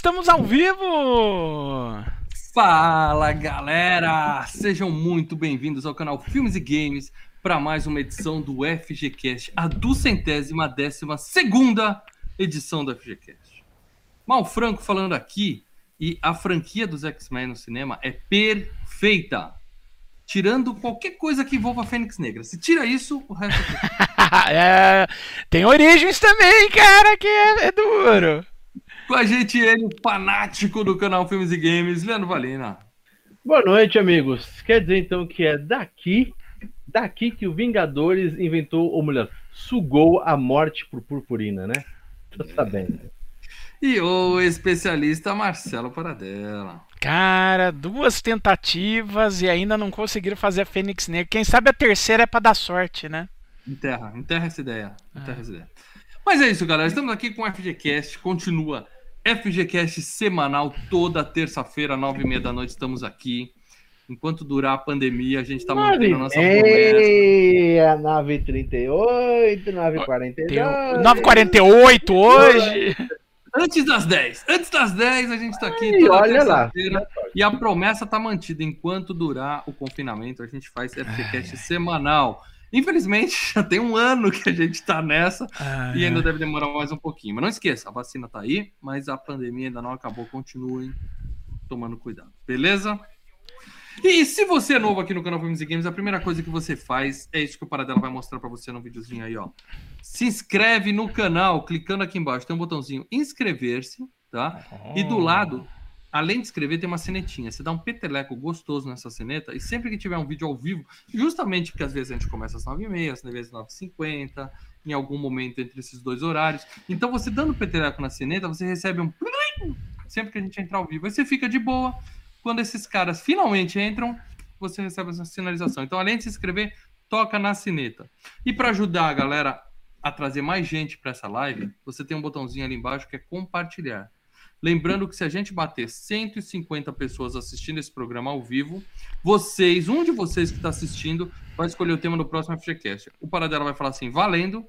estamos ao vivo! Fala galera! Sejam muito bem-vindos ao canal Filmes e Games para mais uma edição do FGCast, a duzentésima décima segunda edição do FGCast. Mal Franco falando aqui, e a franquia dos X-Men no cinema é perfeita. Tirando qualquer coisa que envolva a Fênix Negra. Se tira isso, o resto é... Tem origens também, cara, que é, é duro. Com a gente, ele, fanático do canal Filmes e Games, Leandro Valina. Boa noite, amigos. Quer dizer então que é daqui, daqui que o Vingadores inventou, ou melhor, sugou a morte por purpurina, né? Tô sabendo. E o especialista Marcelo Paradela. Cara, duas tentativas e ainda não conseguiram fazer a Fênix Negra. Quem sabe a terceira é para dar sorte, né? Enterra, enterra essa ideia. Enterra é. essa ideia. Mas é isso, galera. Estamos aqui com o FGCast. Continua FGCast semanal, toda terça-feira, nove e meia da noite, estamos aqui. Enquanto durar a pandemia, a gente está mantendo a nossa promessa. 9h38, 9h42. 9h48 hoje. Antes das 10. Antes das 10, a gente está aqui toda olha lá. E a promessa está mantida. Enquanto durar o confinamento, a gente faz FGCast semanal. Infelizmente, já tem um ano que a gente está nessa ah, e ainda é. deve demorar mais um pouquinho. Mas não esqueça, a vacina está aí, mas a pandemia ainda não acabou. Continuem tomando cuidado, beleza? E se você é novo aqui no canal Filmes e Games, a primeira coisa que você faz é isso que o Paradela vai mostrar para você no videozinho aí, ó. Se inscreve no canal, clicando aqui embaixo, tem um botãozinho inscrever-se, tá? E do lado além de escrever, tem uma cenetinha. Você dá um peteleco gostoso nessa ceneta e sempre que tiver um vídeo ao vivo, justamente porque às vezes a gente começa às 9h30, às vezes às 9h50, em algum momento entre esses dois horários. Então você dando peteleco na ceneta, você recebe um sempre que a gente entrar ao vivo. Aí você fica de boa. Quando esses caras finalmente entram, você recebe essa sinalização. Então, além de se inscrever, toca na sineta. E para ajudar a galera a trazer mais gente para essa live, você tem um botãozinho ali embaixo que é compartilhar. Lembrando que se a gente bater 150 pessoas assistindo esse programa ao vivo, vocês, um de vocês que está assistindo, vai escolher o tema do próximo FGCast. O Paradela vai falar assim, valendo.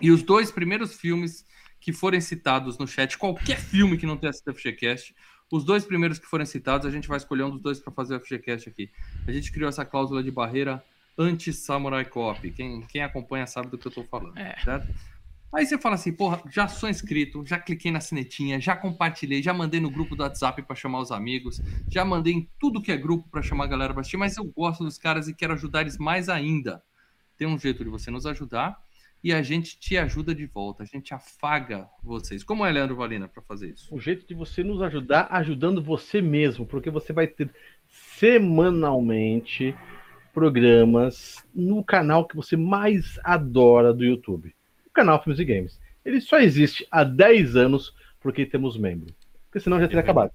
E os dois primeiros filmes que forem citados no chat, qualquer filme que não tenha sido FGCast, os dois primeiros que forem citados, a gente vai escolher um dos dois para fazer o FGCast aqui. A gente criou essa cláusula de barreira anti-Samurai Cop. Quem, quem acompanha sabe do que eu estou falando, é. certo? Aí você fala assim, porra, já sou inscrito, já cliquei na sinetinha, já compartilhei, já mandei no grupo do WhatsApp para chamar os amigos, já mandei em tudo que é grupo para chamar a galera para assistir, mas eu gosto dos caras e quero ajudar eles mais ainda. Tem um jeito de você nos ajudar e a gente te ajuda de volta, a gente afaga vocês. Como é, Leandro Valina, para fazer isso? O jeito de você nos ajudar ajudando você mesmo, porque você vai ter semanalmente programas no canal que você mais adora do YouTube o canal Filmes e Games. Ele só existe há 10 anos porque temos membro. Porque senão já teria é acabado.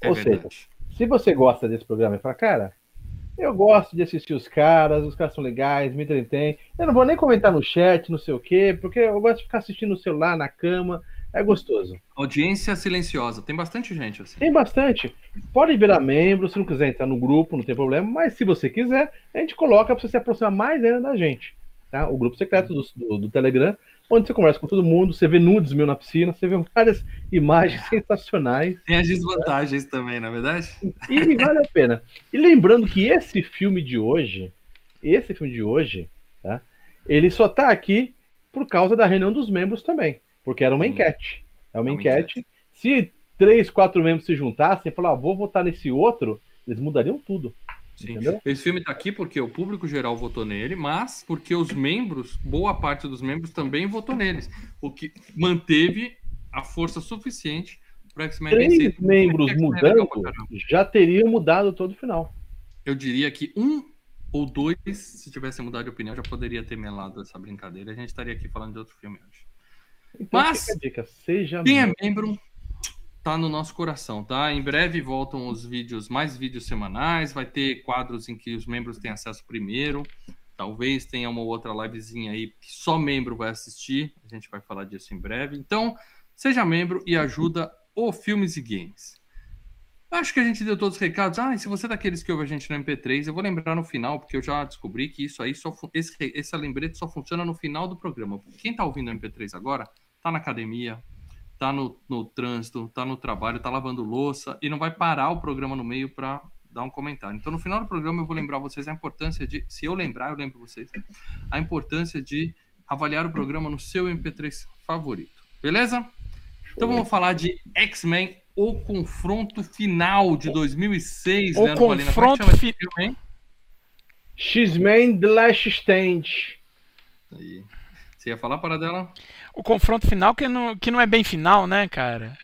É Ou verdade. seja, se você gosta desse programa e fala, cara, eu gosto de assistir os caras, os caras são legais, me entretêm. Eu não vou nem comentar no chat, não sei o quê, porque eu gosto de ficar assistindo no celular, na cama. É gostoso. Audiência silenciosa. Tem bastante gente assim. Tem bastante. Pode virar membro, se não quiser entrar no grupo, não tem problema. Mas se você quiser, a gente coloca para você se aproximar mais ainda da gente tá? O grupo secreto do, do, do, Telegram, onde você conversa com todo mundo, você vê nudes meu na piscina, você vê várias imagens sensacionais. Tem as desvantagens também, na é verdade? E vale a pena. E lembrando que esse filme de hoje, esse filme de hoje, tá? Ele só tá aqui por causa da reunião dos membros também, porque era uma enquete. É uma, é uma enquete. enquete. Se três, quatro membros se juntassem e falar, ah, vou votar nesse outro, eles mudariam tudo. Sim. Esse filme está aqui porque o público geral votou nele, mas porque os membros, boa parte dos membros também votou neles, o que manteve a força suficiente para X-Men Três membros é mudando já teriam mudado todo o final. Eu diria que um ou dois, se tivesse mudado de opinião, já poderia ter melado essa brincadeira. A gente estaria aqui falando de outro filme hoje. Então, mas, dica, seja quem é membro, tá no nosso coração, tá? Em breve voltam os vídeos, mais vídeos semanais, vai ter quadros em que os membros têm acesso primeiro. Talvez tenha uma outra livezinha aí que só membro vai assistir. A gente vai falar disso em breve. Então, seja membro e ajuda o Filmes e Games. Acho que a gente deu todos os recados. Ah, e se você é daqueles que ouve a gente no MP3, eu vou lembrar no final, porque eu já descobri que isso aí só esse, esse lembrete só funciona no final do programa. Quem tá ouvindo no MP3 agora, tá na academia, tá no, no trânsito, tá no trabalho, tá lavando louça e não vai parar o programa no meio para dar um comentário. Então, no final do programa, eu vou lembrar vocês a importância de, se eu lembrar, eu lembro vocês, a importância de avaliar o programa no seu MP3 favorito. Beleza? Então vamos falar de X-Men, o confronto final de 2006. O Leandro Valina. confronto Como é que chama esse fi- filme, hein? X-Men The Last Stand. Aí. Você ia falar para dela? O confronto final que não, que não é bem final, né, cara?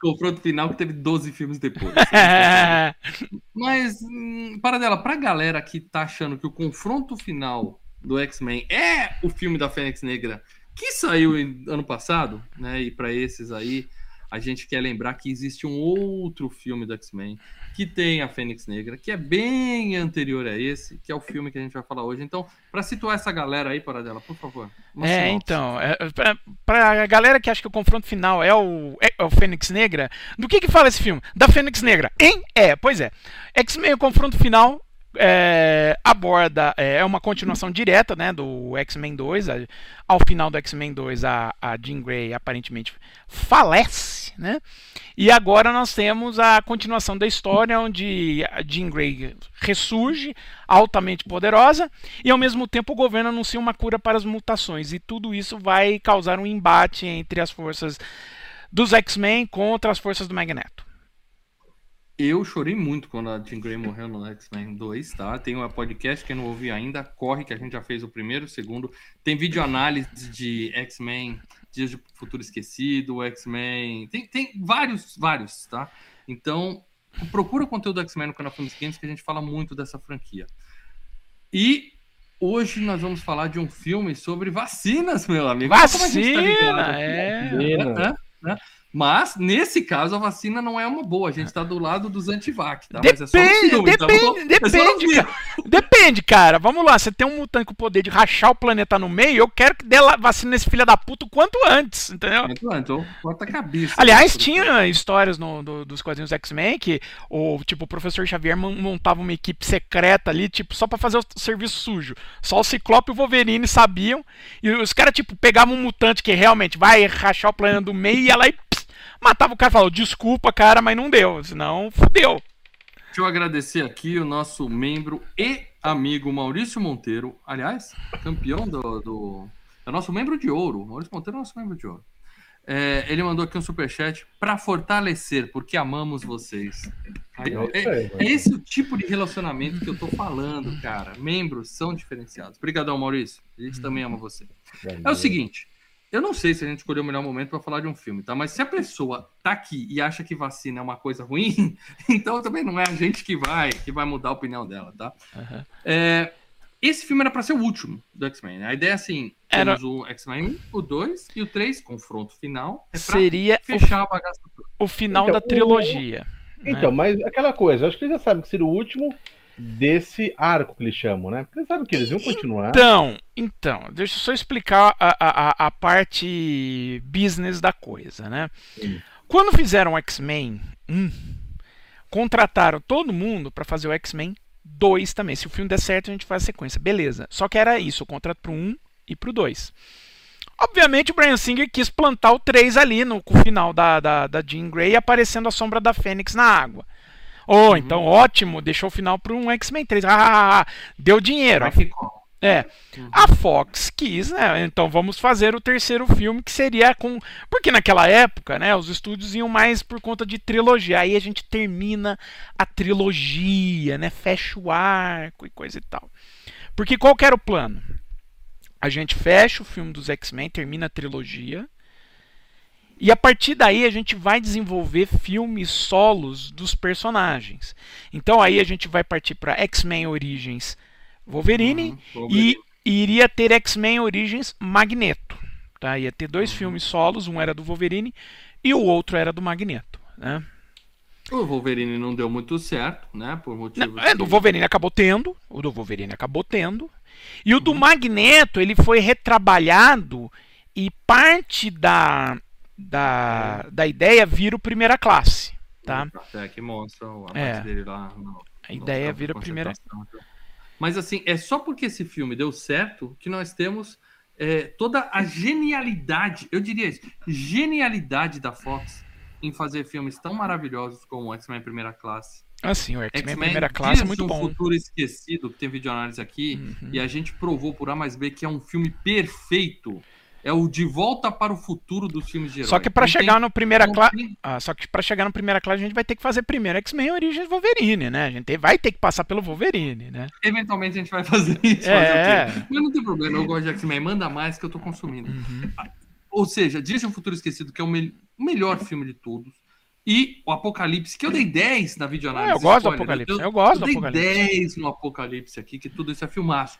Confronto final que teve 12 filmes depois. É, Mas, hum, para dela, pra galera que tá achando que o confronto final do X-Men é o filme da Fênix Negra que saiu ano passado, né? E para esses aí, a gente quer lembrar que existe um outro filme do X-Men que tem a Fênix Negra, que é bem anterior a esse, que é o filme que a gente vai falar hoje. Então, para situar essa galera aí, para dela, por favor. É, sinopse. então, é, pra, pra galera que acha que o confronto final é o, é, é o Fênix Negra, do que que fala esse filme? Da Fênix Negra, hein? É, pois é. X-Men, o confronto final, é, aborda, é, é uma continuação direta, né, do X-Men 2. A- ao final do X-Men 2, a, a Jean Grey aparentemente falece, né? E agora nós temos a continuação da história, onde a Jean Grey ressurge, altamente poderosa, e ao mesmo tempo o governo anuncia uma cura para as mutações. E tudo isso vai causar um embate entre as forças dos X-Men contra as forças do Magneto. Eu chorei muito quando a Jean Grey morreu no X-Men 2, tá? Tem um podcast, quem não ouviu ainda, corre que a gente já fez o primeiro, o segundo. Tem vídeo análise de X-Men, Dias de Futuro Esquecido, X-Men. Tem, tem vários, vários, tá? Então, procura o conteúdo do X-Men no canal Filmes Games, que a gente fala muito dessa franquia. E hoje nós vamos falar de um filme sobre vacinas, meu amigo. Olha como a gente tá ligado Vacina, é. Menina. né? Mas, nesse caso, a vacina não é uma boa. A gente tá do lado dos antivac, tá? Mas é só Depende, filme, tá depende, É no depende, cara. Depende, cara. Vamos lá, você tem um mutante com o poder de rachar o planeta no meio, eu quero que dê vacina nesse filho da puta o quanto antes, entendeu? Então, então, corta a cabeça. Aliás, Tudo tinha histórias no- do- dos quadrinhos X-Men que o tipo o professor Xavier mon- montava uma equipe secreta ali, tipo, só pra fazer o serviço sujo. Só o Ciclope e o Wolverine sabiam. E os caras, tipo, pegavam um mutante que realmente vai rachar o planeta do meio e ia lá e matava o cara e falava, desculpa, cara, mas não deu. Senão, fudeu. Deixa eu agradecer aqui o nosso membro e amigo Maurício Monteiro. Aliás, campeão do. do... É nosso membro de ouro. Maurício Monteiro é nosso membro de ouro. É, ele mandou aqui um superchat para fortalecer, porque amamos vocês. Aí, ó, É é, é esse o tipo de relacionamento que eu tô falando, cara. Membros são diferenciados. Obrigadão, Maurício. A gente também ama você. É o seguinte, eu não sei se a gente escolheu o melhor momento para falar de um filme, tá? Mas se a pessoa tá aqui e acha que vacina é uma coisa ruim, então também não é a gente que vai que vai mudar a opinião dela, tá? Aham. É, esse filme era para ser o último do X-Men. né? A ideia é assim, Era- temos o X-Men 1, o 2 e o 3, confronto final, é pra Seria o, fechar a bagaça toda. o final Então, da o- trilogia. né? Então, mas aquela coisa, acho que eles já sabem que seria o último desse arco que eles chamam, né? Porque eles sabem que eles iam continuar. Então, então, deixa eu só explicar a, a, a- parte business da coisa, né? Sim. Quando fizeram o X-Men 1, contrataram todo mundo para fazer o X-Men 2 também. Se o filme der certo, a gente faz a sequência. Beleza. Só que era isso, o contrato pro 1 e pro 2. Obviamente o Brian Singer quis plantar o 3 ali no final da, da, da Jean Grey aparecendo a sombra da Fênix na água. Oh, então ótimo, deixou o final para um X-Men 3. Ah, ah, ah, deu dinheiro. Que cola. É. A Fox quis, né? Então vamos fazer o terceiro filme que seria com. Porque naquela época, né? Os estúdios iam mais por conta de trilogia. Aí a gente termina a trilogia, né? Fecha o arco e coisa e tal. Porque qual que era o plano? A gente fecha o filme dos X-Men, termina a trilogia. E a partir daí a gente vai desenvolver filmes solos dos personagens. Então aí a gente vai partir para X-Men Origins Wolverine Uhum, e iria ter X-Men Origins Magneto. Tá? Ia ter dois filmes solos, um era do Wolverine e o outro era do Magneto. Né? O Wolverine não deu muito certo, né? Por motivos. Não, é, do que- Wolverine acabou tendo, o do Wolverine acabou tendo. E o do Magneto, ele foi retrabalhado e parte da, da, da ideia vira o primeira classe. Tá? É, que mostra a É. dele lá. no- A ideia vira a primeira. Mas assim, é só porque esse filme deu certo que nós temos é, toda a genialidade, eu diria isso, genialidade da Fox em fazer filmes tão maravilhosos como X-Men Primeira Classe. Ah, sim, o X-Men Primeira Classe é muito bom. Futuro Esquecido, que tem videoanálise aqui, uhum. e a gente provou por A mais B que é um filme perfeito é o de volta para o futuro dos filmes de herói. Só que para chegar tem, no primeira classe, ah, só que para chegar no primeira classe a gente vai ter que fazer primeiro X-Men Origins Wolverine, né? A gente vai ter que passar pelo Wolverine, né? Eventualmente a gente vai fazer isso, é... fazer mas não tem problema, eu gosto de X-Men, manda mais que eu tô consumindo. Uhum. Ou seja, Dias de um Futuro Esquecido, que é o, me melhor filme de todos. E o Apocalipse, que eu dei 10 na videoanálise. É, eu gosto spoiler, do Apocalipse. Eu, eu gosto eu do Apocalipse. Eu dei 10 no Apocalipse aqui, que tudo isso é filmaço.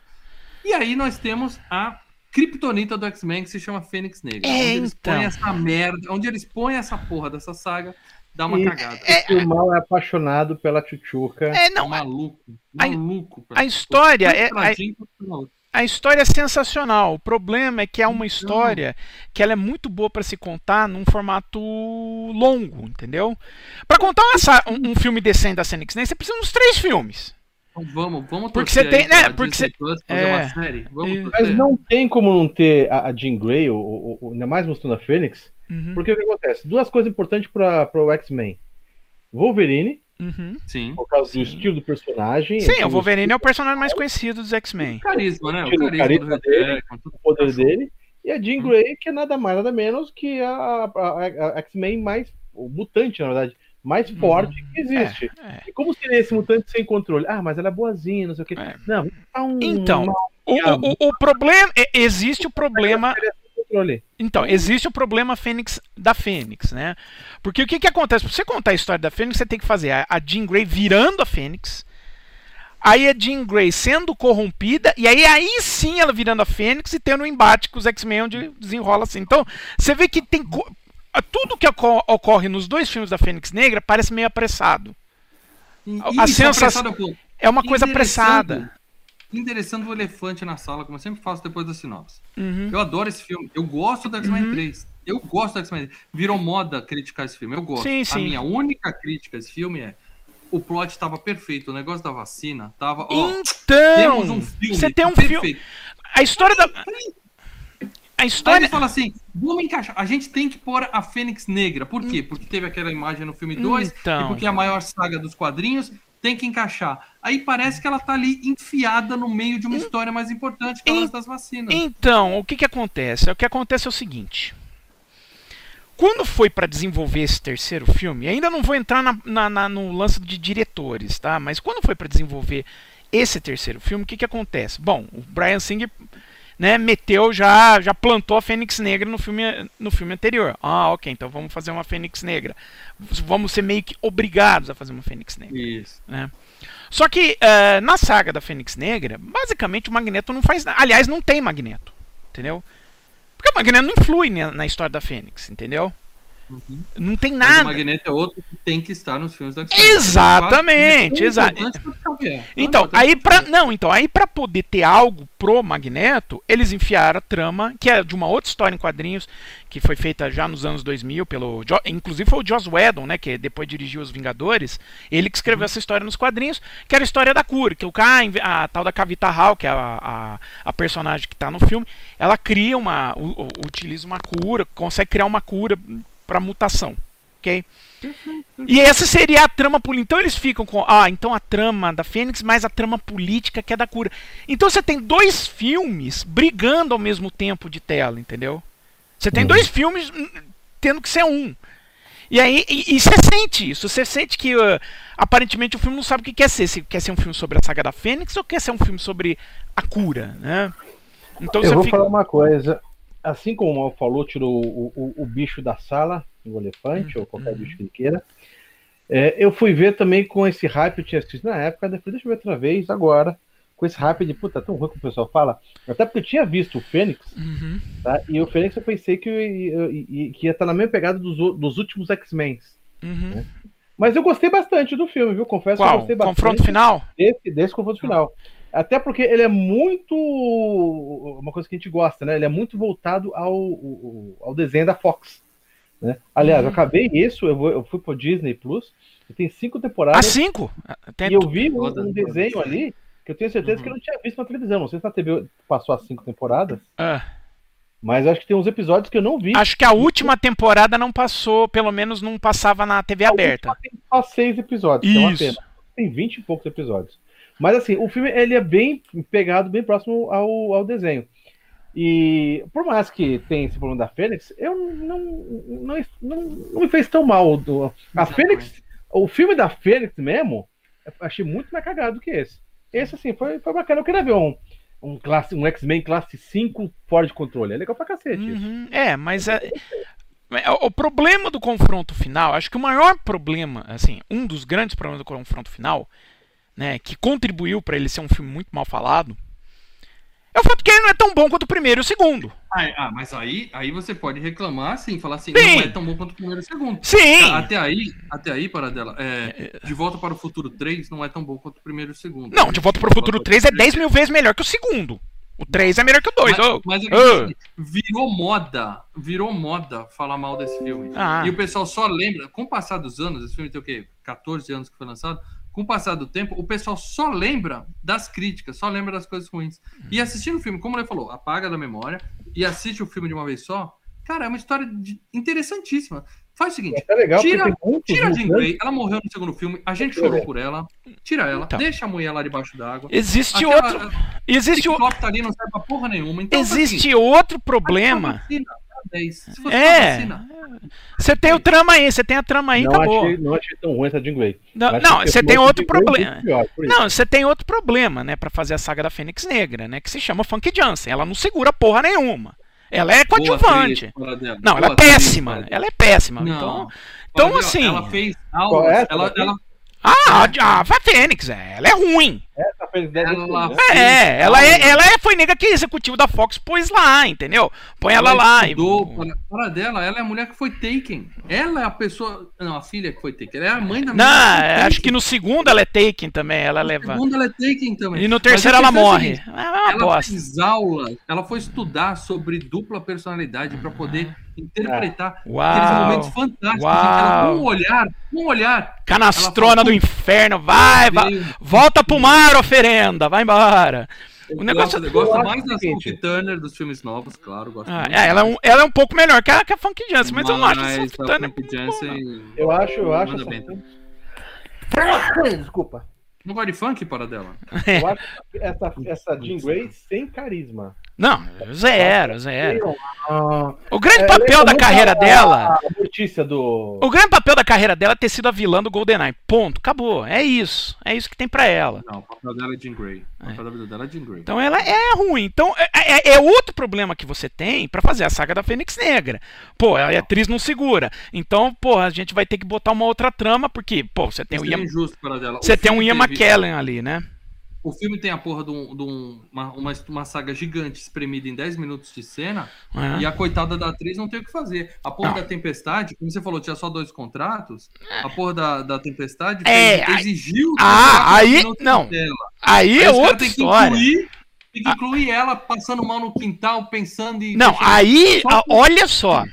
E aí nós temos a Kryptonita do X-Men que se chama Fênix Negra. É, onde eles então. põem essa merda, onde eles põem essa porra dessa saga, dá uma e, cagada. É, o mal é apaixonado pela Tchutchuca. É, não. É maluco. Maluco. A, a história é. A, a história é sensacional. O problema é que é uma história que ela é muito boa para se contar num formato longo, entendeu? Para contar uma, um, um, filme decente da Fênix Negra, você precisa de uns três filmes. Vamos, vamos Porque você tem, né? Porque você é, Mas não tem como não ter a, a Jean Grey, ou, ou, ainda mais mostrando a Fênix, uhum. porque o que acontece? Duas coisas importantes para o X-Men: Wolverine, uhum. Sim. por causa Sim. do estilo do personagem. Sim, o Wolverine é o personagem mais conhecido dos X-Men. Carisma, né? O carisma, carisma dele, o poder dele. E a Jean Grey, que é nada mais, nada menos que a, a, a X-Men mais. O mutante, na verdade mais uhum. forte que existe. É, é. E como seria esse mutante sem controle? Ah, mas ela é boazinha, não sei o quê. É. Não, tá um, então, uma... o, o, o, problema. Existe o problema. Então, existe o problema Fênix da Fênix, né? Porque o que, que acontece? Pra você contar a história da Fênix, você tem que fazer a, a Jean Grey virando a Fênix. Aí a Jean Grey sendo corrompida, e aí, aí sim ela virando a Fênix e tendo um embate com os X-Men onde desenrola assim. Então, você vê que tem tudo que ocorre nos dois filmes da Fênix Negra parece meio apressado. a sensação é uma coisa apressada. Endereçando o elefante na sala, como eu sempre faço depois da sinopse. Uhum. Eu adoro esse filme. Eu gosto da X-Men uhum. 3. Eu gosto da X-Men 3. Virou moda criticar esse filme. Eu gosto. Sim, sim. A minha única crítica a esse filme é o plot estava perfeito, o negócio da vacina tava. Ó, então, um você tem um filme. A história da. A história. Aí ele fala assim: vamos encaixar. A gente tem que pôr a Fênix Negra. Por quê? Porque teve aquela imagem no filme 2 então... e porque é a maior saga dos quadrinhos. Tem que encaixar. Aí parece que ela tá ali enfiada no meio de uma história mais importante que é das vacinas. Então, o que que acontece? O que acontece é o seguinte. Quando foi para desenvolver esse terceiro filme, ainda não vou entrar na, na, na, no lance de diretores, tá? Mas quando foi para desenvolver esse terceiro filme, o que que acontece? Bom, o Brian Singer né, meteu já, já plantou a Fênix Negra no filme, no filme anterior. Ah, ok, então vamos fazer uma Fênix Negra. Vamos ser meio que obrigados a fazer uma Fênix Negra. Isso. Né? Só que uh, na saga da Fênix Negra, basicamente o Magneto não faz nada. Aliás, não tem Magneto. Entendeu? Porque o Magneto não influi na história da Fênix, entendeu? Uhum. Não tem nada. Mas o Magneto é outro que tem que estar nos filmes da Exatamente, exato. Então, aí para não, então aí para poder ter algo pro Magneto, eles enfiaram a trama que é de uma outra história em quadrinhos que foi feita já nos anos 2000 pelo, inclusive foi o Joss Whedon, né, que depois dirigiu os Vingadores, ele que escreveu uhum. essa história nos quadrinhos, que era a história da cura, que o cara, a, a tal da Kavita Hall, que é a, a, a personagem que está no filme, ela cria uma, utiliza uma cura, consegue criar uma cura para mutação, ok? E essa seria a trama política. Então eles ficam com, ah, então a trama da Fênix mais a trama política que é da cura. Então você tem dois filmes brigando ao mesmo tempo de tela, entendeu? Você tem uhum. dois filmes hum, tendo que ser um. E aí, e, e você sente isso. Você sente que uh, aparentemente o filme não sabe o que quer ser. Se quer ser um filme sobre a saga da Fênix ou quer ser um filme sobre a cura, né? Então Eu vou fica... falar uma coisa assim como o Mal falou, tirou o, o, o bicho da sala, o elefante, uhum. ou qualquer bicho que ele queira. É, eu fui ver também com esse hype, eu tinha assistido na época, falei, deixa eu ver outra vez, agora, com esse hype de, puta, tão ruim que o pessoal fala. Até porque eu tinha visto o Fênix, uhum. tá? e o Fênix eu pensei que, eu, eu, que ia estar na mesma pegada dos, dos últimos X-Men. Uhum. Né? Mas eu gostei bastante do filme, viu? Confesso Qual? que eu gostei bastante. Confronto final? Desse, desse confronto final. Até porque ele é muito. Uma coisa que a gente gosta, né? Ele é muito voltado ao, ao desenho da Fox. Né? Aliás, uhum. eu acabei isso, eu, vou, eu fui pro Disney Plus, e tem cinco temporadas. Ah, cinco? E eu vi um, um desenho ali que eu tenho certeza uhum. que eu não tinha visto na televisão. Não sei se na TV passou as cinco temporadas. Ah. Mas acho que tem uns episódios que eu não vi. Acho que a última temporada não passou, pelo menos não passava na TV aberta. Tem só seis episódios, Isso. é uma pena. Tem 20 e poucos episódios. Mas assim, o filme ele é bem pegado, bem próximo ao, ao desenho. E por mais que tenha esse problema da Fênix, eu não, não, não, não me fez tão mal. Do- A Fênix, o filme da Fênix mesmo, eu achei muito mais cagado do que esse. Esse, assim, foi, foi bacana. Eu queria ver um, um, classe, um X-Men classe 5 fora de controle. É legal pra cacete. isso. Uhum, É, mas é, é, o problema do confronto final, acho que o maior problema, assim, um dos grandes problemas do confronto final, né, que contribuiu para ele ser um filme muito mal falado, é o fato que ele não é tão bom quanto o primeiro e o segundo. Ah, ah, mas aí, aí você pode reclamar assim, falar assim, Sim. não é tão bom quanto o primeiro e o segundo. Sim. Até aí, até aí, Paradela, é, De Volta para o Futuro 3 não é tão bom quanto o primeiro e o segundo. Não, De Volta para o Futuro 3 é 10 mil vezes melhor que o segundo. O 3 é melhor que o 2. Mas, ô. mas é assim, virou moda, virou moda falar mal desse filme. Ah. E o pessoal só lembra, com o passar dos anos, esse filme tem o quê? 14 anos que foi lançado. Com o passar do tempo, o pessoal só lembra das críticas, só lembra das coisas ruins. E assistindo o filme, como ele falou, apaga da memória e assiste o filme de uma vez só. Cara, é uma história de- interessantíssima. Faz o seguinte, É legal Tira- Tira a Jean. Grey, ela morreu no segundo filme, a gente chorou por ela. Tira ela, Então. deixa a mulher lá debaixo d'água. Existe Aquela- outro. Existe, o- tá ali, não serve pra porra nenhuma. Então, existe outro faz problema. vacina, 10. Se fosse É. vacina, Você tem o trama aí, você tem a trama aí, Não acabou. achei, não achei tão ruim essa Jean Grey. Não, não, você tem outro é problema. pior. Não, você tem outro problema, né, Pra fazer a saga da Fênix Negra, né, que se chama Funk Jansen. Ela não segura porra nenhuma. Ela é coadjuvante. Não, ela é péssima. Ela é péssima. Não. Então, então assim. Ela fez é essa Ela, ela, Ah, a, a Fênix, é, ela é ruim. Essa fez 10 Ela- né? É, ela é, ela é, foi nega que executivo da Fox pôs lá, entendeu? Põe ela, lá. e- estudou, para, para dela, ela é a mulher que foi taken. Ela é a pessoa. Não, a filha que foi taken. Ela é a mãe da Não, que foi acho que no segundo ela é taken também, ela No leva. segundo ela é taken também. E no terceiro ela é morre. seguinte, É uma ela bosta. fez aula, ela foi estudar sobre dupla personalidade para poder interpretar Uau. aqueles momentos fantásticos que ela, Uau. com um olhar, com um olhar, Canastrona Ela do inferno, vai, vai, volta pro mar, oferenda, vai embora. O negócio- gosta, gosta Eu mais da. Sophie Turner dos filmes novos, claro, gosto Ah, muito. é, ela, é um, ela é um pouco melhor que a, que a Funk Jansen, mas, eu não acho a Sophie a Turner não. Jansen Eu acho, eu acho. bem. Desculpa. Não gosta de funk, para dela? Eu acho essa, essa Jean Grey sem carisma. Não, zero, zero. Ah, O grande é, papel da carreira dela. A notícia do. O grande papel da carreira dela é ter sido a vilã do GoldenEye. Ponto. Acabou. É isso. É isso que tem pra ela. Não, o papel dela é Jean Grey. O papel da vida dela é Jean Grey. Então ela é ruim. Então é, é- é outro problema que você tem pra fazer a saga da Fênix Negra. Pô, a atriz não segura. Então, pô, a gente vai ter que botar uma outra trama, porque, pô, você tem o Isso é Ian, injusto para dela. O você tem um Ian McKellen ali, né? O filme tem a porra de, um- de um- uma, uma, uma saga gigante espremida em 10 minutos de cena É. e a coitada da atriz não tem o que fazer. A porra Não. da Tempestade, como você falou, tinha só dois contratos. A porra da, da Tempestade É, fez- exigiu. ah, aí- não. Aí Aí é outra história. incluir- Tem que incluir ela passando mal no quintal, pensando em. Não, aí, Só a- olha só.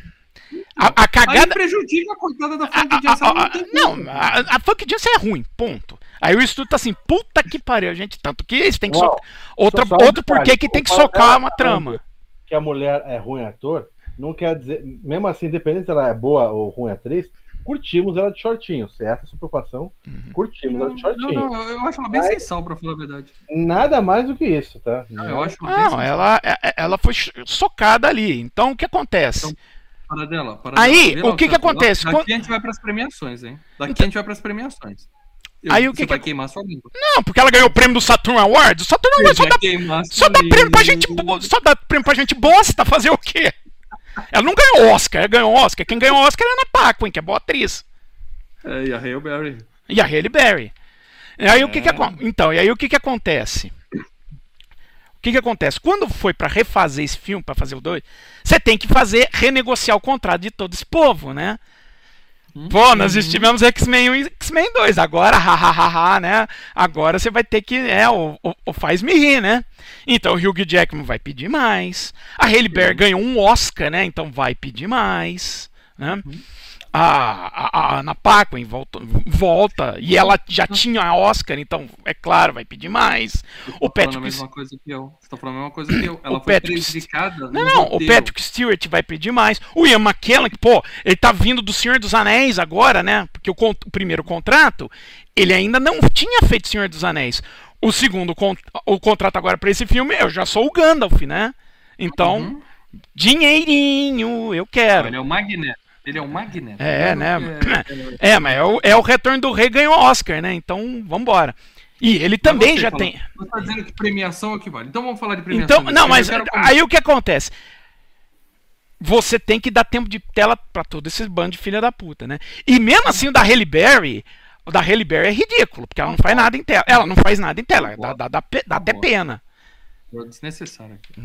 A, a Aí cagada. prejudica a coitada da Funk Jansen. não a, a Funk Jansen é ruim, ponto. Aí o estúdio tá assim, puta que pariu, gente. Tanto que eles têm que Uau, socar. Outra, só- outro porquê que tem que socar tá uma falando trama. Que a mulher é ruim ator, não quer dizer. Mesmo assim, independente se ela é boa ou ruim atriz, curtimos ela de shortinho. Se essa é a sua preocupação, Uhum. curtimos ela de Não, shortinho. não, eu acho ela bem Mas- sensal, pra falar a verdade. Nada mais do que isso, tá? Não, eu acho ela Não, sensal. ela, é- ela foi socada ali. Então o que acontece? Então, Para dela, para Aí, dela. o que que acontece? Daqui Quando- a gente vai pras premiações, hein? Daqui Então- a gente vai pras premiações. Eu- Aí, o que que vai ac- queimar sua língua. Não, porque ela ganhou o prêmio do Saturn Awards. O Saturn Awards só dá, só dá prêmio pra gente boa. Só dá prêmio pra gente bosta fazer o quê? Ela não ganhou Oscar, ela ganhou Oscar. Quem ganhou Oscar é a Ana Paquin, que é boa atriz. É, e a Hail Berry. E a Halle Berry. E aí o que que É. Então, e aí o que que acontece? O que que acontece? Quando foi pra refazer esse filme, pra fazer o 2, você tem que fazer, renegociar o contrato de todo esse povo, né? Pô, nós estivemos X-Men 1 e X-Men 2, agora, hahaha, né? Agora você vai ter que, é, o, o, o faz-me rir, né? Então o Hugh Jackman vai pedir mais. A Halle Berry ganhou um Oscar, né? Então vai pedir mais, né? a, a, a Ana Paquin volta, volta e ela já tinha a Oscar, então é claro, vai pedir mais. O Patrick... a mesma coisa que eu. Você tá falando a mesma coisa que eu. Ela o foi Patrick... prejudicada. Não, não, o Patrick Stewart vai pedir mais. O Ian McKellen, que, pô, ele tá vindo do Senhor dos Anéis agora, né? Porque o, o primeiro contrato, ele ainda não tinha feito Senhor dos Anéis. O segundo o contrato agora para esse filme, eu já sou o Gandalf, né? Então, uhum. dinheirinho, eu quero. Ele é o Magneto. Ele é um Magneto. É, né? É, é, mas é o, é o retorno do rei ganhou Oscar, né? Então, vambora. E ele também já tem. Você tá dizendo que premiação é o que vale. Então vamos falar de premiação. Então, não, mas aí o que acontece? Você tem que dar tempo de tela para todo esse bando de filha da puta, né? E mesmo assim o da Halle Berry, o da Halle Berry é ridículo, porque ela não faz nada em tela. Ela não faz nada em tela, dá, dá, dá, dá até pena. Desnecessário aqui.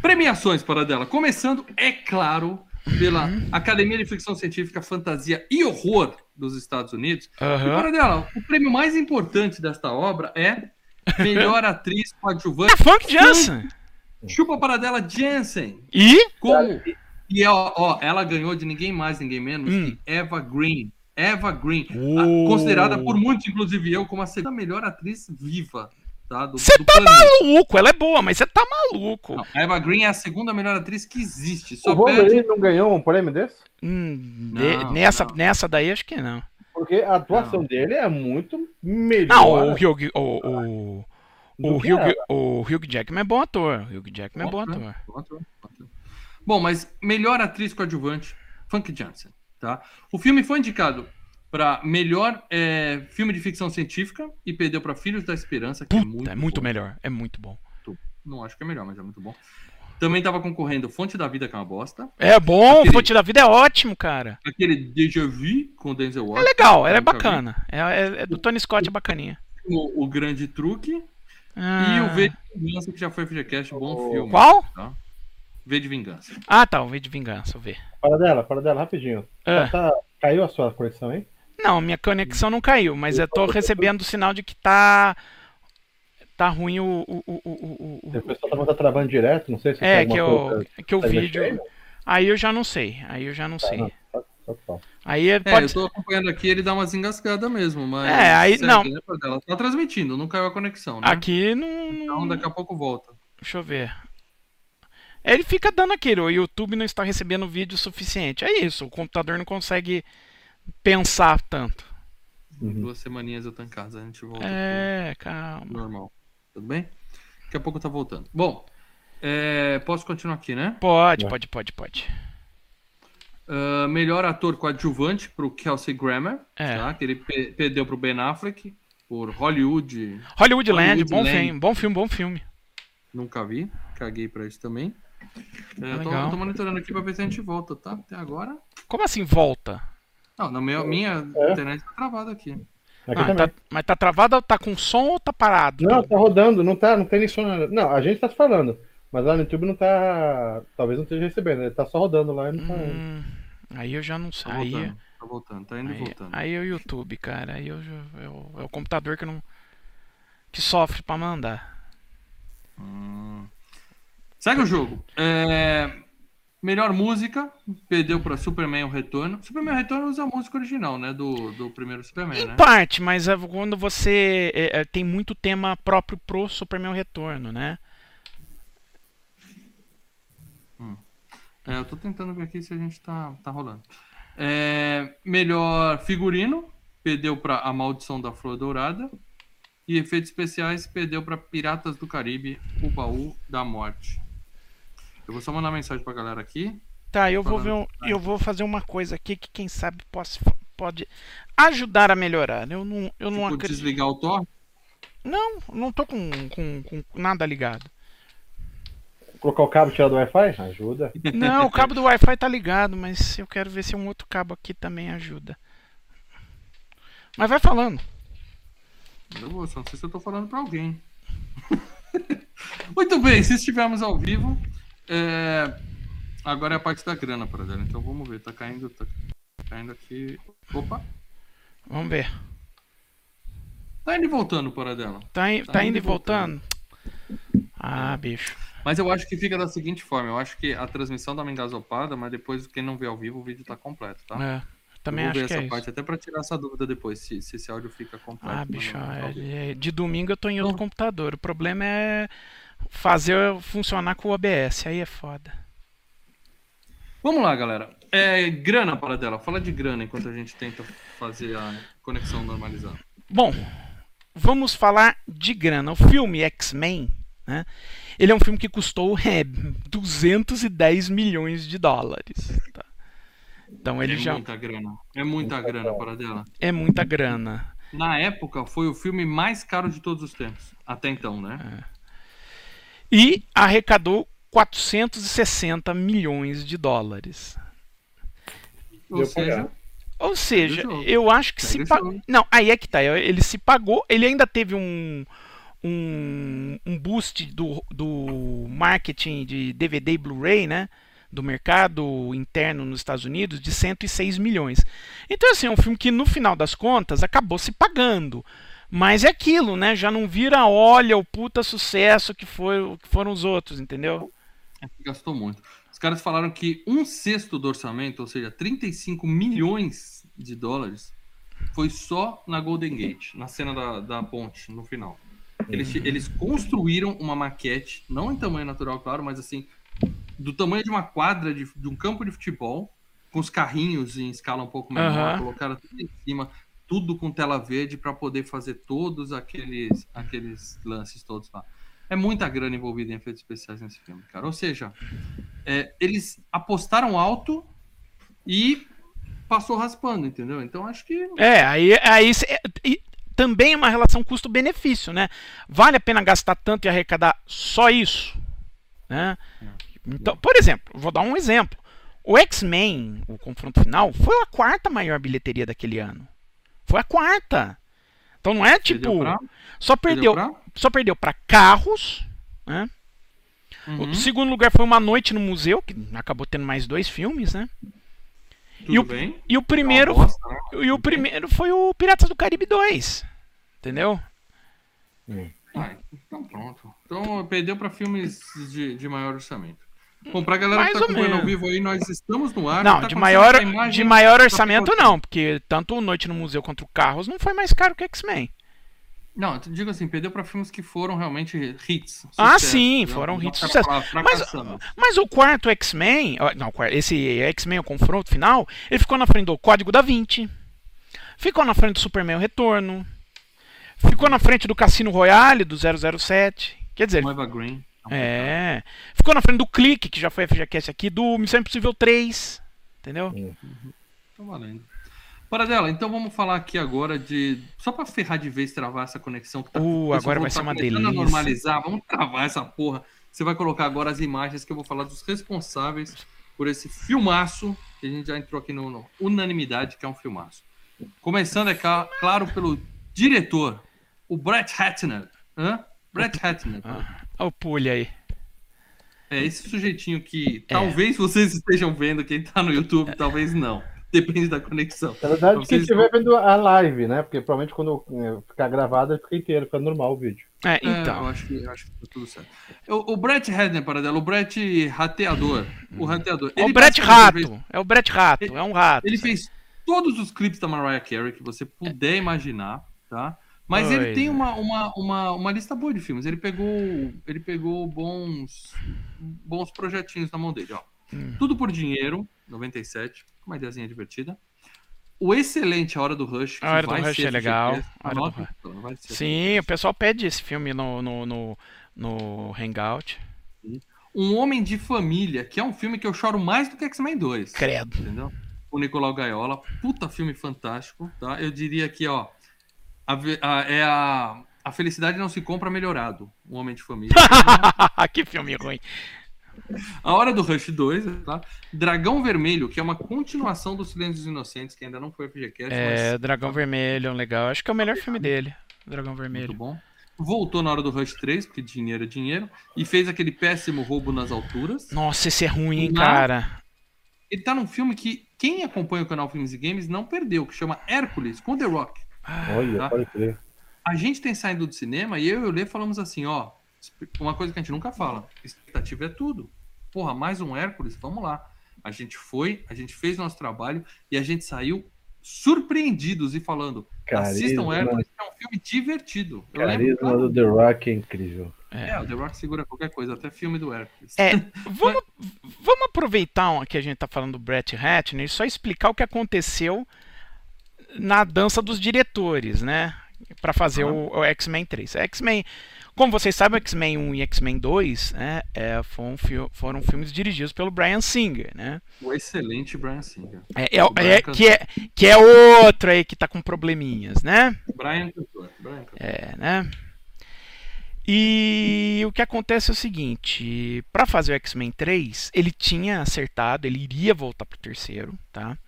Premiações para dela. Começando, é claro, pela uhum. Academia de Ficção Científica, Fantasia e Horror dos Estados Unidos. Uhum. E para dela, o prêmio mais importante desta obra é Melhor Atriz Coadjuvante. É Funk Jansen. Chupa para dela Jensen. E? Como... E ó, ó, ela ganhou de ninguém mais, ninguém menos hum. que Eva Green. Eva Green, oh. considerada por muitos, inclusive eu, como a segunda melhor atriz viva você tá planeta. maluco, ela é boa, mas você tá maluco. Não, a Eva Green é a segunda melhor atriz que existe. Só o Wolverine perde... não ganhou um prêmio desse? Hum, não, nessa, não. nessa daí acho que não. Porque a atuação não. dele é muito melhor. Não, o Hugh, o, o, o, Hugh, o Hugh Jackman é bom ator. O Hugh Jackman bom é bom ator. Bom, ator. bom, mas melhor atriz coadjuvante, Funk Johnson. Tá? O filme foi indicado para melhor é, filme de ficção científica e perdeu para Filhos da Esperança, que é Puta, é muito, é muito melhor, é muito bom. Não acho que é melhor, mas é muito bom. Também tava concorrendo Fonte da Vida, que é uma bosta. É bom, aquele, Fonte da Vida é ótimo, cara. Aquele Deja Vu com Denzel Washington. É legal, ela é bacana. É, é, é, do Tony Scott, é bacaninha. O, o Grande Truque. Ah. E o V de Vingança, que já foi FGCast, bom filme. Qual? Tá? V de Vingança. Ah, tá, o V de Vingança, o V. Para dela, para dela, rapidinho. Ah. Tá, caiu a sua conexão, hein? Não, minha conexão não caiu, mas eu tô recebendo o sinal de que tá. Tá ruim o. o, o, o, o... pessoal tá, tá travando direto, não sei se É, que, eu, que o vídeo. Aí eu já não sei. Aí eu já não tá, sei. Não, tá, tá. Aí é, pode... É, eu tô acompanhando aqui, ele dá umas engasgadas mesmo, mas. É, aí não. Ela tá transmitindo, não caiu a conexão, né? Aqui não. Então daqui a pouco volta. Deixa eu ver. Ele fica dando aquele, o YouTube não está recebendo vídeo suficiente. É isso, o computador não consegue pensar tanto. Uhum. Duas semaninhas eu tô em casa, a gente volta. É, calma. Normal. Tudo bem? Daqui a pouco tá voltando. Bom, é, posso continuar aqui, né? Pode, pode, pode, pode. Uh, melhor ator coadjuvante pro Kelsey Grammer, é. tá? que ele pe perdeu pro Ben Affleck por Hollywood. Hollywood, Land, bom Land. filme, bom filme, bom filme. Nunca vi, caguei pra isso também. É, tô, tô, monitorando aqui pra ver se a gente volta, tá? Até agora. Como assim volta? Não, na minha, minha é. internet tá travada aqui. aqui ah, tá, mas tá travada, tá com som ou tá parado? Não, tá rodando, não tá, não tem nem som. Não, a gente tá falando. Mas lá no YouTube não tá. Talvez não esteja recebendo, ele tá só rodando lá e não tá. Hum, aí eu já não sei. Tá voltando, aí, tá voltando, tá indo aí, e voltando. Aí é o YouTube, cara. Aí eu, eu, é o computador que não. que sofre pra mandar. Hum. Segue o jogo. É, Melhor música, perdeu para Superman o Retorno. Superman o Retorno usa a música original, né? Do, do primeiro Superman, em né? parte, mas é quando você é, é, tem muito tema próprio pro Superman o Retorno, né? Hum. É, eu tô tentando ver aqui se a gente tá, tá rolando. É, melhor figurino, perdeu para A Maldição da Flor Dourada. E efeitos especiais, perdeu para Piratas do Caribe, O Baú da Morte. Eu vou só mandar mensagem pra galera aqui. Tá, eu vou ver um, eu vou fazer uma coisa aqui que quem sabe posso, pode ajudar a melhorar. Eu não, eu não tipo, acredito. desligar o Tor? Não, não tô com, com, com nada ligado. Colocar o cabo tirar do Wi-Fi? Ajuda. Não, o cabo do Wi-Fi tá ligado, mas eu quero ver se um outro cabo aqui também ajuda. Mas vai falando. Eu vou, só não sei se eu tô falando pra alguém. Muito bem, se estivermos ao vivo, é... Agora é a parte da grana, para dela. Então vamos ver. Tá caindo, tá caindo aqui. Opa! Vamos ver. Tá indo e voltando, para dela. Tá, in... tá, tá, indo, indo e voltando. voltando. Ah, bicho. Mas eu acho que fica da seguinte forma: eu acho que a transmissão dá uma engasopada, mas depois quem não vê ao vivo, o vídeo tá completo, tá? É. também eu vou acho ver que essa é parte isso. até para tirar essa dúvida depois, se, se esse áudio fica completo. Ah, bicho, é- é- de domingo eu tô em outro computador. O problema é fazer funcionar com o OBS. Aí é foda. Vamos lá, galera. É, grana para dela. Fala de grana enquanto a gente tenta fazer a conexão normalizada. Bom, vamos falar de grana. O filme X-Men, né? Ele é um filme que custou é, 210 milhões de dólares. tá? Então ele é já muita grana. É muita grana para dela. é muita grana. Na época, foi o filme mais caro de todos os tempos. Até então, né? E arrecadou 460 milhões de dólares. Ou Deu seja, pagar. Ou seja, jogo. eu acho que Segue se pagou. Não, aí é que tá. Ele se pagou. Ele ainda teve um, um, um boost do, do marketing de DVD e Blu-ray, né? Do mercado interno nos Estados Unidos de 106 milhões. Então, assim, é um filme que no final das contas acabou se pagando. Mas é aquilo, né? Já não vira, olha, o puta sucesso que, foi, que foram os outros, entendeu? é gastou muito. Os caras falaram que um sexto do orçamento, ou seja, 35 milhões de dólares, foi só na Golden Gate, na cena da, da ponte, no final. Eles, eles construíram uma maquete, não em tamanho natural, claro, mas assim, do tamanho de uma quadra de, de um campo de futebol, com os carrinhos em escala um pouco menor, Aham. colocaram tudo em cima, tudo com tela verde para poder fazer todos aqueles, aqueles lances todos lá. É muita grana envolvida em efeitos especiais nesse filme, cara. Ou seja, é, eles apostaram alto e passou raspando, entendeu? Então acho que É, aí, aí é, e também é uma relação custo-benefício, né? Vale a pena gastar tanto e arrecadar só isso? Né? Então, por exemplo, vou dar um exemplo. O X-Men, o confronto final, foi a quarta maior bilheteria daquele ano. Foi a quarta. Então não é tipo. perdeu pra, só perdeu, pra- só perdeu para carros, né? Uhum, O segundo lugar foi uma noite no museu, que acabou tendo mais dois filmes, né? tudo e o- bem. E o primeiro, Uma bosta, né? e o primeiro foi o Piratas do Caribe 2. Entendeu? Ah, então pronto. Então perdeu para filmes de, de maior orçamento. Bom, pra galera Mais que tá ou acompanhando ao menos. vivo aí, nós estamos no ar. Não, tá de maior, imagem- de maior orçamento Tá não, porque tanto o Noite no Museu quanto o Carros não foi mais caro que o X-Men. Não, eu digo assim, perdeu para filmes que foram realmente hits. Ah, sucesso, sim, entendeu? foram Não hits, sucesso. Mas-. Mas o quarto X-Men, não, esse X-Men, o confronto final, ele ficou na frente do Código da Vinci, ficou na frente do Superman o Retorno, ficou na frente do Cassino Royale do 007. Quer dizer, Noiva Green. É, ficou na frente do Clique, que já foi FGCast aqui, do Missão Impossível 3. Entendeu? Tá valendo. Para dela, então vamos falar aqui agora de. Só pra ferrar de vez travar essa conexão que tá. Uh, agora vai tá ser uma delícia. normalizar, vamos travar essa porra. Você vai colocar agora as imagens que eu vou falar dos responsáveis por esse filmaço que a gente já entrou aqui no, no Unanimidade, que é um filmaço. Começando, é claro, pelo diretor, o Brett Ratner. Hã? Brett Ratner. Ah, Olha o pulha aí. É esse sujeitinho que É. talvez vocês estejam vendo, quem tá no YouTube, talvez não. Depende da conexão. Na verdade, quem Vocês estiver vendo a live, né? Porque provavelmente quando é, ficar gravado, fica inteiro, fica normal o vídeo. É, É, eu, então. acho que, eu acho que tá tudo certo. O, o Brett Hedner, para dela, o Brett Rateador. O Rateador. É o ele Brett basicamente Rato. É o Brett Rato. É um rato. Ele fez todos os clipes da Mariah Carey que você puder imaginar, tá? Mas ele Pois tem uma, uma, uma, uma lista boa de filmes. Ele pegou, ele pegou bons, bons projetinhos na mão dele, ó. Hum. Tudo por Dinheiro, 97, uma ideiazinha divertida. O excelente A Hora do Rush. A Hora do Rush é legal. A Hora do então, Sim, o pessoal pede esse filme no, no, no, no Hangout. Um Homem de Família, que é um filme que eu choro mais do que X-Men 2. Credo. Entendeu? O Nicolau Gaiola, puta filme fantástico, tá? Eu diria que, ó, a a- é a, a felicidade não se compra melhorado, um Homem de Família. que filme ruim. a Hora do Rush 2, tá? Dragão Vermelho, que é uma continuação do Silêncio dos Inocentes, que ainda não foi FGCast, É, mas Dragão Vermelho, é um legal. Acho que é o melhor filme dele. Dragão muito Vermelho. bom. Voltou na Hora do Rush 3, porque dinheiro é dinheiro, e fez aquele péssimo Roubo nas Alturas. Nossa, esse é ruim, hein, cara. Ele tá num filme que quem acompanha o canal Filmes e Games não perdeu, que chama Hércules, com The Rock. Olha, Tá. pode crer. A gente tem saído do cinema e eu e o Lê falamos assim, ó, uma coisa que a gente nunca fala, expectativa é tudo. Porra, mais um Hércules, vamos lá. A gente foi, a gente fez nosso trabalho e a gente saiu surpreendidos e falando: Carisma. assistam Hércules, é um filme divertido. Eu lembro, Carisma cara, do The Rock é incrível. é, o The Rock segura qualquer coisa, até filme do Hércules. É, vamos, vamos aproveitar que a gente tá falando do Brett Ratner e só explicar o que aconteceu na dança dos diretores, né? Pra fazer Ah. o, o X-Men 3. X-Men, como vocês sabem, X-Men 1 e X-Men 2 né, é, foram, foram filmes dirigidos pelo Brian Singer, né? O excelente Brian Singer. É, é- é- que, é, que é outro aí que tá com probleminhas, né? Brian Cantor. Brian Cantor. É, né? E o que acontece é o seguinte, para fazer o X-Men 3, ele tinha acertado, ele iria voltar pro terceiro, tá?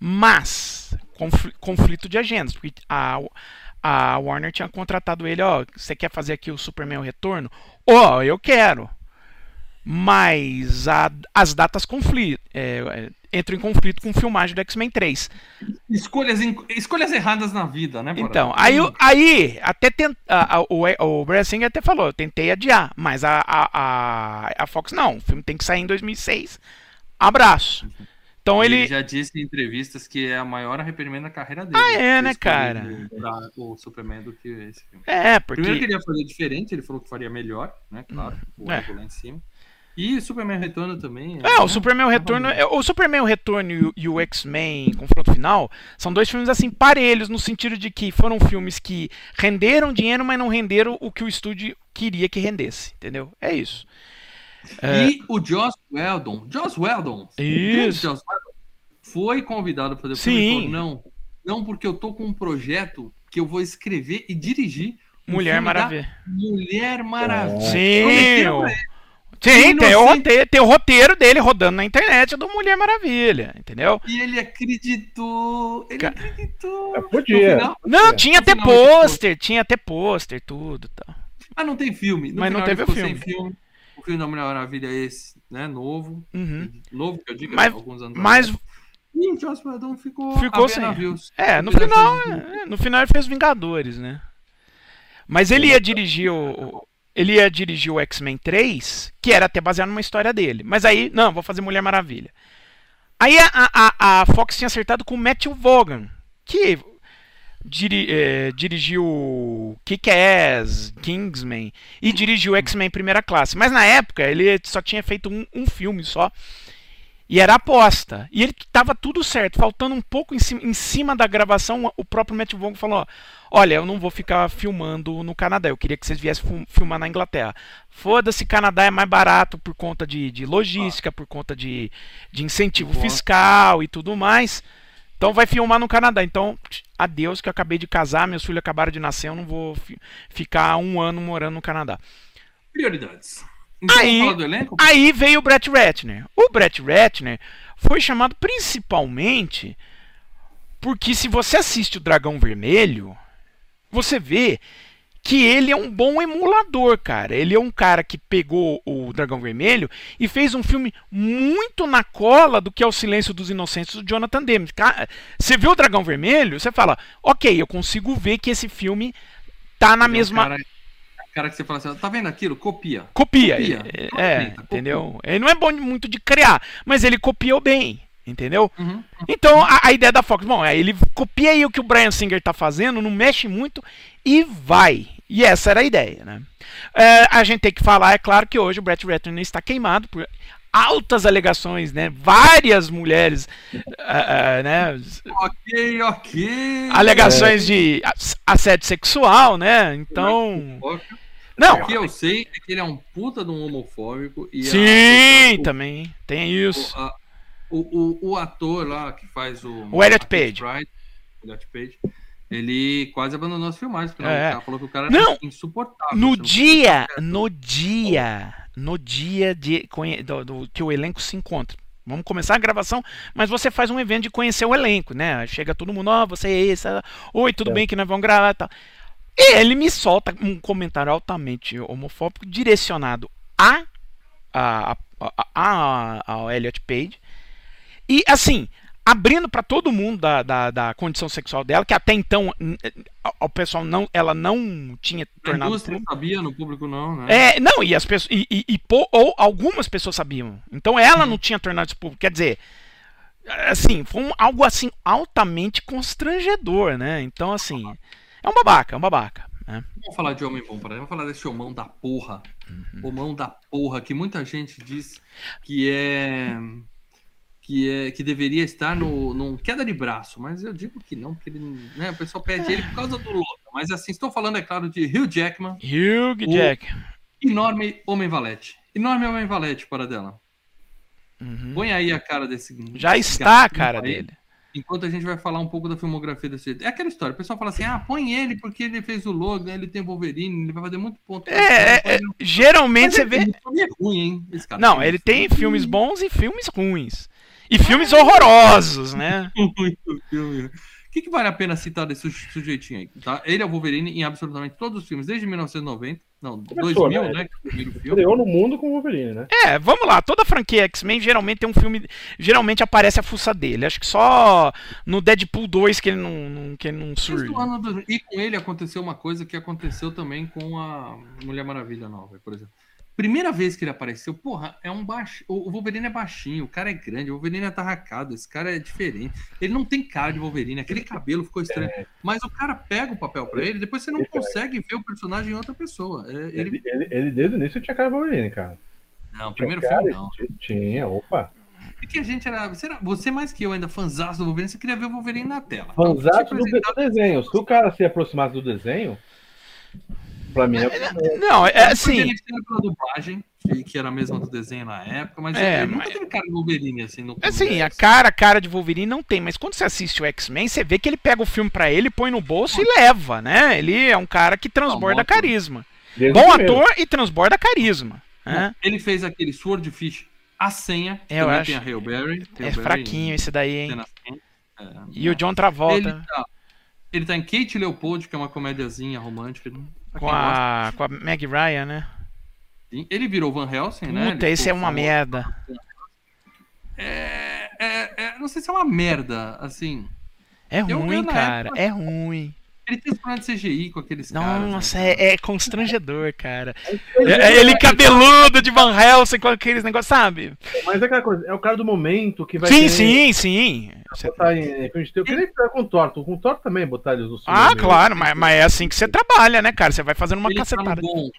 Mas confl- conflito de agendas, porque a, a Warner tinha contratado ele, ó, você quer fazer aqui o Superman o Retorno? Ó, eu quero. Mas a- as datas conflitam, entram em conflito com filmagem do X-Men 3. Escolhas, escolhas erradas na vida, né? Porã? Então, aí, o- aí até tent, a- a- o, o Singer até falou, eu tentei adiar, mas a, a, a, a Fox não, o filme tem que sair em 2006. Abraço. Então ele... ele, já disse em entrevistas que é a maior arrependimento da carreira dele. Ah, é, né, cara? O Superman do que esse filme. é, Primeiro porque que ele ia fazer diferente, ele falou que faria melhor, né? Claro, o é. lá em cima. E Superman Retorno também. é, o né? Superman o Retorno, é, o Superman o Retorno e o, e o X-Men Confronto Final são dois filmes assim parelhos no sentido de que foram filmes que renderam dinheiro, mas não renderam o que o estúdio queria que rendesse, entendeu? É isso. E o Joss Whedon, Joss Whedon, Isso. Joss Whedon, foi convidado para fazer o filme Sim. falou, não, não porque eu tô com um projeto que eu vou escrever e dirigir um Mulher filme Maravilha. Mulher Maravilha. Sim. Sim, tem o, roteiro, tem o roteiro dele rodando na internet do Mulher Maravilha, entendeu? E ele acreditou, ele Ca- acreditou. É, podia. No final- Não, É. tinha até pôster, tinha até pôster, tudo tal. Ah, não tem filme. No Mas não teve o filme. filme. O filme da Mulher Maravilha é esse, né? Novo. Uhum. Novo, que eu digo, Mas- alguns anos Mas, atrás. E o Joss Whedon ficou, Ficou sem. é, no final, fazer- é, no final ele fez Vingadores, né? Mas ele ia dirigir o, o- ele ia dirigir o X-Men 3, que era até baseado numa história dele. Mas aí, não, vou fazer Mulher Maravilha. Aí a, a, a Fox tinha acertado com o Matthew Vaughan, que diri, eh, dirigiu Kick-Ass, Kingsman e dirigiu X-Men Primeira Classe. Mas na época ele só tinha feito um, um filme só. E era aposta. E ele tava tudo certo. Faltando um pouco em cima, em cima da gravação, o próprio Matt Vaughn falou: Olha, eu não vou ficar filmando no Canadá. Eu queria que vocês viessem filmar na Inglaterra. Foda-se, Canadá é mais barato por conta de, de logística, por conta de, de incentivo Boa. fiscal e tudo mais. Então vai filmar no Canadá. Então, adeus, que eu acabei de casar, meus filhos acabaram de nascer, eu não vou fi- ficar um ano morando no Canadá. Prioridades. Então, Aí-? Aí veio o Brett Ratner. O Brett Ratner foi chamado principalmente porque se você assiste o Dragão Vermelho, você vê que ele é um bom emulador, cara. Ele é um cara que pegou o Dragão Vermelho e fez um filme muito na cola do que é o Silêncio dos Inocentes do Jonathan Demme. Você vê o Dragão Vermelho, você fala, ok, eu consigo ver que esse filme tá na Ele é um mesma. Cara, cara que você fala assim, tá vendo aquilo? Copia. Copia. Copia. Copia, É, copia. entendeu? Ele não é bom muito de criar, mas ele copiou bem, entendeu? Uhum. Então a, a ideia da Fox, bom, é ele copia aí o que o Brian Singer tá fazendo, não mexe muito e vai. E essa era a ideia, né? É, a gente tem que falar, é claro que hoje o Brett Ratner está queimado por altas alegações, né? Várias mulheres, ah, ah, né? Ok, ok. Alegações de ass- assédio sexual, né? Então, não. O que eu sei é que ele é um puta de um homofóbico. E a- Sim, o- também tem isso. o, a- o, o, o ator lá que faz o. O Elliot a Page. Pryde, Elliot Page. Ele quase abandonou as filmagens, porque É. o cara falou que o cara Não, era insuportável. No não dia, podia- no dia, no dia de do, do- que o elenco se encontra. Vamos começar a gravação, mas você faz um evento de conhecer o elenco, né? Chega todo mundo, ó, você é esse, oi, tudo É. bem que nós vamos gravar e tal. E ele me solta um comentário altamente homofóbico direcionado a, a, a, a, a- Elliot Page. E assim, abrindo para todo mundo da, da, da condição sexual dela, que até então o pessoal não, ela não tinha A tornado indústria público. sabia, no público não, né? É, não, e as pessoas. E, e- e ou algumas pessoas sabiam. Então ela não tinha tornado isso público. Quer dizer, assim, foi um, algo assim altamente constrangedor, né? Então, assim, é um babaca, é um babaca. Né? Vamos falar de homem bom, para Vamos falar desse homão da porra. Uhum. Homão da porra, que muita gente diz que é que, é, que deveria estar no, num queda de braço, mas eu digo que não, porque ele, né, o pessoal pede ele por causa do Logan. Mas assim, estou falando, é claro, de Hugh Jackman. Hugh Jackman. Enorme Homem Valete. Enorme Homem Valete, para dela. Uhum. Põe aí a cara desse. Já está a cara aí, dele. Enquanto a gente vai falar um pouco da filmografia desse. É aquela história. O pessoal fala assim: ah, põe ele porque ele fez o Logan, ele tem Wolverine, ele vai fazer muito ponto. É, é, é geralmente você vê. Ele é ruim, hein? Não, ele tem filmes bons e filmes ruins. E filmes horrorosos, né? Muito filme. O que, que, vale a pena citar desse sujeitinho aí? Tá? Ele é o Wolverine em absolutamente todos os filmes, desde 1990. Não, Começou, 2000, né? né? Estreou no mundo com o Wolverine, né? É, vamos lá. Toda franquia X-Men geralmente tem um filme. Geralmente aparece a fuça dele. Acho que só no Deadpool 2 que ele não, não que ele não surge. E com ele aconteceu uma coisa que aconteceu também com a Mulher Maravilha nova, por exemplo. Primeira vez que ele apareceu, porra, é um baixo. O Wolverine é baixinho, o cara é grande, o Wolverine é atarracado, esse cara é diferente. Ele não tem cara de Wolverine, aquele cabelo ficou estranho. É. Mas o cara pega o papel pra ele, depois você não consegue ver o personagem em outra pessoa. É, ele... Ele, ele, ele, desde o início tinha cara de Wolverine, cara. Não, primeiro cara, filme não. Tinha, opa. É que a gente era. Será, você mais que eu ainda, fanzaço do Wolverine, você queria ver o Wolverine na tela. Fanzaço do, do desenho. Se o cara se aproximasse do desenho. Pra mim é. Não, é assim. Ele pela dublagem, que era a mesma do desenho na época, mas é, ele nunca teve cara de Wolverine assim no Assim, a cara, cara de Wolverine não tem, mas quando você assiste o X-Men, você vê que ele pega o filme pra ele, põe no bolso e leva, né? Ele é um cara que transborda carisma. Desde Bom ator e transborda carisma. Né? Ele fez aquele Swordfish a senha, que eu acho. tem a Hail Berry. É fraquinho esse daí, hein? É, e o John Travolta. Ele tá, ele tá em Kate Leopold, que é uma comédiazinha romântica. Com a, com a Meg Ryan, né? Ele virou Van Helsing, né? Puta, esse é uma merda. É, é, é, não sei se é uma merda, assim. É ruim, cara. Época, é ruim. Ele tem esse problema de CGI com aqueles Nossa, caras. Nossa, né? é, é, constrangedor, cara. É, ele cabeludo de Van Helsing com aqueles negócios, sabe? Mas é aquela coisa, é o cara do momento que vai. Sim, ter... sim, sim. Botar em, eu queria que com o Thor. Com o Thor também botar eles no Ah, claro, mas, mas é assim que você trabalha, né, cara? Você vai fazendo uma ele cacetada. Tá no, bom,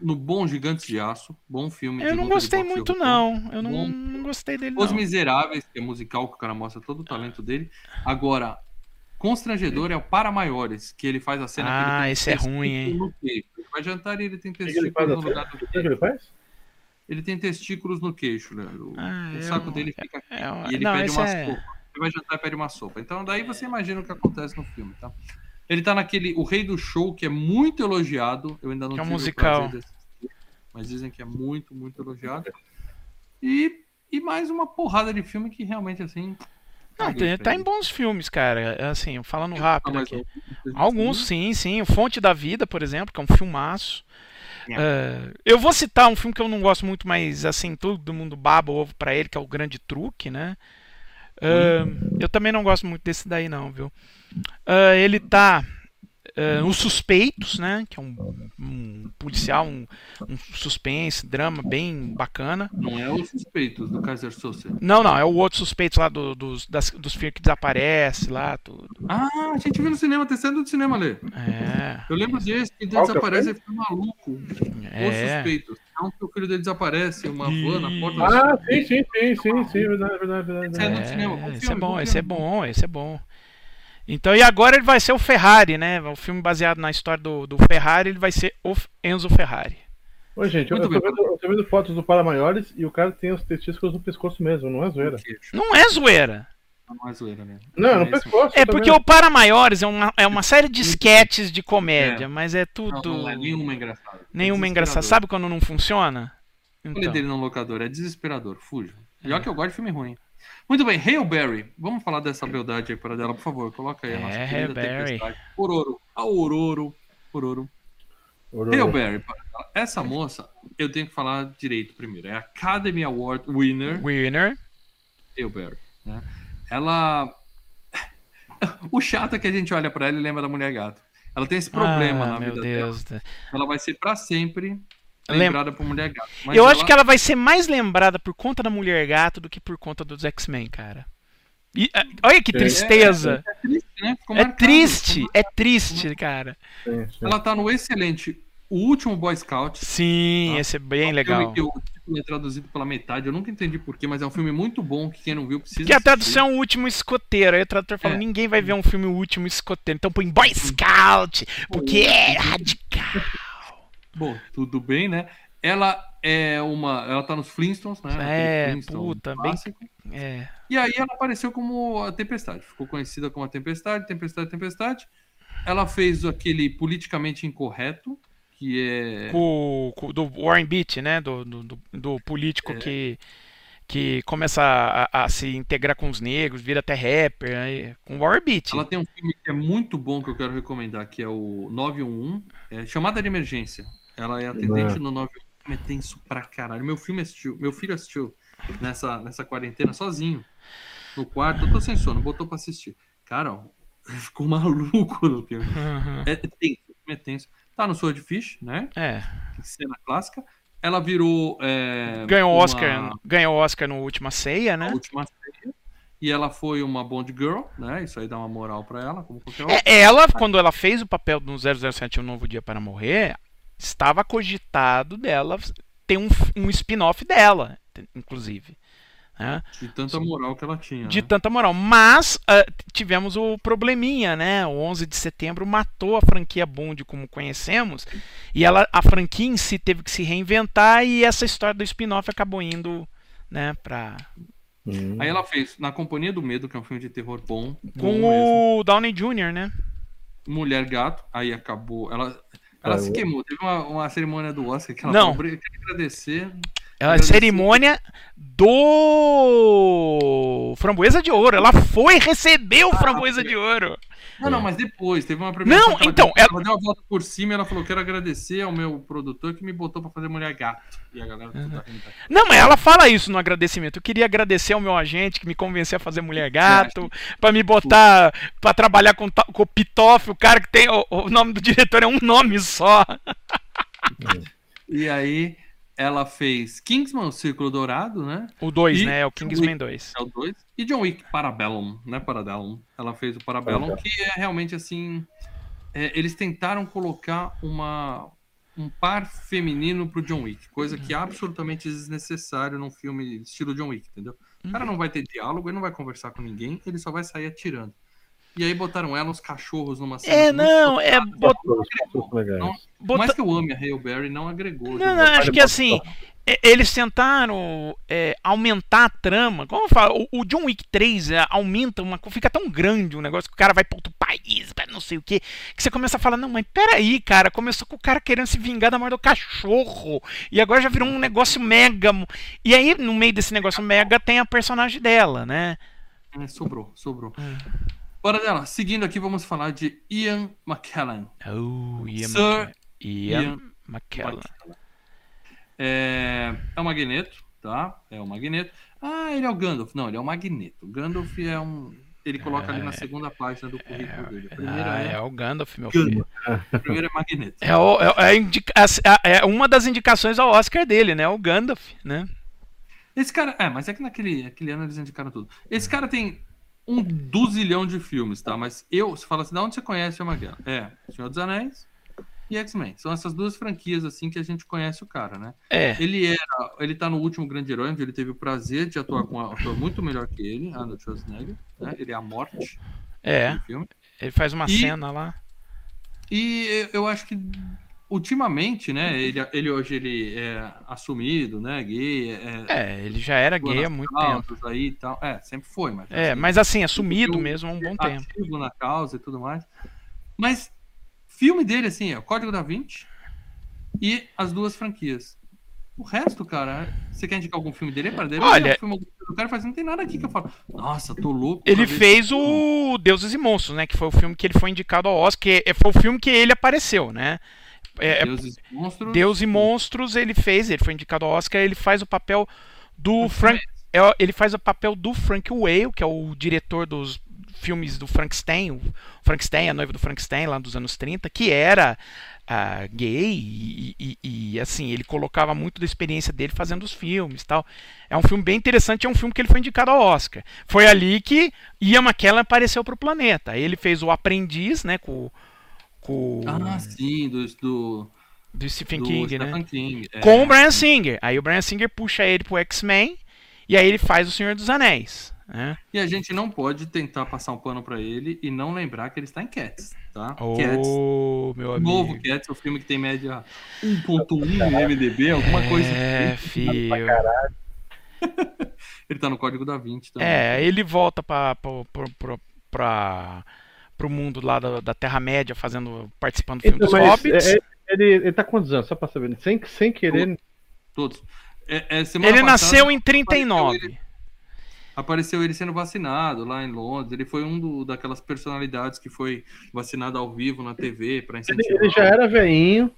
no Bom Gigantes de Aço, bom filme. Eu não gostei muito, não. Eu não, não gostei dele. Os não. Miseráveis, que é musical, que o cara mostra todo o talento dele. Agora, Constrangedor é o Para Maiores, que ele faz a cena. Ah, esse é ruim, hein? Ele vai jantar e ele tem testículos no lugar do queixo. Ele faz? Ele tem testículos no queixo, Leandro. Ah, o saco dele fica aqui. É, e ele não, pede uma é... sopa. Ele vai jantar e pede uma sopa. Então daí você imagina o que acontece no filme, tá? Ele tá naquele O Rei do Show, que é muito elogiado. Eu ainda não que é um musical. mas dizem que é muito, muito elogiado. E, e mais uma porrada de filme que realmente, assim, não, tem, tá em bons filmes, cara. Assim, falando rápido aqui. Alguns, sim, sim. O Fonte da Vida, por exemplo, que é um filmaço. Uh, eu vou citar um filme que eu não gosto muito, mas assim, todo mundo baba o ovo pra ele, que é o Grande Truque, né? Uh, eu também não gosto muito desse daí, não, viu? Uh, ele tá Uh, os Suspeitos, né? Que é um, um policial, um, um, suspense, drama bem bacana. Não é os Suspeitos do Kaiser Sosa. Não, não, é o outro Suspeitos lá do, dos, das, dos filmes que desaparece lá, tudo. Ah, a gente viu no cinema, terceiro do cinema ali. É. Eu lembro desse, que ele desaparece e fica maluco. É. Os Suspeitos. Então que o filho dele desaparece, uma e... van na porta. Ah, sim, sim, sim, sim, sim, verdade, verdade, verdade. Esse é, no cinema. esse é bom, esse é bom, esse é bom. Então, e agora ele vai ser o Ferrari, né? O filme baseado na história do, do Ferrari, ele vai ser o Enzo Ferrari. Oi, gente, eu, eu, tô vendo, eu, tô vendo, fotos do Para Maiores e o cara tem os testículos no pescoço mesmo, não é zoeira. Não é zoeira. Não é zoeira mesmo. Não, é no pescoço. É porque o Para Maiores é uma, é uma série de sketches de comédia, é. mas é tudo. Não, não é nenhuma engraçada. Nenhuma engraçada. Sabe quando não funciona? Então. Olha dele no locador, é desesperador, fuja. Pior é. que eu gosto de filme ruim. Muito bem, Hail Berry. Vamos falar dessa beldade aí para dela, por favor. Coloca aí a nossa é, Hail Berry. Ororo. A Ororo. Ororo. Hail Berry. Essa moça, eu tenho que falar direito primeiro. É Academy Award winner. Winner. Hail Berry. Né? Ela... O chato é que a gente olha para ela e lembra da Mulher Gato. Ela tem esse problema ah, na vida Deus dela. Ela vai ser para sempre lembrada por Mulher Gato. eu ela... acho que ela vai ser mais lembrada por conta da Mulher Gato do que por conta dos X-Men, cara. E, é, olha que tristeza. É, é triste, né? É triste, é triste, cara. Ela tá no excelente O Último Boy Scout. Sim, tá? esse é bem é um legal. que o título é traduzido pela metade. Eu nunca entendi porquê, mas é um filme muito bom que quem não viu precisa Que a tradução é o último escoteiro. Aí o tradutor fala: É. ninguém vai ver um filme O Último Escoteiro. Então põe Boy Scout, porque é radical. Bom, tudo bem, né? Ela é uma. Ela tá nos Flintstones, né? É, Aquele Flintstone puta, bem- clássico. É. E aí ela apareceu como a Tempestade. Ficou conhecida como a Tempestade, Tempestade, Tempestade. Ela fez aquele politicamente incorreto, que é. Com, com- do Warren Beat, né? Do, do, do- político É. que, que começa a, a se integrar com os negros, vira até rapper, aí, com Warren Beat. Ela tem um filme que é muito bom que eu quero recomendar, que é o 911, é Chamada de Emergência. Ela é atendente É. no 911, é tenso pra caralho. Meu filme assistiu, meu filho assistiu nessa, nessa quarentena sozinho, no quarto, eu tô sem sono, botou pra assistir. Cara, ó, ficou maluco no filme. Uhum. É tenso, é tenso. Tá no Swordfish, né? É. Cena clássica. Ela virou. é, Ganhou uma- Oscar, ganhou Oscar no Última Ceia, a né? última ceia. E ela foi uma Bond Girl, né? Isso aí dá uma moral pra ela, como qualquer outra. É, ela, quando ela fez o papel do 007 Um Novo Dia para Morrer, estava cogitado dela ter um, um spin-off dela, inclusive. né? De tanta moral que ela tinha. De né? tanta moral. Mas ah, tivemos o probleminha, né? O 11 de setembro matou a franquia Bond como conhecemos. E ela, a franquia em si teve que se reinventar e essa história do spin-off acabou indo, né, pra... Hum. Aí ela fez Na Companhia do Medo, que é um filme de terror bom. bom Com mesmo. o Downey Jr., né? Mulher Gato, aí acabou. Ela, ela se queimou. Teve uma, uma cerimônia do Oscar que ela Não. falou, "Eu quero agradecer. Ela Agradecer. cerimônia do Framboesa de Ouro. Ela foi receber o Framboesa de Ouro. Não, não, mas depois, teve uma premiação. Não, então, ela- ela deu uma volta por cima e ela falou: quero agradecer ao meu produtor que me botou pra fazer Mulher Gato. E a galera rindo. Não, mas ela fala isso no agradecimento. Eu queria agradecer ao meu agente que me convenceu a fazer Mulher Gato, pra me botar pra trabalhar com, com o Pitoff, o cara que tem o, o nome do diretor é um nome só. E aí ela fez Kingsman, o Círculo Dourado, né? O 2, E- né? É o Kingsman 2. É o 2. E John Wick Parabellum, né? Parabellum. Ela fez o Parabellum, que é realmente assim. é, eles tentaram colocar uma, um par feminino pro John Wick, coisa que é absolutamente desnecessário num filme estilo John Wick, entendeu? O cara não vai ter diálogo, ele não vai conversar com ninguém, ele só vai sair atirando. E aí botaram ela, os cachorros, numa cena. É, não, é. bot-. Não, bota- Mais que eu ame a Hale Berry, não agregou. Não, não, acho que assim, e- eles tentaram é, aumentar a trama. Como eu falo, o, o John Wick 3 é, aumenta uma fica tão grande um negócio que o cara vai pra outro país, pra não sei o que, que você começa a falar, não, mas peraí, cara, começou com o cara querendo se vingar da morte do cachorro, e agora já virou um negócio mega. E aí, no meio desse negócio mega, tem a personagem dela, né? É, sobrou, sobrou. Hum. Bora dela. Seguindo aqui, vamos falar de Ian McKellen. Oh, Ian, Sir. Ian Ian McKellen. É, é o Magneto, tá? É o Magneto. Ah, ele é o Gandalf. Não, ele é o Magneto. O Gandalf é um. Ele coloca ali na segunda página do currículo dele. A primeira Ah, é, é o Gandalf, meu filho. a primeira é Magneto. É, o- é, é uma das indicações ao Oscar dele, né? O Gandalf, né? Esse cara. É, mas é que naquele aquele ano eles indicaram tudo. Esse cara tem um duzilhão de filmes, tá? Mas eu, você fala assim, de onde você conhece o Magneto? É, Senhor dos Anéis e X-Men. São essas duas franquias, assim, que a gente conhece o cara, né? É. Ele era, ele tá no último Grande Herói, onde ele teve o prazer de atuar com um ator muito melhor que ele, Arnold Schwarzenegger, né? Ele é a morte É. Ele faz uma E- cena lá. E eu acho que ultimamente, né, ele, ele hoje ele é assumido, né, gay, é, É, ele já era gay há muito tempo. aí tal. É, sempre foi, mas É, assim, mas assim, assumido mesmo há um bom tempo. ativo na causa e tudo mais. Mas filme dele assim, é o Código da Vinci e as duas franquias. O resto, cara, você quer indicar algum filme dele? É para dele. Olha- É um filme do cara faz não tem nada aqui que eu falo. Nossa, tô louco. Ele fez esse filme." o Deuses e Monstros, né? Que foi o filme que ele foi indicado ao Oscar. Que é- foi o filme que ele apareceu, né? É, é- Deuses e Monstros. Deus e Monstros ele fez, ele foi indicado ao Oscar, ele faz o papel do Frank. é, ele faz o papel do Frank Whale, que é o diretor dos filmes do Frankenstein, o Frankenstein, a noiva do Frankenstein, lá dos anos 30, que era uh, gay e, e, e, assim ele colocava muito da experiência dele fazendo os filmes tal é um filme bem interessante é um filme que ele foi indicado ao Oscar foi ali que Ian McKellen apareceu para o planeta ele fez o Aprendiz né com, com ah sim do, do do Stephen do King, Stephen né? King, é. Com o Brian Singer. Aí o Brian Singer puxa ele pro X-Men e aí ele faz o Senhor dos Anéis. Né? E a gente não pode tentar passar um pano para ele e não lembrar que ele está em Cats, tá? Oh, Cats, meu amigo. novo Cats, o filme que tem média 1.1 no MDB, alguma é, coisa. É, filho. ele tá no código da 20 também. É, ele volta para para pro mundo lá da, da Terra-média, fazendo, participando do filme então, dos Hobbits. É, ele, ele tá quantos anos? Só pra saber. Sem, sem querer. Todos. É, é, ele passada, nasceu em 39. Apareceu ele, apareceu ele, sendo vacinado lá em Londres. Ele foi um do, daquelas personalidades que foi vacinado ao vivo na TV para incentivar. Ele, ele, já era veinho.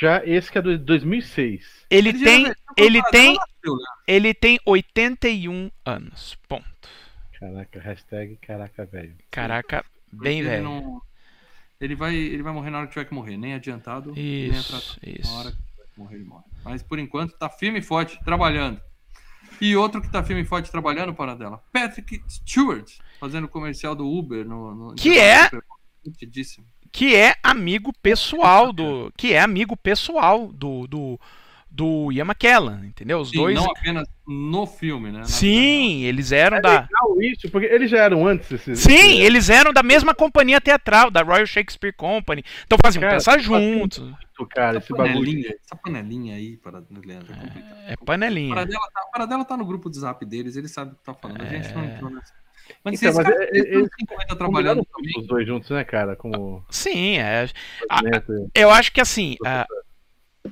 Já esse que é do 2006. Ele, ele tem, ele tem, nasceu, né? ele tem 81 anos. Ponto. Caraca, hashtag caraca velho. Caraca, bem velho. Não... Ele vai, ele vai morrer na hora que tiver que morrer, nem adiantado, isso, nem atrasado. Isso. Na hora que tiver que morrer, ele morre. Mas por enquanto tá firme e forte, trabalhando. E outro que tá firme e forte trabalhando para dela, Patrick Stewart, fazendo comercial do Uber no, no que é que é amigo pessoal do que é amigo pessoal do, do do Ian McKellen, entendeu? Os Sim, dois. Não apenas no filme, né? Na Sim, eles eram é da. Legal isso, porque eles já eram antes. Esses... Sim, eles eram da mesma companhia teatral, da Royal Shakespeare Company. Então faziam cara, peça juntos. Muito, cara, essa, panelinha, essa panelinha aí, para Leandro, é complicado. É, é panelinha. Para dela, tá, para dela tá no grupo de zap deles, eles sabem o que tá falando. A gente não É. entrou nessa. Mas, Então, mas é- é- eles estão trabalhando também. Os dois juntos, né, cara? Como. Sim, é. A- eu acho que assim. a-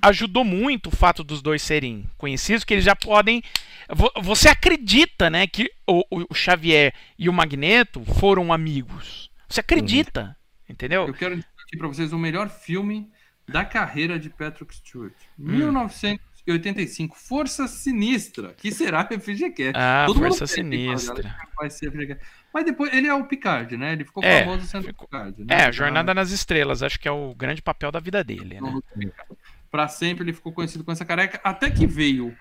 ajudou muito o fato dos dois serem conhecidos, que eles já podem. vo- Você acredita, né, que o, o- Xavier e o Magneto foram amigos. Você acredita, entendeu? Eu quero dizer aqui para vocês o melhor filme da carreira de Patrick Stewart. Hum. 1985, Força Sinistra, que será FGCast. Ah, Todo Força Sinistra. Vai ser. Mas depois ele é o Picard, né? Ele ficou É, famoso sendo ficou- Picard. Né? É, Jornada nas Estrelas, acho que é o grande papel da vida dele, né? Para sempre ele ficou conhecido com essa careca, até que veio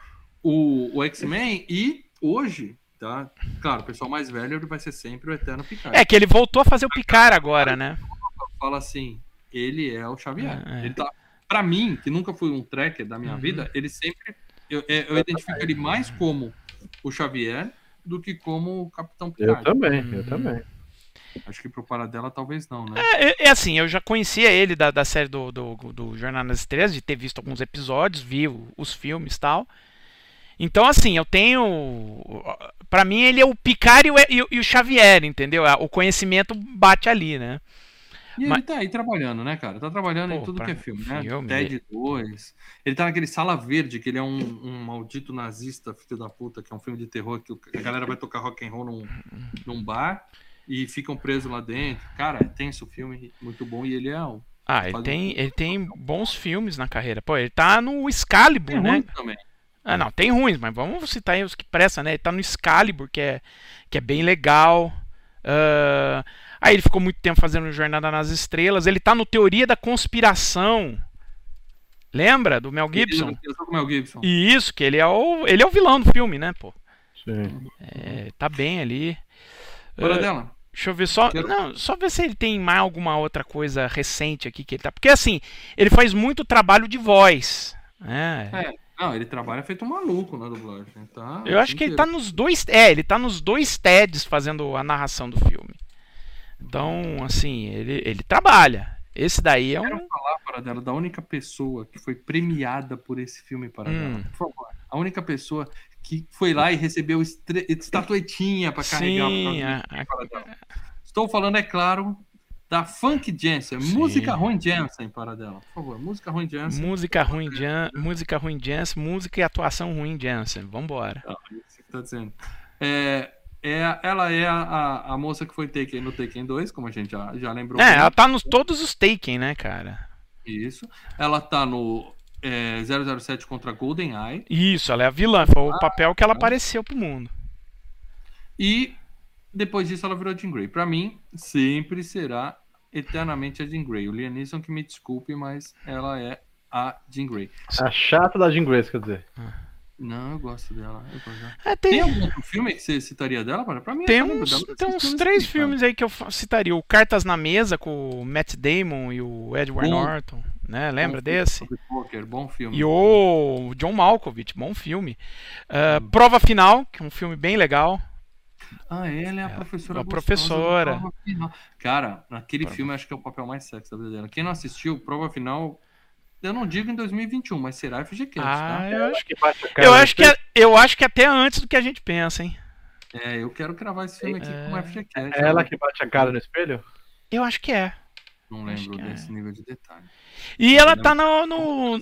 o, o X-Men e hoje, tá? Claro, o pessoal mais velho ele vai ser sempre o eterno Picard. É que ele voltou a fazer o Picard agora, né? Fala assim, ele é o Xavier. É, é. Ele tá, para mim, que nunca fui um tracker da minha Uhum. vida, ele sempre eu, é, eu identifico ele mais como o Xavier do que como o Capitão Eu Picard. também, Uhum. eu também. Acho que pro Paradela talvez não, né? É, é assim, eu já conhecia ele da, da série do, do, do Jornada nas Estrelas, de ter visto alguns episódios, vi os filmes e tal. Então, assim, eu tenho. Pra mim, ele é o Picard e o, e o- e o Xavier, entendeu? O conhecimento bate ali, né? E Mas- ele tá aí trabalhando, né, cara? Tá trabalhando em Pô, tudo pra- que é filme, né? filme, TED 2. Ele tá naquele Sala Verde, que ele é um, um maldito nazista, filho da puta, que é um filme de terror que a galera vai tocar rock and roll num, num bar e ficam presos lá dentro. Cara, é tenso o filme, muito bom. E ele é um. Ah, ele tem, um- ele tem bons filmes na carreira. Pô, ele tá no Excalibur, É né? também. Ah, não, tem ruins, mas vamos citar aí os que prestam, né? Ele tá no Excalibur, que é, que é bem legal. Ah, aí ele ficou muito tempo fazendo Jornada nas Estrelas. Ele tá no Teoria da Conspiração. Lembra do Mel Gibson? Eu sou com o Mel Gibson. E isso, que ele é o, ele é o vilão do filme, né, pô? Sim. É, tá bem ali. Fora Ah, dela. Deixa eu ver só. Quero- Não, só ver se ele tem mais alguma outra coisa recente aqui que ele tá. Porque assim, ele faz muito trabalho de voz. né? É, não, ele trabalha feito um maluco na dublagem. Tá, Eu acho que ele tá nos dois. É, ele tá nos dois TEDs fazendo a narração do filme. Então, assim, ele, ele trabalha. Esse daí é Quero um. falar para dela da única pessoa que foi premiada por esse filme para Hum. Por favor. A única pessoa que foi lá e recebeu estre- estatuetinha para carregar. Sim, por causa a- dela. Estou falando, é claro, da Funk Jensen. Sim. Música ruim Jensen para dela. Por favor, música ruim Jensen. Música ruim, Jan, música ruim Jansen, música e atuação ruim Jansen. Vambora. Ah, isso que tá dizendo. É, é, ela é a, a, moça que foi Taken no Taken 2, como a gente já, já lembrou. É, ela tá nos todos os Taken, né, cara? Isso. Ela tá no é, 007 contra GoldenEye. Isso, ela é a vilã. Foi o papel que ela apareceu pro mundo. E depois disso ela virou Jean Grey. Pra mim, sempre será eternamente a Jean Grey. O Liam Neeson que me desculpe, mas ela é a Jean Grey. A chata da Jean Grey, quer dizer. Não, eu gosto dela. Eu gosto dela. É, Tem tem, algum outro filme que você citaria dela? Para pra mim, tem uns, dela, tem uns três filmes aí que eu citaria. O Cartas na Mesa com o Matt Damon e o Edward Bom. Norton, né? Lembra Bom desse? poker, bom filme. E o John Malkovich, bom filme. Ah, Prova Final, que é um filme bem legal. Ah, ela é a professora. a gostosa do professora. Prova. Cara, naquele filme acho que é o papel mais sexy da vida dela. Quem não assistiu, prova final. Eu não digo em 2021, mas será FGCast, Ah, tá? eu acho, Que a eu, acho que é, eu acho que até antes do que a gente pensa, hein? É, eu quero gravar esse filme aqui com o FGCast. É ela que bate a cara no espelho? Eu acho que é. Não lembro que é. desse nível de detalhe. E ela tá no, no-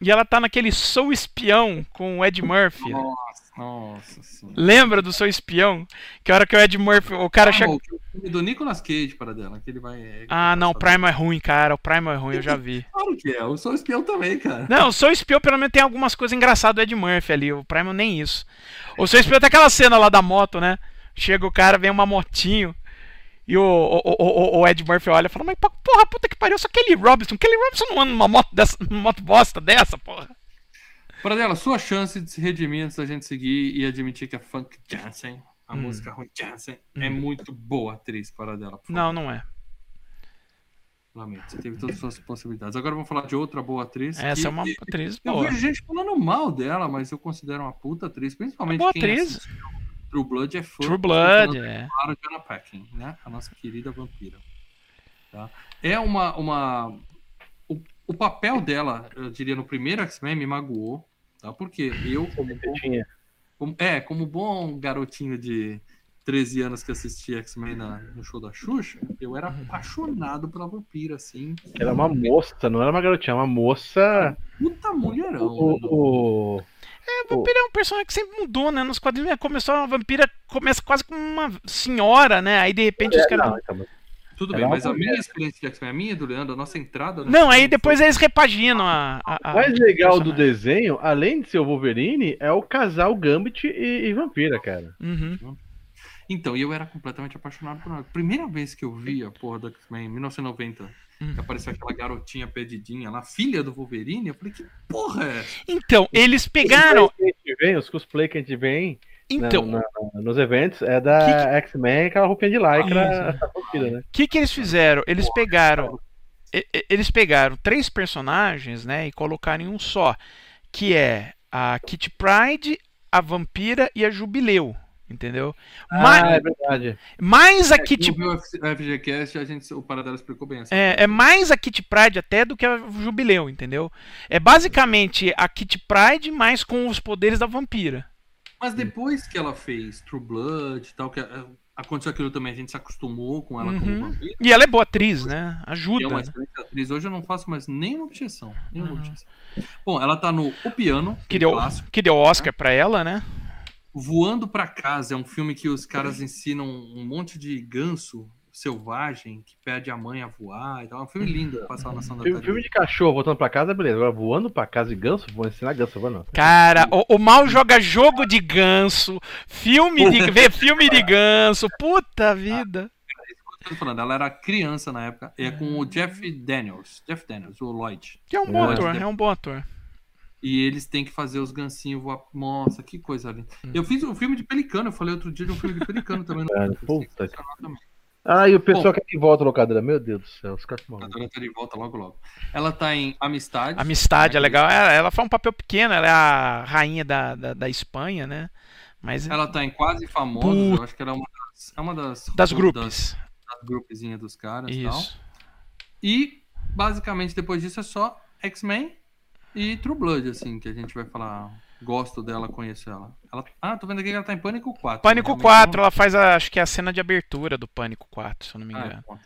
E ela tá naquele Sou Espião com o Ed Murphy. Nossa, nossa senhora. Lembra do Sou Espião? Que a hora que o Ed Murphy. O cara Ah, chega. o do Nicolas Cage para dela, que ele vai. é, Ah, não, o. Prime é ruim, cara. O Prime é ruim, eu já vi. Claro que é, eu sou espião também, cara. Não, o Sou Espião pelo menos tem algumas coisas engraçadas do Ed Murphy ali. O Prime nem isso. O Sou Espião tem aquela cena lá da moto, né? Chega o cara, vem uma motinho. E o, o, o, o Ed Murphy olha e fala: Mas porra, puta que pariu, só aquele Robinson. Aquele Robinson não anda numa moto, dessa, numa moto bosta dessa, porra. Para dela, sua chance de se redimir antes da gente seguir e admitir que a Funk Jansen, a Hum. música Funk Jansen, é muito boa atriz para dela. Não, não é. Lamento, você teve todas as suas possibilidades. Agora vamos falar de outra boa atriz. Essa que é uma atriz Eu boa. vejo gente falando mal dela, mas eu considero uma puta atriz, principalmente Boa quem atriz. assistiu True Blood é fã. True Blood, é. Claro, Jonah Packing, né? A nossa querida vampira. Tá? É uma... uma... O, o papel dela, eu diria, no primeiro X-Men me magoou, tá? Porque eu, como bom, Tinha. como- é, como bom garotinho de 13 anos que assistia X-Men no show da Xuxa, eu era apaixonado pela vampira, assim. Era uma moça, não era uma garotinha, uma moça. Puta mulherão. O, né? o- A vampira é um personagem que sempre mudou, né? Nos quadrinhos né? começou a vampira começa quase como uma senhora, né? Aí de repente os É, caras. então, Tudo bem, é uma mas a minha experiência de X-Men, a minha do Leandro, a nossa entrada. no Não, aí depois foi- eles repaginam a. a- a- O mais legal do desenho, além de ser o Wolverine, é o casal Gambit e, e Vampira, cara. Uhum. Então, e eu era completamente apaixonado por ela. Primeira vez que eu vi a porra do X-Men, em 1990, Hum. que apareceu aquela garotinha pedidinha lá, filha do Wolverine, eu falei, que porra é essa? Então, eles pegaram. Os cosplay que a gente vê, os cosplay que a gente vê na- Então, na- nos eventos é da X-Men, aquela roupinha de lycra, essa vampira, né? o que, que eles fizeram? Eles pegaram. e- e- Eles pegaram três personagens, né? E colocaram em um só. Que é a Kitty Pride, a Vampira e a Jubileu. Entendeu? Ah, Ma- é verdade. mais a viu o FGCast, a gente, o Paradela explicou bem essa. É, é mais a Kitty Pride até do que a Jubileu, entendeu? É basicamente a Kitty Pride, mais com os poderes da vampira. Mas depois que ela fez True Blood e tal, que é, aconteceu aquilo também, a gente se acostumou com ela como Uhum. vampira. E ela é boa atriz, né? É Ajuda. uma né? excelente atriz. Hoje eu não faço mais nenhuma objeção. Nenhuma Uhum. objeção. Bom, ela tá no O Piano, Que deu, clássico. que deu Oscar pra ela, né? Voando pra Casa é um filme que os caras ensinam um monte de ganso selvagem que pede a mãe a voar e tal. É um filme lindo, passar na nação da Filme, filme de cachorro voltando pra casa, beleza. Agora voando pra casa e ganso, vou ensinar ganso, vou não. Cara, o, o Mal joga jogo de ganso, filme de, vê filme de ganso, puta vida. Eu tô falando, ela era criança na época. É com o Jeff Daniels. Jeff Daniels, o Lloyd. Que é um bom É. ator, é um bom ator. E eles têm que fazer os gancinhos voar. Nossa, que coisa linda. Hum. Eu fiz um filme de pelicano. Eu falei outro dia de um filme de pelicano também. Cara, no puta também. Ah, e o pessoal quer que volta a locadora. Meu Deus do céu, os caras A malucos. Dora tá de volta logo, logo. Ela tá em Amistade. Amistade é né, legal. Ela, ela faz um papel pequeno, ela é a rainha da, da, da Espanha, né? Mas Ela tá em Quase Famosos. Puta. Eu acho que ela é uma das, é uma das, das das, grupos. das grupezinhas dos caras e tal. Isso. E, basicamente, depois disso é só X-Men e True Blood, assim, que a gente vai falar. Gosto dela, conheço ela. ela. Ah, tô vendo aqui que ela tá em Pânico 4. Pânico Realmente 4, não- ela faz a, acho que é a cena de abertura do Pânico 4, se eu não me Ah, engano. conta,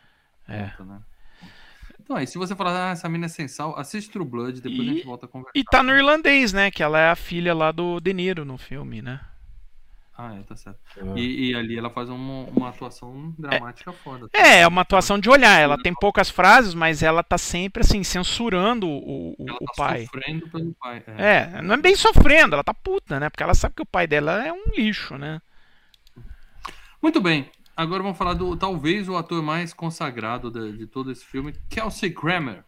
É. conta, né? Então, aí, se você falar, ah, essa mina é sensal, assiste True Blood, depois E- a gente volta a conversar. E tá no irlandês, né? Que ela é a filha lá do De Niro no filme, né? Ah, é, tá certo. Ah. E, e ali ela faz uma, uma atuação dramática foda. É, é uma atuação de olhar. Ela tem poucas frases, mas ela tá sempre assim, censurando o, o, Ela o tá pai. sofrendo pelo pai. É. É, não é bem sofrendo, ela tá puta, né? Porque ela sabe que o pai dela é um lixo, né? Muito bem. Agora vamos falar do talvez o ator mais consagrado de, de todo esse filme, Kelsey Grammer.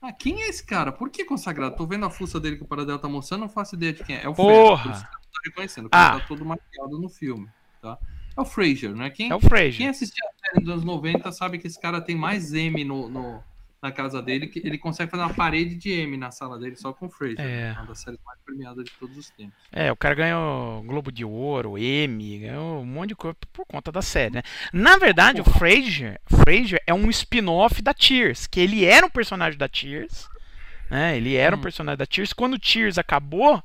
Ah, quem é esse cara? Por que consagrado? Tô vendo a fuça dele que o Paradelo tá mostrando, não faço ideia de quem é. É o Porra! Fraser, tô reconhecendo, Ah. porque tá todo maquiado no filme, tá? É o Fraser, né? Quem, É o Fraser. quem assistia a série dos anos 90 sabe que esse cara tem mais M no, no- na casa dele, que ele consegue fazer uma parede de M na sala dele só com o Fraser. É. Uma das séries mais premiadas de todos os tempos. É, o cara ganhou Globo de Ouro, Emmy, ganhou um monte de coisa por conta da série, né? Na verdade, o Frasier, Frasier é um spin-off da Cheers, que ele era um personagem da Cheers, né? Ele era um Hum. personagem da Cheers. Quando o Cheers acabou,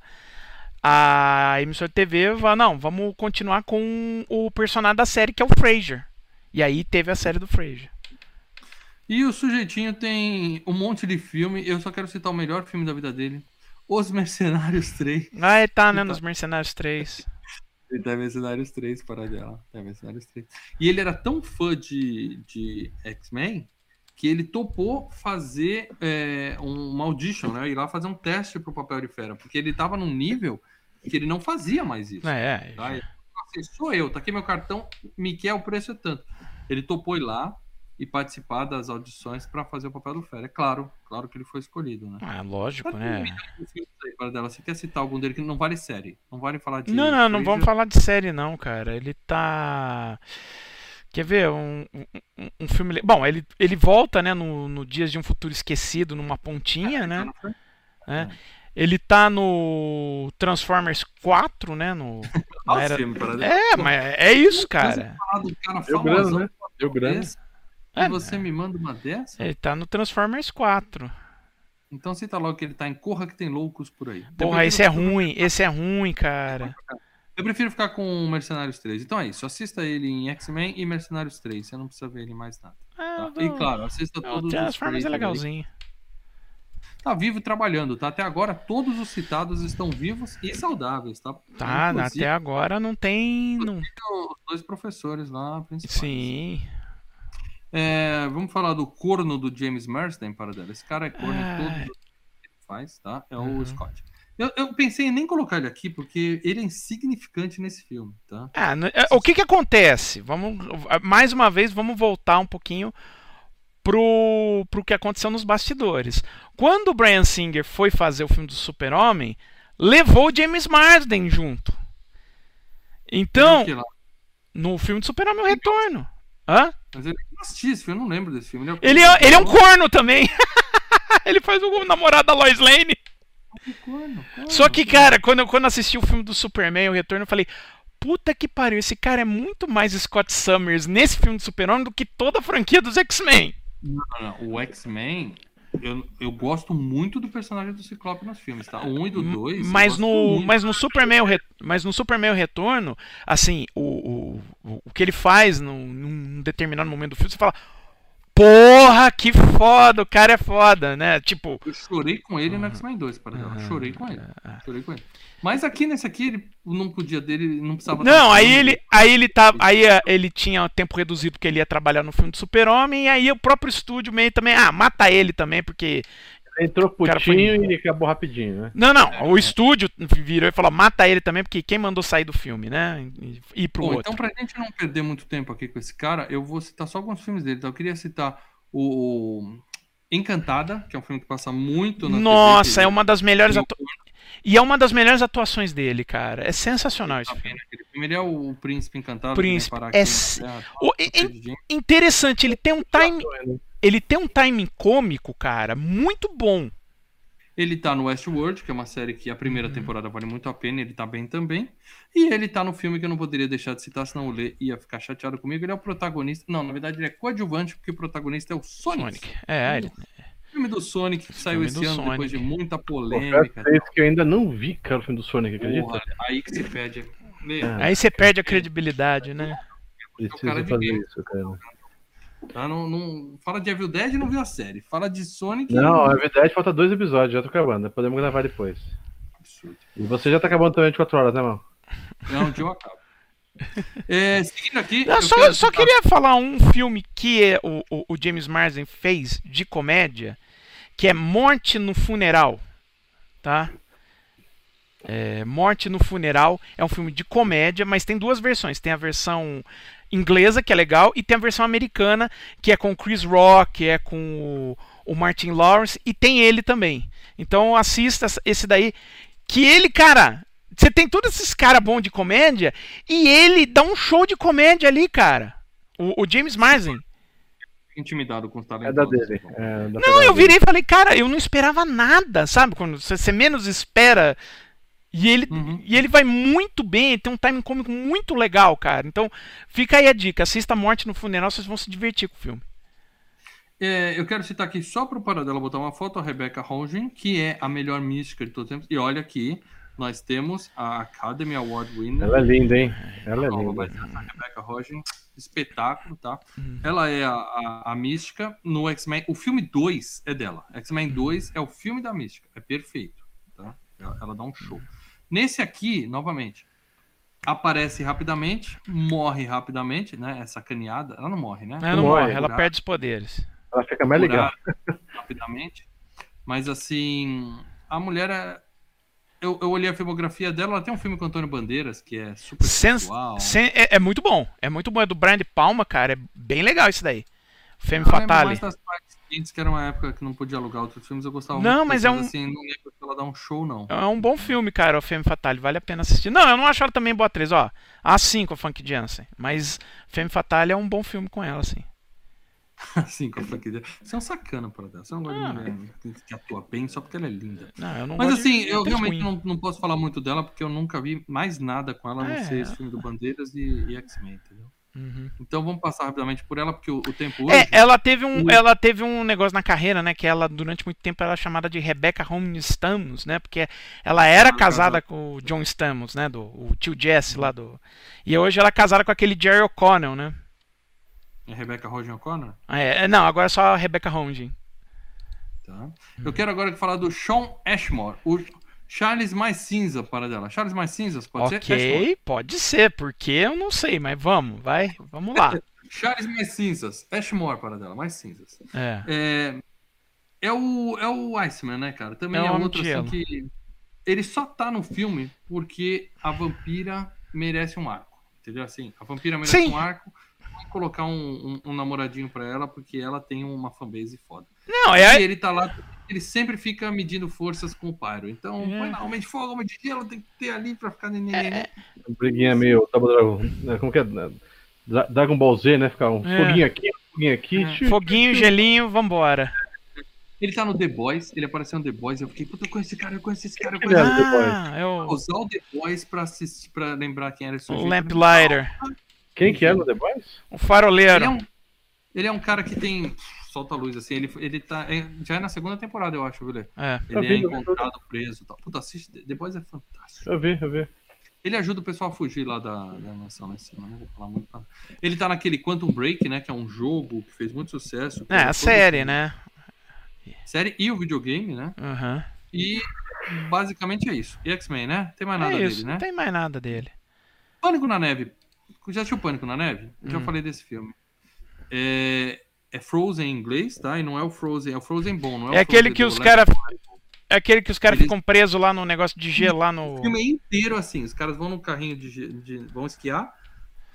a emissora de TV falou, não, vamos continuar com o personagem da série, que é o Frasier. E aí teve a série do Frasier. E o sujeitinho tem um monte de filme. Eu só quero citar o melhor filme da vida dele: Os Mercenários 3. Ah, ele tá, né, tá- nos Mercenários 3. Ele tá em Mercenários 3, para dela. Tá em Mercenários 3. E ele era tão fã de, de X-Men que ele topou fazer é, um, uma audition, né? Ir lá fazer um teste pro papel de fera. Porque ele tava num nível que ele não fazia mais isso. É, Tá? Ele falou assim, sou eu, tá aqui meu cartão, me quer, o preço é tanto. Ele topou ir lá e participar das audições para fazer o papel do Fera. É claro, claro que ele foi escolhido, né? ah, lógico, né? Dela, você quer citar algum dele que não vale série? Não vale falar de. Não, não, não vamos falar de série não, cara. Ele tá. Quer ver? Um, um, um filme. Bom, ele, ele volta, né, no, no Dias de um Futuro Esquecido, numa pontinha, né? Não foi? Ele tá no Transformers 4, né? No, o era- filme. É, mas é isso, cara. Deu grana, famosão né? Deu grana. desse, É, E você me manda uma dessa? Ele tá no Transformers 4. Então cita logo que ele tá em Corra que tem loucos por aí. Eu Porra, esse é ficar- ruim, esse é ruim, cara. Eu prefiro ficar com Mercenários 3. Então é isso. Assista ele em X-Men e Mercenários 3. Você não precisa ver ele em mais nada. Ah, Tá? E claro, assista o todos os Transformers é Fraser aí. Tá vivo e trabalhando, tá? Até agora todos os citados estão vivos e saudáveis, tá? Tá, Inclusive, até agora não tem. Não... os dois professores lá principais. Sim. É, vamos falar do corno do James Marsden, para dela. Esse cara é corno Ah. que ele faz, tá? É o Uhum. Scott. Eu, eu pensei em nem colocar ele aqui porque ele é insignificante nesse filme, tá? Ah, é, o que que acontece? Vamos mais uma vez vamos voltar um pouquinho pro, pro que aconteceu nos bastidores. Quando o Brian Singer foi fazer o filme do Super-Homem, levou o James Marsden junto. Então, no filme do Super-Homem o Retorno. Hã? Mas ele não assisti esse filme, eu não lembro desse filme. Ele é, ele é um corno também. ele faz o namorado da Lois Lane. Corno, corno, Só que, cara, quando eu, quando eu assisti o filme do Superman, o Retorno, eu falei, puta que pariu, esse cara é muito mais Scott Summers nesse filme do Super-Homem do que toda a franquia dos X-Men. Não, não, O X-Men, eu, eu gosto muito do personagem do Ciclope nos filmes, tá? O 1 e do 2. Hum, Mas no, mas no Superman, o Re- mas no Superman o Retorno, assim, o, o, o que ele faz num, num determinado momento do filme, você fala, porra, que foda, o cara é foda, né? Tipo, Eu chorei com ele no Uhum. X-Men 2, para. Aham. Chorei com ele. Chorei com ele. Mas aqui nesse aqui, ele não podia dele, ele não precisava. Não, aí ele, aí ele tá, aí eh, ele tinha tempo reduzido porque ele ia trabalhar no filme do Super-Homem, e aí o próprio estúdio meio também, ah, mata ele também, porque Entrou putinho e acabou rapidinho, né? não, não, o estúdio virou e falou, mata ele também, porque quem mandou sair do filme, né? E ir pro Bom, outro. então, pra gente não perder muito tempo aqui com esse cara, eu vou citar só alguns filmes dele. Então, eu queria citar o Encantada, que é um filme que passa muito na Nossa, TV, é uma das melhores que- atu... e é uma das melhores atuações dele, cara. É sensacional esse filme. Ele é o Príncipe Encantado. Príncipe, é aqui O- gente. Interessante, ele tem um time, ele tem um timing cômico, cara, muito bom. Ele tá no Westworld, que é uma série que a primeira Uhum. temporada vale muito a pena, ele tá bem também. E ele tá no filme que eu não poderia deixar de citar, senão o Lê ia ficar chateado comigo. Ele é o protagonista. Não, na verdade ele é coadjuvante, porque o protagonista é o Sonic. Sonic. É, ele... O filme do Sonic que saiu esse ano Sonic. depois de muita polêmica. vocês que eu ainda não vi, cara, o filme do Sonic, acredita? Porra, aí que se. Lê, Ah. Aí você perde a credibilidade, né? Preciso cara de fazer isso, cara. Tá? não, não- fala de Evil Dead e não viu a série. Fala de Sonic. Não, é verdade, falta dois episódios, já tô acabando. Podemos gravar depois. Absurdo. E você já tá acabando também de 4 horas, né, mano? Não, um dia eu acabo. É, seguindo aqui. Eu eu só, quero só queria falar um filme que é o, o, o James Marsden fez de comédia, que é Morte no Funeral, tá? É, Morte no Funeral é um filme de comédia, mas tem duas versões. Tem a versão inglesa, que é legal, e tem a versão americana, que é com o Chris Rock, que é com o, o Martin Lawrence, e tem ele também. Então assista esse daí, que ele, cara, você tem todos esses caras bons de comédia, e ele dá um show de comédia ali, cara. O, o James Marsden intimidado com os talentos. É da dele. É da não, eu virei e falei, cara, eu não esperava nada, sabe? Quando você menos espera. E ele, uhum. e ele vai muito bem, tem um timing cômico muito legal, cara. Então, fica aí a dica: assista Morte no Funeral, vocês vão se divertir com o filme. É, eu quero citar aqui só para o Paradela botar uma foto a Rebecca Rongen, que é a melhor mística de todos os tempos. E olha aqui, nós temos a Academy Award winner. Ela é linda, hein? Ela é linda. A Rebecca Rongen espetáculo, tá? Uhum. Ela é a, a, a Mística no X-Men. O filme 2 é dela. X-Men 2 é o filme da Mística. É perfeito, tá? Ela, ela, dá um show. Nesse aqui, novamente, aparece rapidamente, morre rapidamente, né? É sacaneada. Ela não morre, né? Ela não morre, ela perde os poderes. Ela fica mais legal. Rapidamente. Mas assim, a mulher é eu, eu olhei a filmografia dela, ela tem um filme com Antônio Bandeiras, que é super Sen, sen, é, é, muito bom. É muito bom. É do Brian de Palma, cara. É bem legal isso daí. Femme eu Fatale. mais das partes que era uma época que não podia alugar outros filmes, eu gostava não, muito. Mas é um... assim, não lembro ela dar um show, não. É um bom filme, cara, o Femme Fatale. Vale a pena assistir. Não, eu não acho ela também boa atriz, ó. A 5 a Funk Jansen. Mas Femme Fatale é um bom filme com ela, assim. Assim, com a franquia. Você é um sacana para dar. Você não gosta ah, de mulher que atua bem só porque ela é linda. Não, Mas assim, eu realmente não, não, posso falar muito dela porque eu nunca vi mais nada com ela, a não é. ser esse filme do Bandeiras e, e X-Men, entendeu? Uhum. Então vamos passar rapidamente por ela, porque o, o tempo hoje... É, ela teve, um, o... ela teve um negócio na carreira, né? Que ela, durante muito tempo, era chamada de Rebecca Holmes Stamos, né? Porque ela era ah, casada com o John Stamos, né? Do, o tio Jesse lá do... E hoje ela é casada com aquele Jerry O'Connell, né? É Rebecca Rogen O'Connor? Ah, é, não, agora é só a Rebecca Rogen. Tá. Eu quero agora falar do Sean Ashmore, o Charles mais cinza para dela. Charles mais cinzas, pode okay, ser? Ok, pode ser, porque eu não sei, mas vamos, vai, vamos lá. Charles mais cinzas, Ashmore para dela, mais cinzas. É. É, é o, é o Iceman, né, cara? Também é, é outro assim que. Ele só tá no filme porque a vampira merece um arco. Entendeu? Assim, a vampira merece Sim. um arco colocar um, um, um, namoradinho pra ela, porque ela tem uma fanbase foda. Não, é. E ele tá lá, ele sempre fica medindo forças com o Pyro. Então, é. põe lá, homem de fogo, homem de gelo, tem que ter ali pra ficar neném. É. Briguinha meio. Né, como que é? Dragon Ball Z, né? Ficar um é. foguinho aqui, um foguinho aqui. É. Foguinho, gelinho, vambora. Ele tá no The Boys, ele apareceu no The Boys, eu fiquei, puta, eu conheço esse cara, eu conheço esse cara, eu conheço esse cara. Ah, eu... Usar o The Boys pra, assistir, pra lembrar quem era esse sujeito. O Lamplighter. Quem que é no The Boys? O faroleiro. Ele é um, ele é um cara que tem. Solta a luz, assim. Ele, ele tá. É, já é na segunda temporada, eu acho, viu, É. Ele vi, é encontrado preso tal. Puta, assiste. The Boys é fantástico. Eu vi, eu vi. Ele ajuda o pessoal a fugir lá da, da nação lá em cima. Não vou falar muito. Ele tá naquele Quantum Break, né? Que é um jogo que fez muito sucesso. É, a série, né? Série e o videogame, né? Uhum. E basicamente é isso. E X-Men, né? Tem mais nada é isso, dele, né? Não tem mais nada dele. Pânico na Neve. Já assistiu Pânico na Neve? Eu hum. já falei desse filme. É, é Frozen em inglês, tá? E não é o Frozen, é o Frozen Bom, não é, é aquele que os caras é aquele que os caras Eles... ficam presos lá no negócio de gelo lá no. O filme é inteiro assim, os caras vão no carrinho de, de, vão esquiar.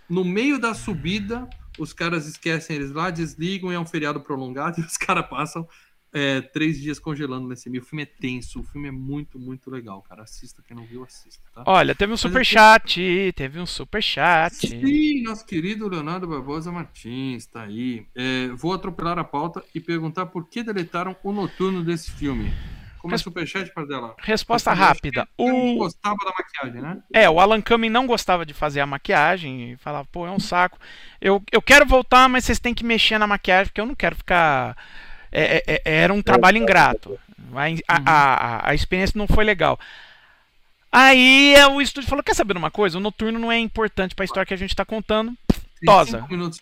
No meio da subida, os caras esquecem eles lá, desligam e é um feriado prolongado e os caras passam é, três dias congelando nesse meio. O filme é tenso, o filme é muito, muito legal, cara. Assista, quem não viu, assista, tá? Olha, teve um super chat, teve um super chat. Sim, nosso querido Leonardo Barbosa Martins, tá aí. É, vou atropelar a pauta e perguntar por que deletaram o noturno desse filme. Como é Res... é superchat para dela? Resposta rápida. O não gostava da maquiagem, né? É, o Alan Cumming não gostava de fazer a maquiagem e falava, pô, é um saco. Eu, eu quero voltar, mas vocês têm que mexer na maquiagem, porque eu não quero ficar é, é, é, era um trabalho ingrato. A, a, a, experiência não foi legal. Aí o estúdio falou: quer saber uma coisa? O noturno não é importante para a história que a gente está contando. Tosa. Minutos,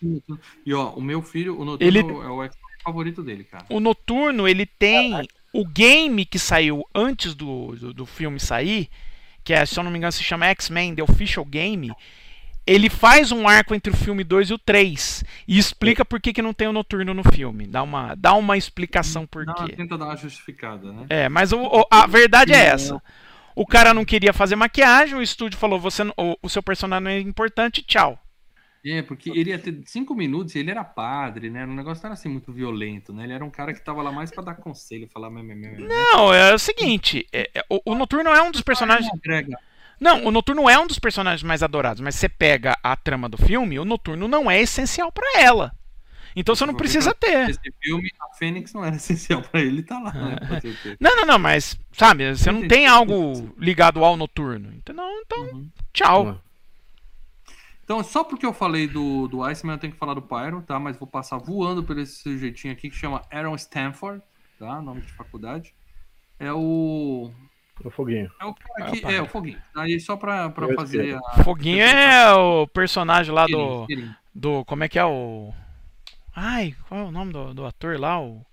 e ó, o meu filho, o noturno ele... é o favorito dele, cara. O noturno, ele tem. O game que saiu antes do, do, do filme sair, que é, se eu não me engano, se chama X-Men The Official Game ele faz um arco entre o filme 2 e o 3 e explica por que, que não tem o noturno no filme. Dá uma, dá uma explicação por quê. Tenta dar uma justificada, né? É, mas o, o, a verdade é essa. O cara não queria fazer maquiagem, o estúdio falou: você, o, o seu personagem não é importante, tchau. É, porque ele ia ter cinco minutos e ele era padre, né? O negócio não era assim muito violento, né? Ele era um cara que tava lá mais pra dar conselho, falar. Não, é o seguinte: é, é, o, o Noturno é um dos personagens. Não, o Noturno é um dos personagens mais adorados, mas você pega a trama do filme, o Noturno não é essencial para ela. Então você não precisa ter. Esse filme, a Fênix não era essencial para ele tá lá, né? Não, não, não, mas, sabe, você não tem algo ligado ao Noturno. Então, então uhum. tchau. Então, só porque eu falei do, do Iceman, eu tenho que falar do Pyro, tá? Mas vou passar voando por esse sujeitinho aqui que chama Aaron Stanford, tá? Nome de faculdade. É o. O Foguinho. É o cara que. É, o Foguinho. Aí só pra, pra fazer a. Foguinho é o personagem lá do. Do. Como é que é o. Ai, qual é o nome do, do ator lá? O...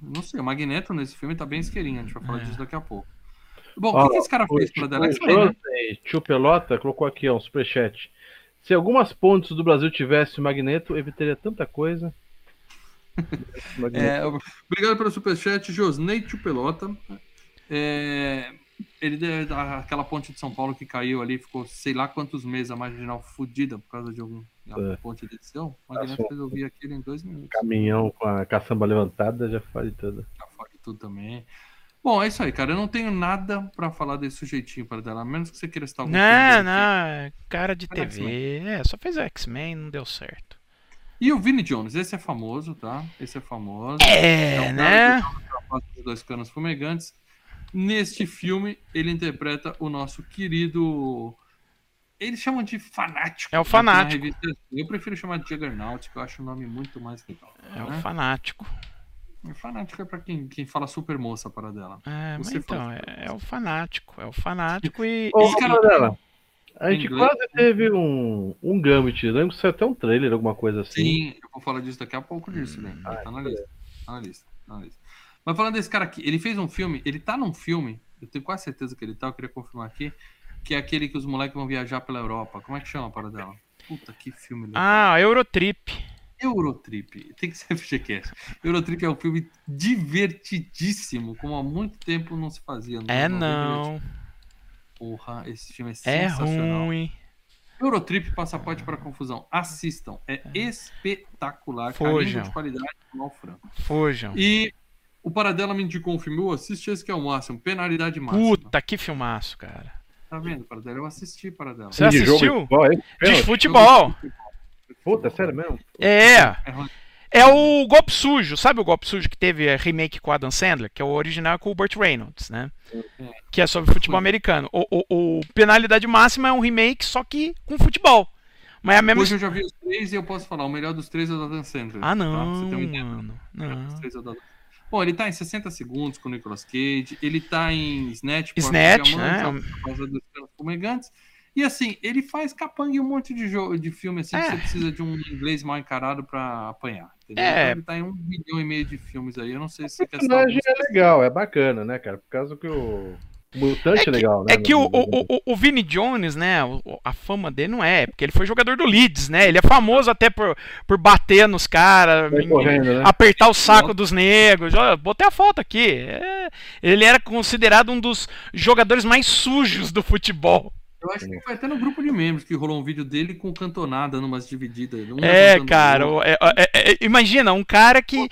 Não sei, o Magneto nesse filme tá bem isqueirinho, a gente vai falar é. disso daqui a pouco. Bom, o que, que, esse cara fez pra X-Men, né? Tio Pelota colocou aqui, ó, um superchat. Se algumas pontes do Brasil tivesse o Magneto, evitaria tanta coisa. é, obrigado pelo superchat, Josnei Tio Pelota. É, ele aquela ponte de São Paulo que caiu ali, ficou sei lá quantos meses a marginal fodida por causa de algum é. ponte de desceu. O Magneto resolvia aquilo em dois minutos. Caminhão com a caçamba levantada já faz tudo. Já faz tudo também. Bom, é isso aí, cara. Eu não tenho nada para falar desse sujeitinho para dela, a menos que você queira estar algum Não, não, cara de TV. É, só fez X-Men, não deu certo. E o Vinnie Jones, esse é famoso, tá? Esse é famoso. É, é né? Os dois canos fumegantes. Neste filme, ele interpreta o nosso querido. Eles chamam de fanático. É o fanático. Eu prefiro chamar de Juggernaut, que eu acho o nome muito mais legal. É né? o fanático. Fanático é pra quem, quem fala super moça para dela. É, Você então, é, é, o fanático. É o fanático e. Ô, cara dela. A gente quase teve um, um Gambit. lembro que saiu até um trailer, alguma coisa assim. Sim, eu vou falar disso daqui a pouco disso, né? Ah, tá na lista. Tá na lista, tá na lista. Mas falando desse cara aqui, ele fez um filme, ele tá num filme, eu tenho quase certeza que ele tá, eu queria confirmar aqui, que é aquele que os moleques vão viajar pela Europa. Como é que chama para dela? Puta, que filme legal. Ah, Eurotrip. Eurotrip, tem que ser FGCast. Eurotrip é um filme divertidíssimo, como há muito tempo não se fazia. É não. Porra, esse filme é, é sensacional. É ruim. Eurotrip Passaporte para Confusão. Assistam, é espetacular. Fujam. de qualidade mal franco. Fujam. E o Paradela me indicou um filme, eu assisti esse que é o máximo, Penalidade Máxima. Puta, que filmaço, cara. Tá vendo, Paradela? Eu assisti Paradela. Você assistiu? De futebol. Puta, é sério mesmo? É. É o Golpe Sujo, sabe o Golpe Sujo que teve remake com o Adam Sandler? Que é o original com o Burt Reynolds, né? Que é sobre futebol americano. O, o, o Penalidade Máxima é um remake, só que com futebol. Mas é a mesma... Hoje eu já vi os três e eu posso falar, o melhor dos três é o do Adam Sandler. Ah, não, tá? mano. Não. Bom, ele tá em 60 segundos com o Nicolas Cage, ele tá em Snatch, Snatch, né? Por causa dos fumegantes. E assim, ele faz capanga em um monte de jogo de filme assim, é. que você precisa de um inglês mal encarado para apanhar. Entendeu? É. Então, ele tá em um milhão e meio de filmes aí. Eu não sei se o personagem é legal, é bacana, né, cara? Por causa que o Mutante é, que, legal, né? É que o, o, o, o Vini Jones, né? A fama dele não é, porque ele foi jogador do Leeds, né? Ele é famoso até por, por bater nos caras, né? apertar o saco dos negros. Botei a foto aqui. É, ele era considerado um dos jogadores mais sujos do futebol. Eu acho que foi até no grupo de membros que rolou um vídeo dele com cantonada numas divididas. é, cara, é, é, é, imagina, um cara que.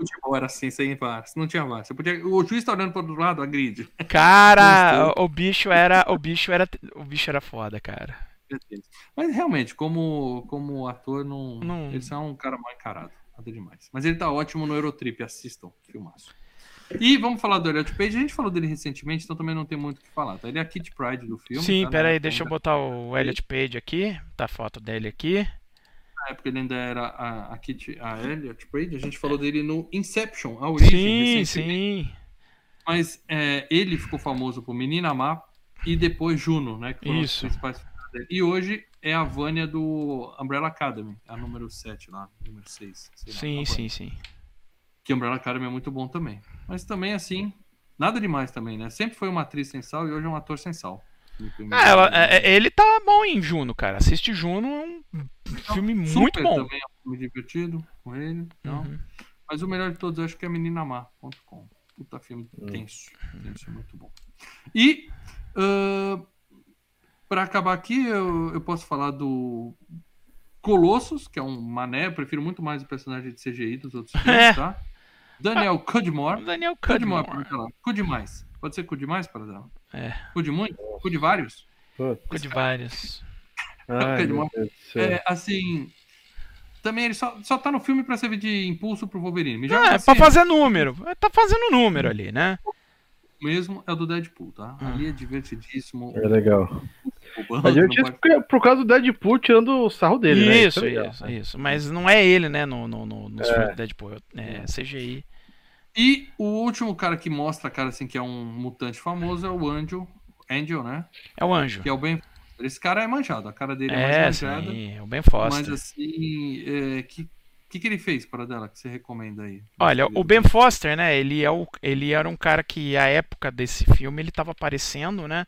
Futebol era assim, sem VAR. Não tinha VAR. Você podia... O juiz tá olhando pro outro lado, agride. Cara, o, bicho era. O bicho era. O bicho era foda, cara. Mas realmente, como, como ator, não, não... ele é um cara mal encarado. Nada demais. Mas ele tá ótimo no Eurotrip, assistam, filmaço. E vamos falar do Elliot Page. A gente falou dele recentemente, então também não tem muito o que falar. Tá? Ele é a Kit Pride do filme. Sim, tá, peraí, deixa eu botar o Elliot Page aqui. Tá a foto dele aqui. Na época ele ainda era a, a Kit, a Elliot Page. A gente falou dele no Inception, a origem. Sim, sim. Mas é, ele ficou famoso por Menina Má e depois Juno, né? Que foram Isso. os principais. E hoje é a Vânia do Umbrella Academy, a número 7 lá, número 6. Sim, lá, sim, sim. Que Umbrella Academy é muito bom também. Mas também, assim, nada demais também, né? Sempre foi uma atriz sem sal e hoje é um ator sem sal. Ah, ela, é, é, ele tá bom em Juno, cara. Assiste Juno, é um filme muito bom. também é um filme divertido com ele. Então. Uhum. Mas o melhor de todos eu acho que é meninamar.com. Puta filme uhum. tenso. Tenso, muito bom. E uh, para acabar aqui, eu, eu posso falar do Colossus, que é um mané, eu prefiro muito mais o personagem de CGI dos outros filmes, É. tá? Daniel Cudmore. Daniel Cudmore, Cudmore. pra lá. Pode ser cu demais, para dela? É, Cu de muito? Cu de vários? cu de vários. Ai, de. É, assim. Também ele só, só tá no filme pra servir de impulso pro Wolverine. Me É, joga pra assim, fazer número. Tá fazendo número ali, né? mesmo é o do Deadpool, tá? Ah. Ali é divertidíssimo. É legal. O Buzz Mas eu não tinha pode- por- causa do Deadpool tirando o sarro dele, né? isso, é isso, isso. Mas não é ele, né? No, no, no, nos É. do Deadpool. É CGI. E o último cara que mostra a cara assim que é um mutante famoso é o Angel, Angel, né? É o anjo. Que é o Ben. Esse cara é manjado, a cara dele é, É, mais manjada. sim, é o Ben Mas Foster. assim, é, que que que ele fez para dela que você recomenda aí? Olha, o Ben Foster, né? Ele, é o, ele era um cara que, à época desse filme, ele tava aparecendo, né?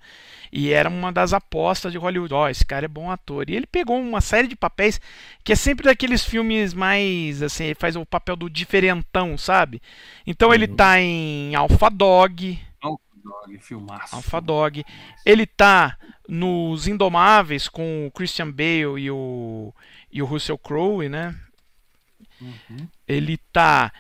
E era uma das apostas de Hollywood. Ó, esse cara é bom ator. E ele pegou uma série de papéis que é sempre daqueles filmes mais, assim, ele faz o papel do diferentão, sabe? Então ele Uhum. tá em Alpha Dog, Dog, filmaço. Alpha Dog. Ele tá nos Indomáveis com o Christian Bale e o, e o Russell Crowe, né? Uhum. Ele tá.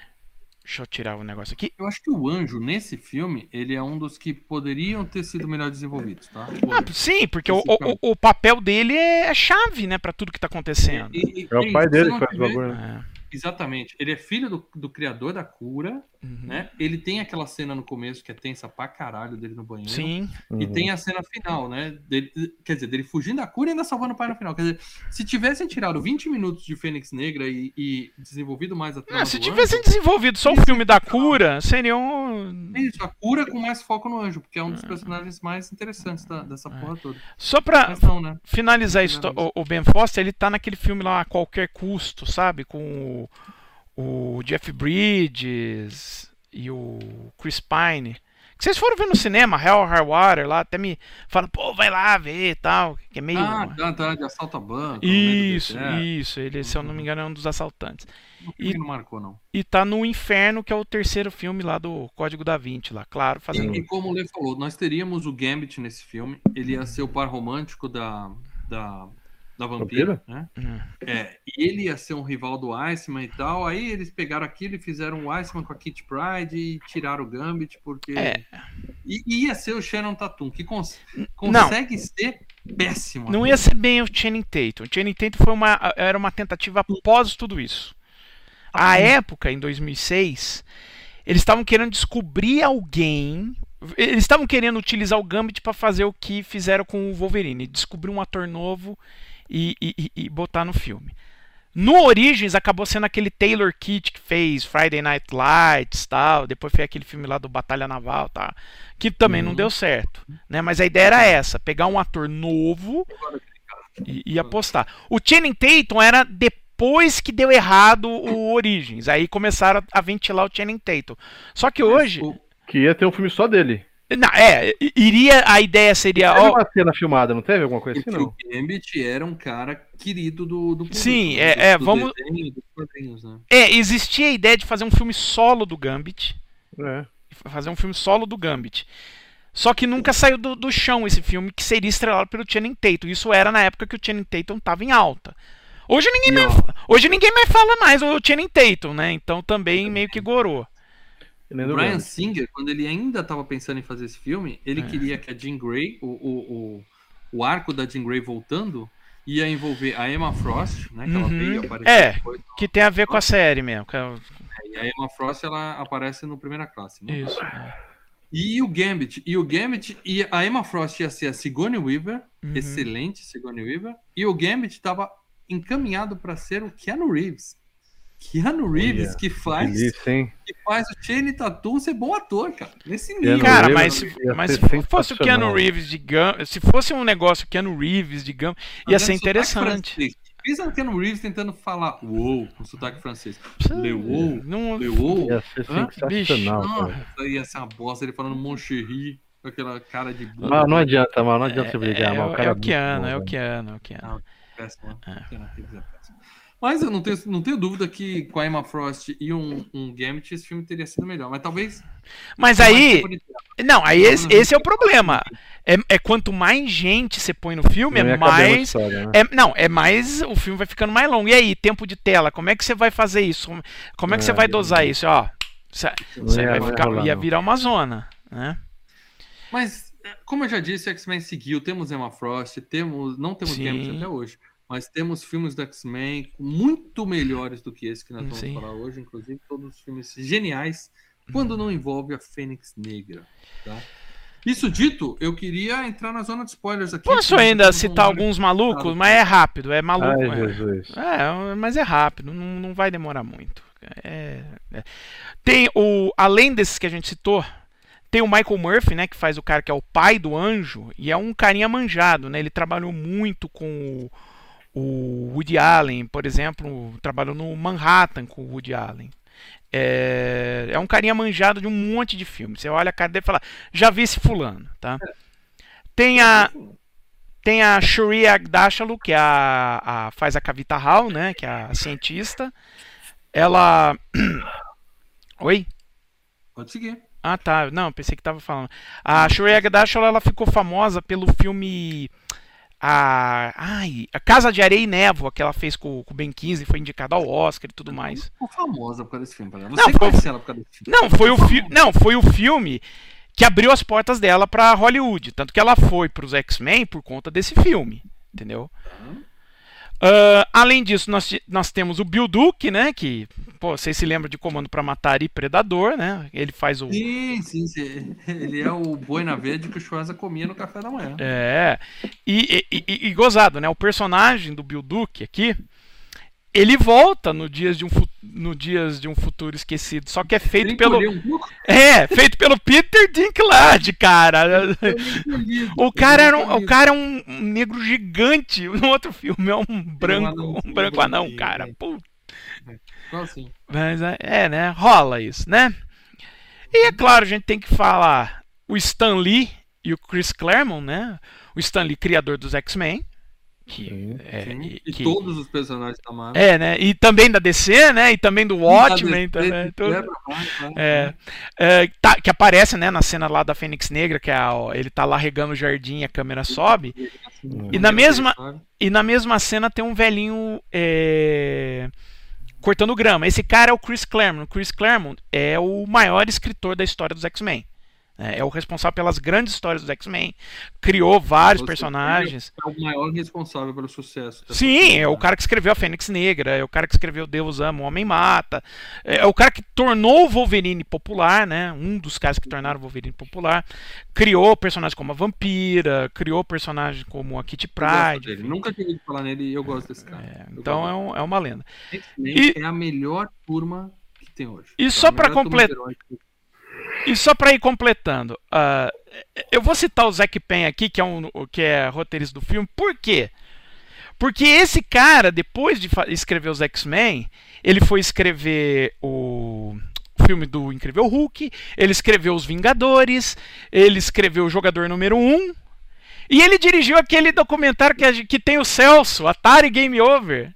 Deixa eu tirar o negócio aqui. Eu acho que o Anjo, nesse filme, ele é um dos que poderiam ter sido melhor desenvolvidos, tá? Ah, sim, porque o, o, o papel dele é chave, né, pra tudo que tá acontecendo. E- e- É o pai dele que faz o bagulho. né? É, Exatamente. Ele é filho do, do criador da cura, uhum. né? Ele tem aquela cena no começo que é tensa pra caralho dele no banheiro. Sim, E Uhum. tem a cena final, né? Dele- quer dizer, dele fugindo da cura e ainda salvando o pai no final. Quer dizer, se tivessem tirado 20 minutos de Fênix Negra e, e desenvolvido mais a trama Ah, se do tivessem Anjo, desenvolvido só o filme da cura, seria um. é isso, a cura com mais foco no Anjo, porque é um dos personagens mais interessantes da- dessa porra toda. Só pra não, né? finalizar a histó- Finaliza. o, o Ben Foster, ele tá naquele filme lá a qualquer custo, sabe? Com o, o Jeff Bridges e o Chris Pine. Que vocês foram ver no cinema, Hell High Water, lá até me falam, pô, vai lá ver e tal. Que é meio. Ah, tá, tá, de assalto a banco. Isso, isso. Ele, se eu não me engano, é um dos assaltantes. Filme não marcou, não. E tá no Inferno, que é o terceiro filme lá do Código da Vinci, lá, claro, fazendo. E, e como o Lê falou, nós teríamos o Gambit nesse filme. Ele ia ser o par romântico da, da, da vampira, né? Hum. É, ele ia ser um rival do Iceman e tal. Aí eles pegaram aquilo e fizeram o Iceman com a Kit Pride e tiraram o Gambit, porque. É. E, e ia ser o Shannon Tatum, que cons- Não. consegue ser péssimo. Não ia ser bem o Channing Tatum. O Channing Tatum foi uma, era uma tentativa após tudo isso. À época, em 2006, eles estavam querendo descobrir alguém. Eles estavam querendo utilizar o Gambit para fazer o que fizeram com o Wolverine, descobrir um ator novo e, e- e- botar no filme. No Origins acabou sendo aquele Taylor Kitt que fez Friday Night Lights, tal, depois foi aquele filme lá do Batalha Naval, tá, que também não Uhum. deu certo, né? Mas a ideia era essa, pegar um ator novo e, e apostar. O Channing Tatum era depois que deu errado o Origins, aí começaram a ventilar o Channing Tatum. Só que hoje, Que ia ter um filme só dele. Não, é, iria a ideia seria, Teve ó, uma cena filmada, não teve alguma coisa assim, não? o Gambit era um cara querido do, do público, Sim, né? é- do, é, do vamos- desenho, né? é, existia a ideia de fazer um filme solo do Gambit. É. fazer um filme solo do Gambit. Só que nunca saiu do, do chão esse filme que seria estrelado pelo Channing Tatum. Isso era na época que o Channing Tatum estava em alta. Hoje ninguém, mais, hoje ninguém mais fala mais o Channing Tatum, né? Então também meio que gorou. Eu nem O Brian lembro. Singer, quando ele ainda estava pensando em fazer esse filme, ele É. queria que a Jean Grey, o, o, o, o arco da Jean Grey voltando, ia envolver a Emma Frost, né? Que ela Uhum. veio aparecer É. depois. Que tem a ver com a série mesmo. que é- E a Emma Frost, ela aparece no Primeira Classe, né? Isso. E o Gambit, e o Gambit, e a Emma Frost ia ser a Sigourney Weaver, Uhum. excelente Sigourney Weaver, e o Gambit estava encaminhado para ser o Keanu Reeves. Keanu Reeves Olha, que faz Delícia, hein? que faz o Channing Tatum ser bom ator, cara. Nesse nível. Cara, Reeves mas, se- mas se fosse o. Keanu Reeves de Gum, se fosse um negócio Keanu Reeves de Gum, ia ser interessante. Pensa no Keanu Reeves tentando falar uou com sotaque francês. Leu, Não, leu, Ia ser sensacional, cara. Nossa, ia ser uma bosta ele falando Mon Chéri, com aquela cara de burro. Mas não adianta, mano. Não adianta você é, brigar, é, mano. O é cara o Keanu, é o Keanu, é o Keanu. Péssimo, né? É. É péssimo. Mas eu não tenho, não tenho dúvida que com a Emma Frost e um, um Gambit esse filme teria sido melhor. Mas talvez. Mas aí. Não, aí esse, esse é o problema. É, é, quanto mais gente você põe no filme, é mais. História, né? é, não, é mais. O filme vai ficando mais longo. E aí, tempo de tela, como é que você vai fazer isso? Como é que é, você vai dosar isso? Ó, você, você vai ficar, rolar, ia virar uma zona, né? Mas, como eu já disse, X-Men seguiu. Temos Emma Frost, temos, não temos Gambit até hoje mas temos filmes do X-Men muito melhores do que esse que nós vamos Sim. falar hoje, inclusive todos os filmes geniais, quando não envolve a Fênix Negra. Tá? Isso dito, eu queria entrar na zona de spoilers aqui. Posso ainda citar alguns malucos, mas é rápido, é maluco. Ai, é. é, mas é rápido, não, não vai demorar muito. É, é. Tem o. Além desses que a gente citou, tem o Michael Murphy, né, que faz o cara que é o pai do anjo, e é um carinha manjado, né? Ele trabalhou muito com o o Woody Allen, por exemplo, trabalhou no Manhattan com o Woody Allen. É, é um carinha manjado de um monte de filmes. Você olha a cara dele e fala, já vi esse fulano, tá? Tem a tem a Shuri Agdashalu, que é a, a, faz a Kavita Hall, né, que é a cientista. Ela Oi? Pode seguir. Ah, tá. Não, pensei que tava falando. A Shuri Agdashalu, ela ficou famosa pelo filme a, ai, a Casa de Areia e Névoa que ela fez com, com o Ben 15 foi indicada ao Oscar e tudo mais. Ficou famosa por causa desse filme. Você não, foi, ela por causa desse filme? Não, foi o fi não, foi o filme que abriu as portas dela para Hollywood, tanto que ela foi para os X-Men por conta desse filme, entendeu? Uhum. Uh, além disso, nós, nós temos o Bill Duke, né? Que pô, vocês se lembram de Comando para Matar e Predador, né? Ele faz o. Sim, sim, sim. Ele é o boi na verde que o Schwarza comia no café da manhã. É. E, e, e, e gozado, né? O personagem do Bill Duke aqui ele volta no Dias de um, no Dias de um Futuro Esquecido, só que é feito pelo. Um é, feito pelo Peter Dinklage, cara. o cara era um, o cara é um negro gigante no outro filme, é um branco, um branco anão, cara. Puta. Assim. Mas é, é, né? Rola isso, né? E é claro, a gente tem que falar o Stan Lee e o Chris Claremont, né? O Stan Lee, criador dos X-Men que, sim, é, sim. E, e que, todos os personagens da Marvel. É, né? E também da DC, né? E também do Watchmen. Também, tudo, é, é, tá, que aparece né, na cena lá da Fênix Negra, que é a, ó, ele tá lá regando o jardim a câmera sobe. e, na mesma, e na mesma cena tem um velhinho é, cortando grama. Esse cara é o Chris Claremont. O Chris Claremont é o maior escritor da história dos X-Men. É, é o responsável pelas grandes histórias dos X-Men, criou vários Você personagens. É o maior responsável pelo sucesso. Sim, é o cara que escreveu a Fênix Negra, é o cara que escreveu Deus Ama, o Homem Mata, é o cara que tornou o Wolverine popular, né? Um dos caras que tornaram o Wolverine popular. Criou personagens como a Vampira, criou personagens como a Kitty Pride. Nunca tinha ouvido falar nele e eu gosto desse cara. É, então é, um, é, uma lenda. E, é a melhor turma que tem hoje. E só para completar. E só para ir completando, uh, eu vou citar o Zack Penn aqui, que é, um, que é roteirista do filme, por quê? Porque esse cara, depois de escrever os X-Men, ele foi escrever o, filme do Incrível Hulk, ele escreveu Os Vingadores, ele escreveu o Jogador Número 1, e ele dirigiu aquele documentário que, que tem o Celso, Atari Game Over.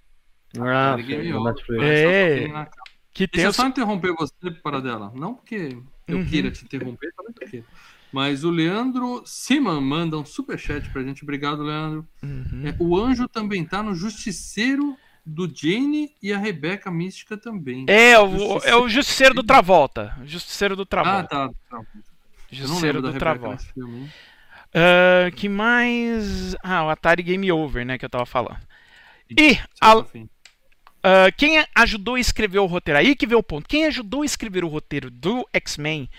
Ah, Atari Game Over. É, que tem Deixa eu só interromper você para dela. Não porque eu uhum. queira te interromper, também tô aqui. Mas o Leandro Siman manda um superchat pra gente. Obrigado, Leandro. Uhum. É, o anjo também tá no Justiceiro do Jane e a Rebeca Mística também. É, o, é o Justiceiro do Travolta. Justiceiro do Travolta. Ah, tá. Justiceiro do Travolta. Uh, que mais. Ah, o Atari Game Over, né? Que eu tava falando. E. A... Uh, quem ajudou a escrever o roteiro? Aí que vê o ponto. Quem ajudou a escrever o roteiro do X-Men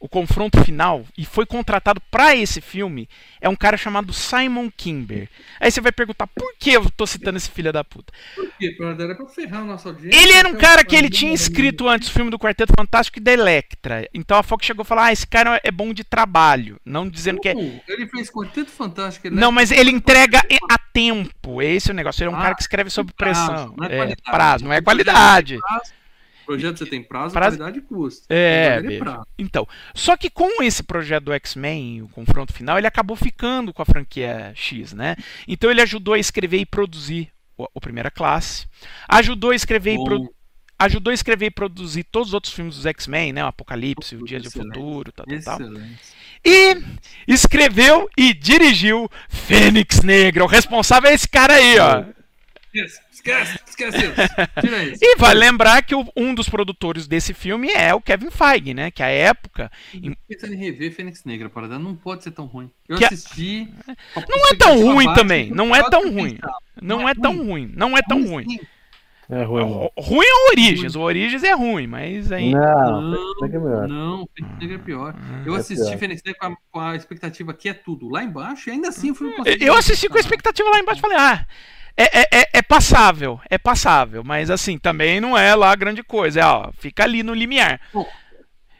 o confronto final e foi contratado para esse filme é um cara chamado Simon Kimber. Aí você vai perguntar por que eu tô citando esse filho da puta? Por quê? Era pra ferrar o nosso audiência. Ele era um cara que ele tinha escrito antes o filme do Quarteto Fantástico e da Electra. Então a Fox chegou a falar: ah, esse cara é bom de trabalho. Não dizendo uh, que é. Ele fez Quarteto Fantástico. Electra, não, mas ele entrega a tempo. Esse é o negócio. Ele é um ah, cara que escreve sob pressão. Prazo, não é, é prazo, não é qualidade. Prazo, projeto você tem prazo, prazo... qualidade e custo. É, então. Só que com esse projeto do X-Men, o confronto final, ele acabou ficando com a franquia X, né? Então ele ajudou a escrever e produzir o, o Primeira Classe. Ajudou a escrever e pro, ajudou a escrever e produzir todos os outros filmes dos X-Men, né? O Apocalipse, o Dia de Futuro, tal, tal, tal. E escreveu e dirigiu Fênix Negra. O responsável é esse cara aí, ó. Esquece, esquece, esquece isso. Tira isso. E vai lembrar que o- um dos produtores desse filme é o Kevin Feige, né? Que a época. em- Pensando em rever Fênix Negra, parada, não pode ser tão ruim. Eu Que a- assisti. Não é tão ruim também. Não é tão ruim. Não é tão ruim. Não é tão ruim. É ruim, Ruim é o Origens. O Origens é ruim, mas aí. Não, Não, Fênix Negra é melhor. não, Fênix Negra é pior. Eu É assisti pior. Fênix Negra com a, com a expectativa que é tudo lá embaixo e ainda assim fui conseguir Eu assisti com a expectativa lá embaixo e falei, ah. É, é, é- é passável, é passável, mas assim, também não é lá grande coisa, é, ó, fica ali no limiar.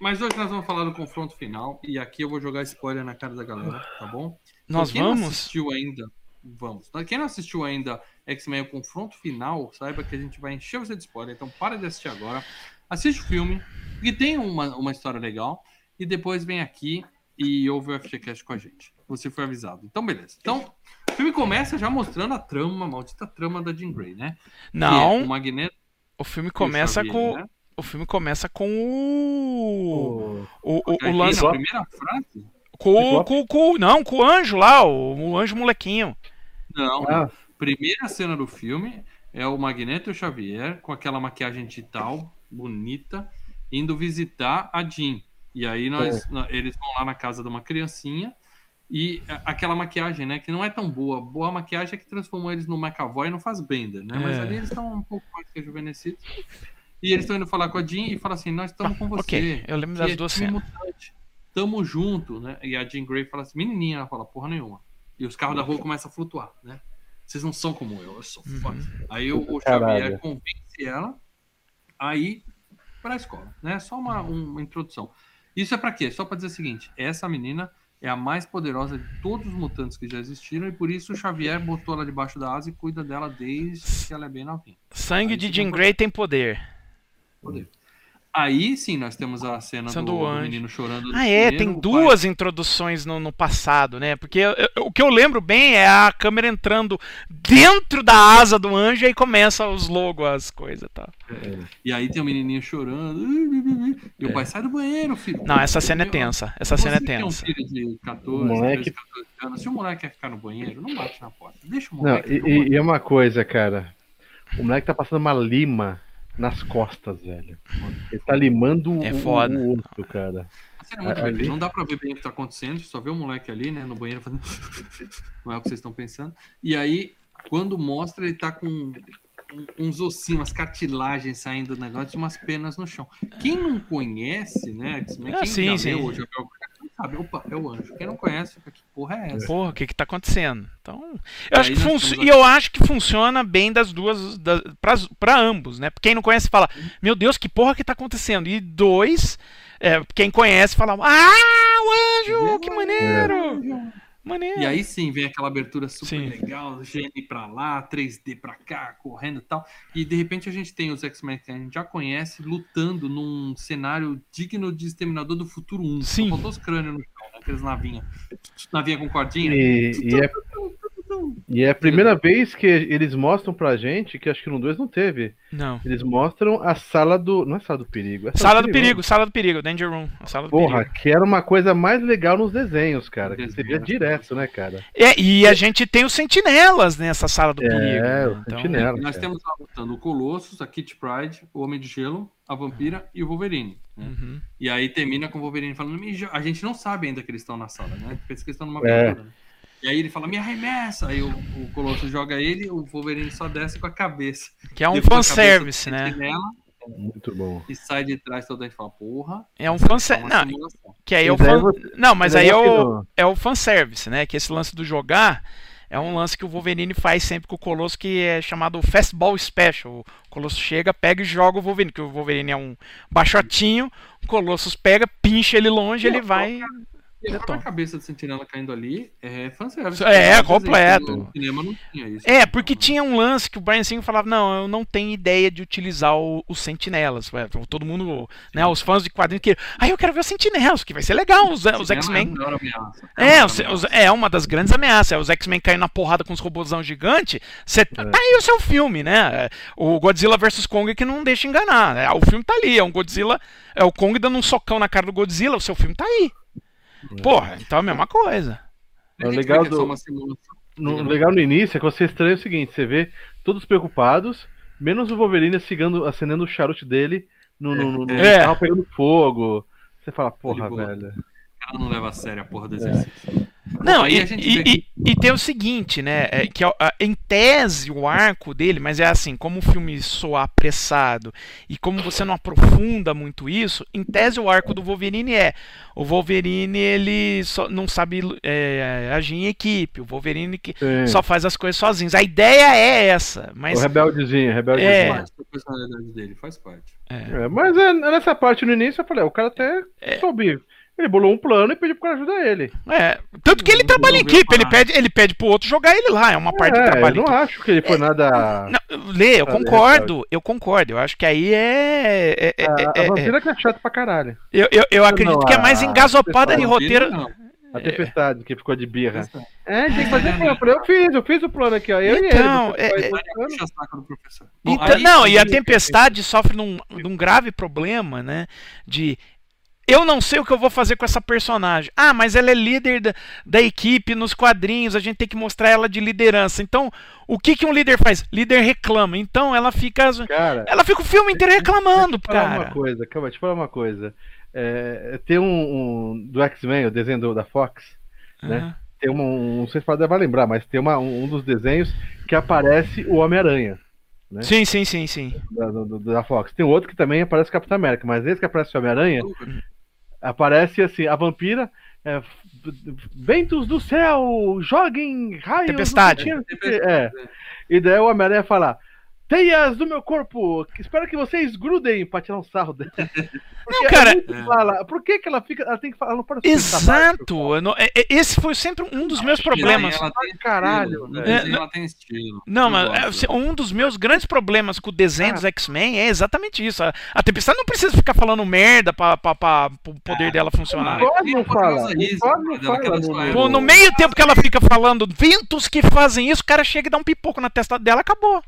Mas hoje nós vamos falar do confronto final e aqui eu vou jogar spoiler na cara da galera, tá bom? Nós quem não vamos? assistiu ainda, vamos. Quem não assistiu ainda X-Men o confronto final, saiba que a gente vai encher você de spoiler. Então para de assistir agora, assiste o filme e tem uma, uma história legal e depois vem aqui e ouve o FGCast com a gente. Você foi avisado. Então beleza. Então filme começa já mostrando a trama, a maldita trama da Jean Grey, né? É Não, o Magneto o filme o começa Xavier, com né? o filme começa com o o, o, Aí, o lance na primeira frase com, com, com não, com o anjo lá, o, o anjo molequinho. Não, Ah, primeira cena do filme é o Magneto e o Xavier com aquela maquiagem digital bonita indo visitar a Jean. E aí nós, na- eles vão lá na casa de uma criancinha e a- aquela maquiagem, né, que não é tão boa. Boa maquiagem é que transformou eles no McAvoy e no Fassbender, né? Mas É. ali eles estão um pouco mais rejuvenescidos. E eles estão indo falar com a Jean e falam assim: "Nós estamos com você". Ok, eu lembro das é duas time cenas. mutante. Tamo junto, né? E a Jean Grey fala assim, menininha, ela fala, porra nenhuma. E os carros da rua começam a flutuar, né? Vocês não são como eu, eu sou Uhum. foda. Aí o, o. Xavier convence ela a ir pra escola, né? Só uma, uma introdução. Isso é pra quê? Só pra dizer o seguinte, essa menina é a mais poderosa de todos os mutantes que já existiram e por isso o Xavier botou ela debaixo da asa e cuida dela desde que ela é bem novinha. Sangue Aí de Jean Grey tem poder. Poder. Aí sim nós temos a cena Cena do, do menino chorando. Ah, é, tem o pai- duas introduções no, no passado, né? Porque eu- eu- o que eu lembro bem é a câmera entrando dentro da asa do anjo e aí começa os logos, as coisas e tal. E aí tem o menininho chorando. E o pai sai do banheiro, filho. É. Não, essa cena é tensa. Essa você cena é que tem um tensa. filho de 14, O moleque- 13, 14 anos. Se o moleque quer ficar no banheiro, não bate na porta. Deixa o não, moleque. e, no e- e é uma coisa, cara. O moleque tá passando uma lima nas costas, velho. Ele tá limando É o, foda. o osso, cara. É muito ali- bem. Não dá pra ver bem o que tá acontecendo, só vê o moleque ali, né, no banheiro fazendo. Não é o que vocês estão pensando. E aí, quando mostra, ele tá com uns ossinhos, umas cartilagens saindo do negócio e umas penas no chão. Quem não conhece, né, X-Men, Ah, quem sim, já sim. já viu, sabe, opa, é o anjo. Quem não conhece, fica, que porra é essa? Porra, o que que tá acontecendo? Então, E eu acho que temos e eu acho que funciona bem das duas, da, pra ambos, né? Quem não conhece fala, meu Deus, que porra que tá acontecendo? E dois, é, quem conhece fala, ah, o anjo, que maneiro! Maneiro. E aí sim vem aquela abertura super Sim. legal, GN pra lá, 3D pra cá, correndo e tal. E de repente a gente tem os X-Men que a gente já conhece lutando num cenário digno de Exterminador do Futuro 1. Sim. Só faltou os crânios no chão, né? aqueles navinhas. Navinha com cordinha. E, e é, e é a primeira vez que eles mostram pra gente, que acho que no 2 não teve. Não. Eles mostram a sala do. Não é sala do perigo, é Sala do perigo, sala do perigo, Danger Room. a Sala do Porra, perigo. que era uma coisa mais legal nos desenhos, cara. Que você via direto, né, cara? É, e a gente tem os sentinelas nessa sala do É, perigo. né? o sentinela. Nós cara. temos lá lutando o Colossus, a Kit Pride, o Homem de Gelo, a Vampira e o Wolverine. né? Uhum. E aí termina com o Wolverine falando, a gente não sabe ainda que eles estão na sala, né? Pensa que eles estão numa É. aventura, né? E aí ele fala, me arremessa! Aí o, o Colossus joga ele, o Wolverine só desce com a cabeça. Que é um Depois fanservice, né? sentinela Muito bom. E sai de trás toda a gente fala, porra. É um fanservice. uma Não, que aí é o Mas aí fan... Não, mas aí é o, é o fanservice, né? Que esse lance do jogar é um lance que o Wolverine faz sempre com o Colosso, que é chamado Fastball Special. O Colosso chega, pega e joga o Wolverine, que o Wolverine é um baixotinho, o Colossus pega, pincha ele longe, ele vai. E a própria cabeça do Sentinela caindo ali é fanservice. É, vezes, completo. No cinema não tinha isso. É, porque tinha um lance que o Brian Singer falava, não, eu não tenho ideia de utilizar o- os sentinelas. Ué, Todo mundo, né, os fãs de quadrinhos que, ah, eu quero ver os sentinelas, que vai ser legal, os, os Sentinela X-Men. É. É, os- é uma das grandes ameaças. É os X-Men caindo na porrada com os robôzão gigante. Cê, Tá aí o seu filme, né? É, O Godzilla vs Kong que não deixa enganar. né? O filme tá ali. É um Godzilla. É o Kong dando um socão na cara do Godzilla. O seu filme tá aí. Porra, então é a mesma coisa. É gente legal é do-. No, legal no início é que você estranha o seguinte: você vê todos preocupados, menos o Wolverine acendendo, acendendo o charuto dele no, no, no, no É. carro pegando fogo. Você fala, porra, De boa. velho. Ela não leva a sério a porra do exercício. Não, e, e- e- e tem o seguinte, né? é que em tese o arco dele, mas é assim, como o filme soa apressado e como você não aprofunda muito isso, em tese o arco do Wolverine é o Wolverine ele só não sabe é, agir em equipe, o Wolverine que Sim. só faz as coisas sozinhos. A ideia é essa, O mas rebeldezinho, rebeldezinho. É. Faz parte da personalidade dele, faz parte. É, mas é, nessa parte no início eu falei, o cara até soube. Ele bolou um plano e pediu pro cara ajudar ele. é, tanto que ele Não trabalha em resolveu equipe, ele pede, ele pede pro outro jogar ele lá, é uma parte do é, trabalho eu em não acho que ele foi nada. Não, Lê, eu Ah, concordo, eu concordo. Eu acho que aí é. é- é- A, é- a é- vampira que é chato pra caralho. eu, eu, eu acredito Não, que é mais a- engasopada de a roteiro. Não, A tempestade que ficou de birra. É, tem que fazer plano. Eu falei, eu fiz, eu fiz o plano aqui, ó. Eu Então, e ele. você é- é- Então, não, e a Tempestade sofre de um, de um grave problema, né? De. Eu não sei o que eu vou fazer com essa personagem. Ah, mas ela é líder da, da equipe nos quadrinhos, a gente tem que mostrar ela de liderança. Então, o que, que um líder faz? Líder reclama. Então, ela fica. Cara, Ela fica o filme inteiro reclamando, Deixa eu falar uma cara. coisa, calma, deixa eu falar uma coisa. É, tem um, um- do X-Men, o desenho do- da Fox, né? Aham. Tem uma, um, não sei se você vai lembrar, mas tem uma, um, um dos desenhos que aparece o Homem-Aranha né? Sim, sim, sim, sim. da, do- da Fox. Tem outro que também aparece o Capitão América, mas esse que aparece o Homem-Aranha aparece assim, a vampira. é, ventos do céu, joguem raios. Tempestade. quê. É. E daí o Homem-Aranha fala: Teias do meu corpo, espero que vocês grudem pra tirar um sarro dela. Porque cara, é fala, por que, que ela fica. Ela tem que falar, ela não pode baixo, Exato. eu não- é- é- esse foi sempre um dos meus problemas. Ela tem Caralho, estilo, desenho ela tem estilo. Não, Eu mas é, um dos meus grandes problemas com o desenho Ah. dos X-Men é exatamente isso. A, a Tempestade não precisa ficar falando merda pra, pra, pra, pro poder Ah, dela funcionar. O não fala. coisa O isso, Thor não dela que fala ela só no- é Pô, no meio tempo que ela fica falando ventos que fazem isso, o cara chega e dá um pipoco na testa dela, acabou.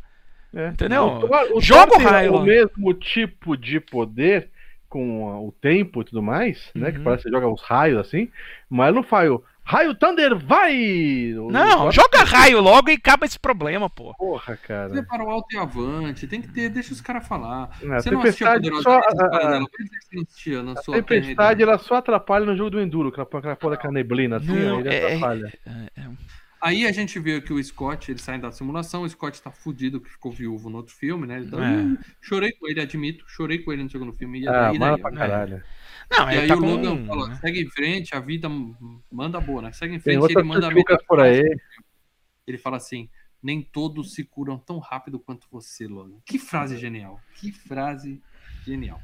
É. Entendeu? O Joga o tem raio O mesmo tipo de poder com o tempo e tudo mais, né? Que Uhum. parece que joga uns raios assim, mas não faz o raio Thunder, vai! Não, joga raio logo e acaba esse problema, pô. Porra, cara. Prepara o alto e avante, tem que ter, deixa os caras falar. A Você não a tempestade Poderosa só. A- a- dela? Por que você não assistia na A sua tempestade ela só atrapalha no jogo do Enduro, aquela porra daquela neblina assim, Não, aí ele é- atrapalha. Aí a gente vê que o Scott, ele sai da simulação, o Scott tá fudido, que ficou viúvo no outro filme, né? Ele tá, É. "Hum, chorei com ele, admito, chorei com ele no segundo filme. E, Ah, daí, daí, pra né? caralho. Não, E aí tá o com. Logan fala, né? segue em frente, a vida manda boa, né? Segue em frente, ele manda vida por aí. Ele fala assim: nem todos se curam tão rápido quanto você, Logan. Que frase genial. Que frase genial.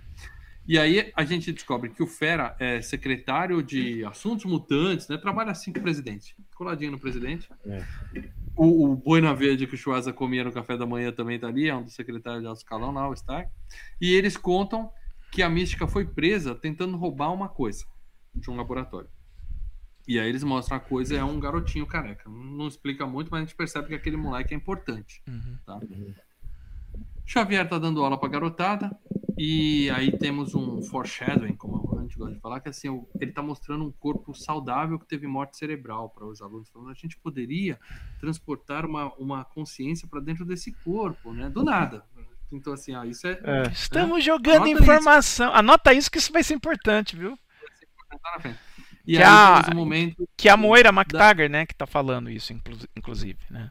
E aí a gente descobre que o Fera é secretário de Assuntos Mutantes, né? Trabalha assim com o presidente. Coladinho no presidente. É. O, o Boina Verde que o Schwarza comia no café da manhã também tá ali, é um dos secretários de alto escalão lá, o Stark. E eles contam que a Mística foi presa tentando roubar uma coisa de um laboratório. E aí eles mostram a coisa é um garotinho careca. Não explica muito, mas a gente percebe que aquele moleque é importante. Uhum. Tá? Xavier tá dando aula pra garotada. E aí temos um foreshadowing, como a gente gosta de falar, que assim, o- ele tá mostrando um corpo saudável que teve morte cerebral para os alunos. Falando, a gente poderia transportar uma, uma consciência para dentro desse corpo, né? Do nada. Então, assim, ah, isso é. É. Estamos jogando Anota informação. Anota isso que isso vai ser importante, viu? tá na frente. E Que aí a- um momento. Que é a Moira McTaggart, né, que tá falando isso, inclu- inclusive, né?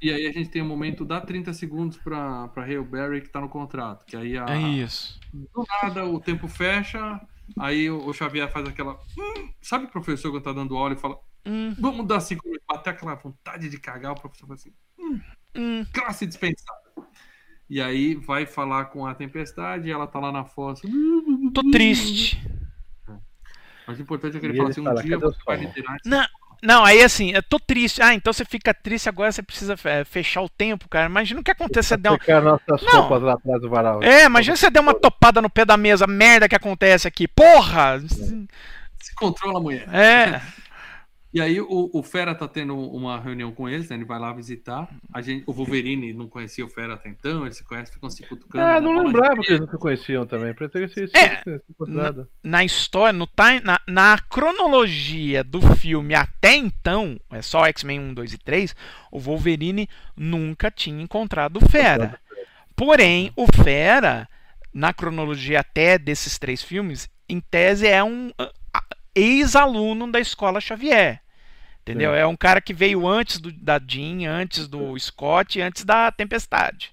E aí a gente tem um momento, dá 30 segundos pra, pra Hale Berry que tá no contrato. Que aí a, É isso. do nada o tempo fecha, aí o, o Xavier faz aquela. "Hum", sabe o professor quando tá dando aula e fala, Hum, vamos dar cinco minutos, bater aquela vontade de cagar, o professor fala assim, hum. classe dispensada. E aí vai falar com a tempestade, ela tá lá na fossa. Tô triste. Mas o importante é que ele E fala ele assim, um fala, dia "Cadê o você vai sol?" liderar Não, não, aí assim, eu tô triste. Ah, então você fica triste agora, você precisa é, fechar o tempo, cara. Imagina o que acontece, você der um... Nossas Não. roupas lá atrás do varal. É, imagina você der uma topada no pé da mesa, merda que acontece aqui. Porra! Se controla, mulher. É. E aí o, o Fera tá tendo uma reunião com eles, né? Ele vai lá visitar. A gente, o Wolverine não conhecia o Fera até então, eles se conhecem, ficam se cutucando. Ah, na não lembrava que eles não se conheciam também. Pra ter esse É. nada. Na história, no time, na, na cronologia do filme até então, é só X-Men 1, 2 e 3, o Wolverine nunca tinha encontrado o Fera. Porém, o Fera, na cronologia até desses três filmes, em tese é um ex-aluno da escola Xavier. Entendeu? Sim. É um cara que veio antes do, da Jean, antes do Scott, antes da Tempestade.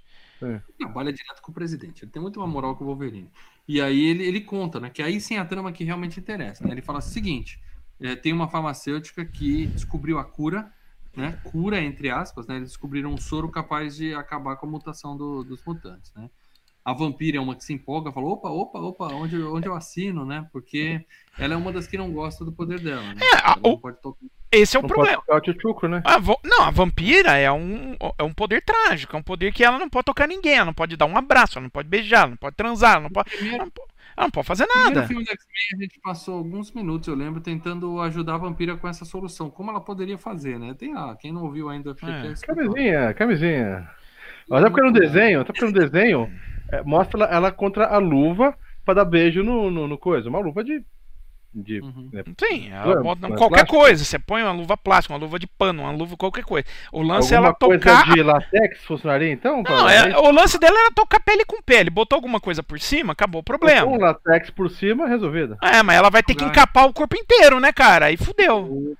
trabalha direto com o presidente. Ele tem muito uma moral com o Wolverine. E aí ele, ele conta, né? Que aí sim a trama que realmente interessa. Né? Ele fala o seguinte: é, tem uma farmacêutica que descobriu a cura, né? Cura, entre aspas, né? Eles descobriram um soro capaz de acabar com a mutação do- dos mutantes, né? A vampira é uma que se empolga, fala: opa, opa, opa, onde, onde eu assino, né? Porque ela é uma das que não gosta do poder dela. Né? É, a- Ela não o- pode tocar. Esse é o Não problema. pode tocar o tchutchuco, né? A Não, a vampira é um, é um poder trágico, é um poder que ela não pode tocar ninguém, ela não pode dar um abraço, ela não pode beijar, ela não pode transar, ela não pode, ela não pode, ela não pode fazer No primeiro nada. filme do X-Men, a gente passou alguns minutos, eu lembro, tentando ajudar a vampira com essa solução. Como ela poderia fazer, né? Tem lá, quem não ouviu ainda É. Camisinha, camisinha. Até porque no desenho, até porque no desenho, é, mostra ela, ela contra a luva pra dar beijo no, no, no coisa. Uma luva de. De Uhum. né, Sim, ela Não, bota não é qualquer plástico? coisa, você põe uma luva plástica, uma luva de pano, uma luva qualquer coisa. O lance é alguma ela coisa tocar. de latex funcionaria então? Não, pra- é- o lance dela era tocar pele com pele. Botou alguma coisa por cima, acabou o Um problema. latex por cima, resolvido. É, mas ela vai ter que encapar o corpo inteiro, né, cara? Aí fudeu.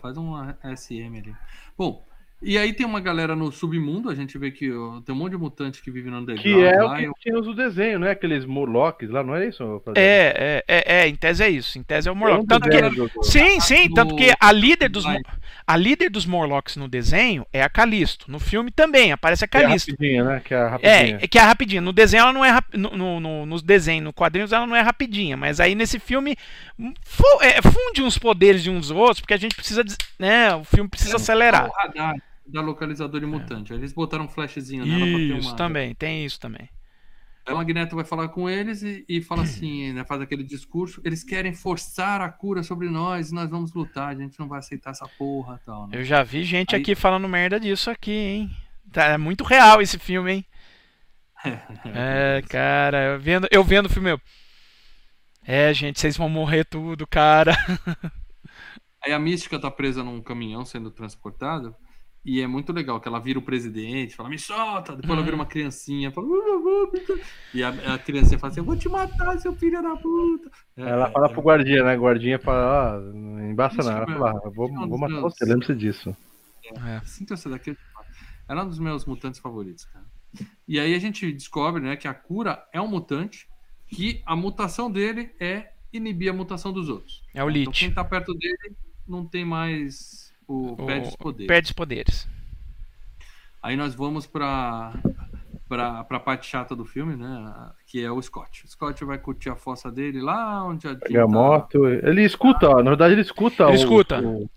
Faz um SM ali. Bom, e aí tem uma galera no submundo, a gente vê que ó, tem um monte de mutante que vive no underground Que é o lá. que e- tinha no desenho, né? Aqueles Morlocks lá, não é isso? É, é, é, é, em tese é isso. Em tese é o Morlock. um Tanto que. Sim, sim, tanto no- que a líder dos, Vai. A líder dos Morlocks no desenho é a Calisto. No filme também aparece a que é Calisto. rapidinha, né? Que é rapidinha. É, é que é rapidinha. No desenho ela não é rap... no, no, no- nos desenhos, no quadrinhos ela não é rapidinha, mas aí nesse filme fu- é, funde uns poderes de uns dos outros, porque a gente precisa, né, o filme precisa é acelerar. O radar da localizador de mutante. Aí eles botaram um flashzinho nela pra ter Isso uma. também, tem isso também. Aí o Magneto vai falar com eles e, e fala assim, né, faz aquele discurso, eles querem forçar a cura sobre nós e nós vamos lutar, a gente não vai aceitar essa porra e tal, né? Eu já vi gente Aí- aqui falando merda disso aqui, hein? Tá, é muito real esse filme, hein? É, cara, eu vendo, eu vendo o filme, eu... É, gente, vocês vão morrer tudo, cara. Aí a Mística tá presa num caminhão sendo transportada. E é muito legal que ela vira o presidente, fala, me solta! Depois ela vira uma criancinha, fala, "Uh, uh, uh", e a, a criancinha fala assim, eu vou te matar, seu filho da puta. É, Ela é, fala é, pro guardinha, né? Guardinha fala, ó, não embaça não. Ela fala, ah, vou, é vou matar meus- você, lembre-se disso. É. Sinta essa daqui. eu. Ela é um dos meus mutantes favoritos, cara. E aí a gente descobre, né, que a cura é um mutante, que a mutação dele é inibir a mutação dos outros. É o Então Lich. quem tá perto dele não tem mais o O- perde os poderes. Perde os poderes. Aí nós vamos pra, pra, pra parte chata do filme, né? Que é o Scott. O Scott vai curtir a fossa dele lá onde a Jean Pega a tá- moto. Ele escuta, ó, na verdade ele escuta, Ele o, escuta. O,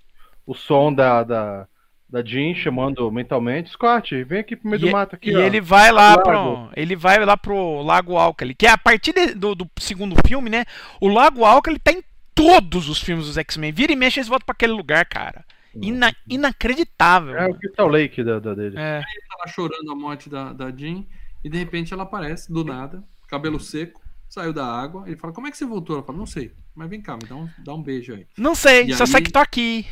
o som da, da, da Jean chamando mentalmente. Scott, vem aqui pro meio do E- mato aqui, e ó. ele vai lá pro. Ele vai lá pro Lago Alcali. Que é a partir de- do, do segundo filme, né? O Lago Alcali tá em todos os filmes dos X-Men. Vira e mexe, eles voltam pra aquele lugar, cara. Ina- inacreditável. É o. Crystal Lake da, da dele. É. tá lá chorando a morte da, da Jean, e de repente ela aparece, do nada, cabelo seco, saiu da água. Ele fala, como é que você voltou? Ela fala, não sei, mas vem cá, me dá um, dá um beijo aí. Não sei, E só sei aí- que tô aqui.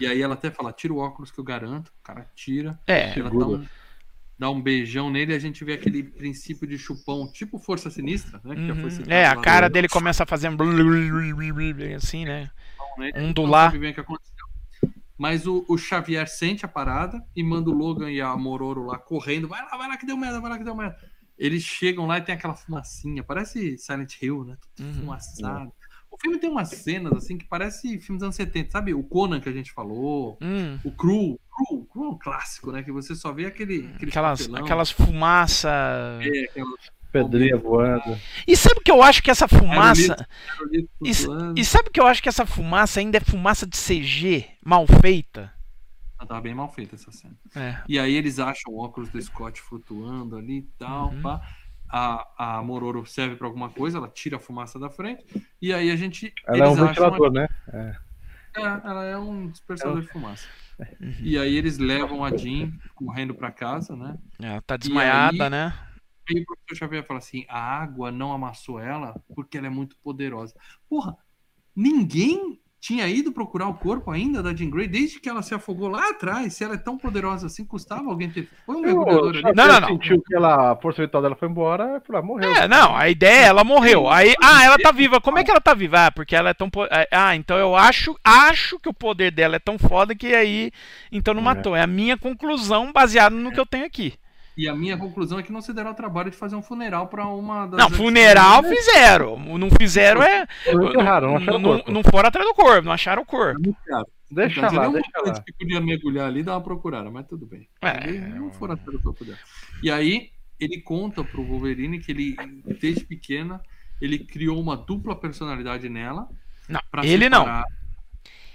E aí ela até fala, tira o óculos que eu garanto. O cara tira, É. ela dá um, dá um beijão nele e a gente vê aquele princípio de chupão, tipo Força Sinistra, né? Que já foi Uhum. É, a cara dele começa a fazer um assim, né? né? ondular. Não sabe bem o que aconteceu. Mas o, o Xavier sente a parada e manda o Logan e a Mororo lá correndo. Vai lá, vai lá que deu merda, vai lá que deu merda. Eles chegam lá e tem aquela fumacinha. Parece Silent Hill, né? Tudo Uhum. fumaçado. O filme tem umas cenas assim que parece filmes dos anos 70. Sabe o Conan que a gente falou? Hum, O Cru. Cru, Cru é um clássico, né? Que você só vê aquele, aquele aquelas, papelão. aquelas fumaça. É, aquelas- Pedrinha voando. E sabe que eu acho que essa fumaça. Aerolito E, flutuando. e sabe que eu acho que essa fumaça ainda é fumaça de CG mal feita? Ah, Tava bem mal feita essa cena. É. E aí eles acham o óculos do Scott flutuando ali e tal, Uhum. pá. A, a Mororo serve pra alguma coisa, ela tira a fumaça da frente. E aí a gente. Ela é um eles acham ventilador, né? É, ela é um dispersador de fumaça. Uhum. E aí eles levam a Jean correndo pra casa, né? Ela tá desmaiada, aí- né? E o professor Xavier fala assim: a água não amassou ela porque ela é muito poderosa. Porra, ninguém tinha ido procurar o corpo ainda da Jean Grey desde que ela se afogou lá atrás. Se ela é tão poderosa assim, custava alguém ter. Foi um mergulhador ali. Não, Não, não, não. sentiu que ela, a força vital dela foi embora, falou, ah, morreu. É, não, a ideia é ela morreu. Aí, ah, ela tá viva. Como é que ela tá viva? Ah, porque ela é tão. po- Ah, então eu acho, acho que o poder dela é tão foda que aí. Então não É. matou. É a minha conclusão baseada no que eu tenho aqui. E a minha conclusão é que não se deram o trabalho de fazer um funeral pra uma das. Não, funeral fizeram. Não fizeram é. Não não Não, não, não foram atrás do corpo, não acharam o corpo. Deixa Então, lá, deixa lá. que podia mergulhar ali e dar uma procurada, mas tudo bem. É, Eles não foram atrás do corpo dela. E aí, ele conta pro Wolverine que ele, desde pequena, ele criou uma dupla personalidade nela. Não, pra ele não.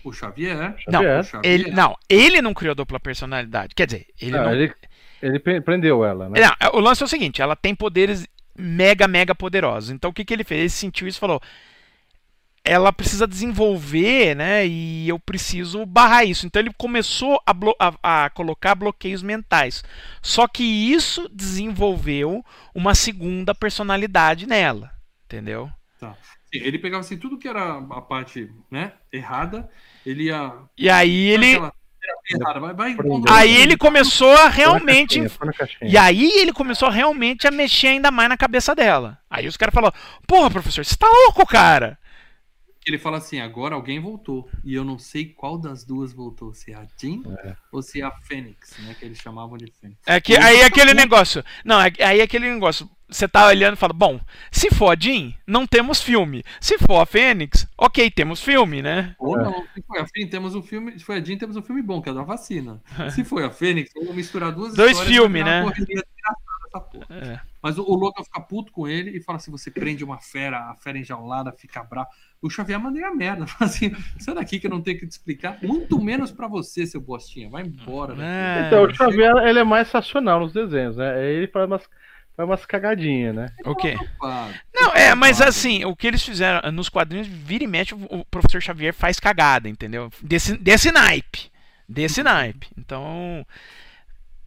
O Xavier. Não, Xavier. o Xavier. Ele, não, ele não criou dupla personalidade. Quer dizer, ele Não, não. ele, ele pre- prendeu ela, né? Não, é, o lance é o seguinte: ela tem poderes mega, mega poderosos. Então o que, que ele fez? Ele sentiu isso e falou: ela precisa desenvolver, né? E eu preciso barrar isso. Então ele começou a, blo- a- a colocar bloqueios mentais. Só que isso desenvolveu uma segunda personalidade nela. Entendeu? Sim, ele pegava assim, tudo que era a parte né, errada, ele ia. E aí ele. Aquela Aí ele começou a realmente. E aí ele começou realmente a mexer ainda mais na cabeça dela. Aí os caras falaram: Porra, professor, você tá louco, cara? Ele fala assim: agora alguém voltou. E eu não sei qual das duas voltou, se é a Jean É. ou se é a Fênix, né? Que eles chamavam de Fênix. É que, aí aquele negócio. Não, é- aí aquele negócio. Você tá olhando e fala: Bom, se for a Jean, não temos filme. Se for a Fênix, ok, temos filme, né? Ou É. não, se foi a Fênix, temos um filme. Se foi a Jean, temos um filme bom, que é da vacina. Se foi a Fênix, vamos misturar duas Dois histórias, filme, vai virar né? É. Mas o, o Logan fica puto com ele e fala assim: você prende uma fera, a fera enjaulada, fica bravo. O Xavier manda ele a merda. Fala assim: sai daqui que eu não tenho que te explicar, muito menos pra você, seu bostinha. Vai embora. daqui." É. Então, o Xavier, ele é mais racional nos desenhos, né? Ele faz umas, faz umas cagadinhas, né? O quê? Não, é, mas assim, o que eles fizeram nos quadrinhos, vira e mexe, o o professor Xavier faz cagada, entendeu? Desse, desse naipe. Desse naipe. Então.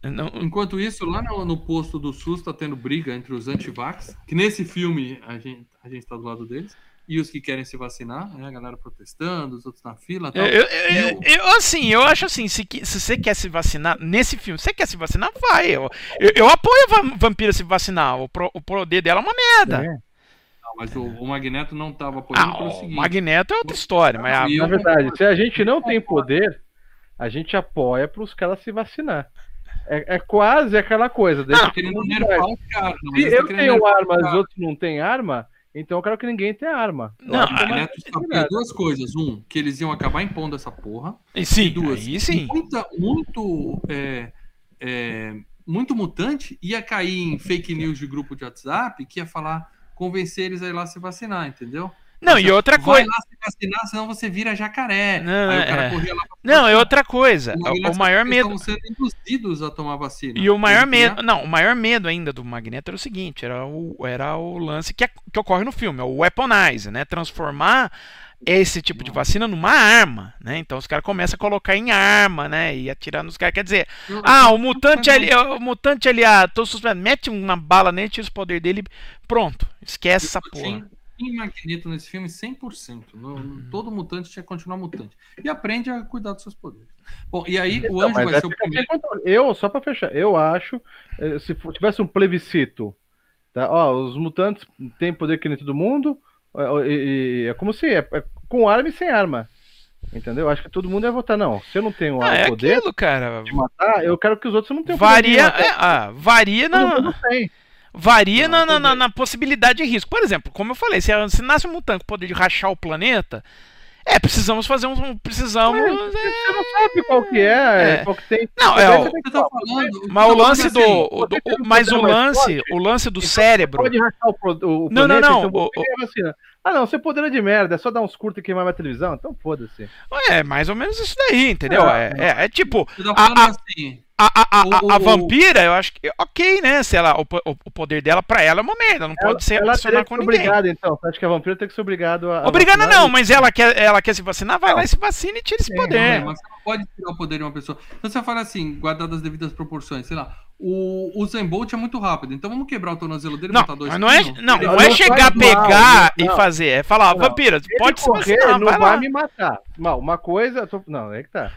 Não, Enquanto isso, lá no, no posto do SUS tá tendo briga entre os antivax, que nesse filme a gente, a gente tá do lado deles, e os que querem se vacinar, né? A galera protestando, os outros na fila tal. Eu, eu- eu- eu, assim, eu acho assim, se, se você quer se vacinar nesse filme, você quer se vacinar, vai. Eu, eu, eu apoio a va- vampira se vacinar. O, pro- o poder dela é uma merda. É. Não, mas o, o Magneto não tava apoiando Ah, o seguinte. Magneto é outra história, mas a- E Na verdade, se a gente não tem poder, a gente apoia para os caras se vacinar. É, é quase aquela coisa. deixa Tá querendo os caras. não, Se tão eu tenho arma os outros não têm arma, então eu quero que ninguém tenha arma. Eu Não, acho O que é mais Magneto sabia duas coisas. Um, que eles iam acabar impondo essa porra. e sim, E duas, aí sim. Muita, muito, é, é, muito mutante ia cair em fake news de grupo de WhatsApp que ia falar, convencer eles a ir lá se vacinar, entendeu? Não, e outra Vai coisa. lá se vacinar, senão você vira jacaré. Não, é. pra Não, é outra coisa. O O maior medo. Estavam sendo induzidos a tomar vacina. E o maior medo. Não, o maior medo ainda do Magneto era o seguinte: era o, era o lance que, que ocorre no filme, é o weaponize, né? Transformar esse tipo de vacina numa arma, né? Então os caras começam a colocar em arma, né? E atirar nos caras. Quer dizer, ah, o mutante ali, o mutante ali, ah, tô suspeito, mete uma bala nele, tira os poderes dele, pronto, esquece essa porra. Tinha, Magneto nesse filme 100%. No, Uhum. Todo mutante tinha que continuar mutante. E aprende a cuidar dos seus poderes. Bom, e aí o Não, anjo mas vai é ser o primeiro. Eu, só pra fechar, eu acho, eh, se tivesse um plebiscito, tá? Ó, os mutantes têm poder que nem todo mundo, e- e- é como se é, é com arma e sem arma. Entendeu? Acho que todo mundo ia votar, não. Se eu não tenho Ah, é poder aquilo, cara. de matar, eu quero que os outros não tenham poder de Varia, matar. é, ah, varia Todo na, mundo tem. Varia Não, na, na, na- possibilidade de risco. Por exemplo, como eu falei, se, se nasce um mutante com poder de rachar o planeta, É, precisamos fazer um. Precisamos. Mas é, Você não sabe qual que é, É. qual que tem. Não, é, o- tem que Você tá falando. Mas o Não, lance assim, do. o- do- um mas o poder lance, forte, o lance do Então, cérebro. Você pode rachar o, o, o Não, não, planeta, não, então o- você ganha vacina. Ah, não, você poder é de merda, é só dar uns curtos e queimar minha televisão, então foda-se. É, mais ou menos isso daí, entendeu? É, é, é tipo, Você tá a- falando a- assim. A, a, a, a- vampira, eu acho que ok, né? Se ela, o, o poder dela pra ela é uma merda, não Ela, pode ser ela teria relacionar que com ser ninguém. obrigada, então. Você acha que a vampira tem que ser obrigada a. Obrigada não, mas ela quer, ela quer se vacinar, vai lá e se vacina e tira esse poder. mas você não pode tirar o poder de uma pessoa. Então você fala assim, guardado as devidas proporções, sei lá. O, o Zen Bolt é muito rápido, então vamos quebrar o tornozelo dele e Não, botar dois mas não é, não, não vai- é não chegar, mal, pegar não. e fazer, é falar, Não. vampira, pode se correr, vacinar, não vai vai me matar. Não, uma coisa. tô- Não, é que tá.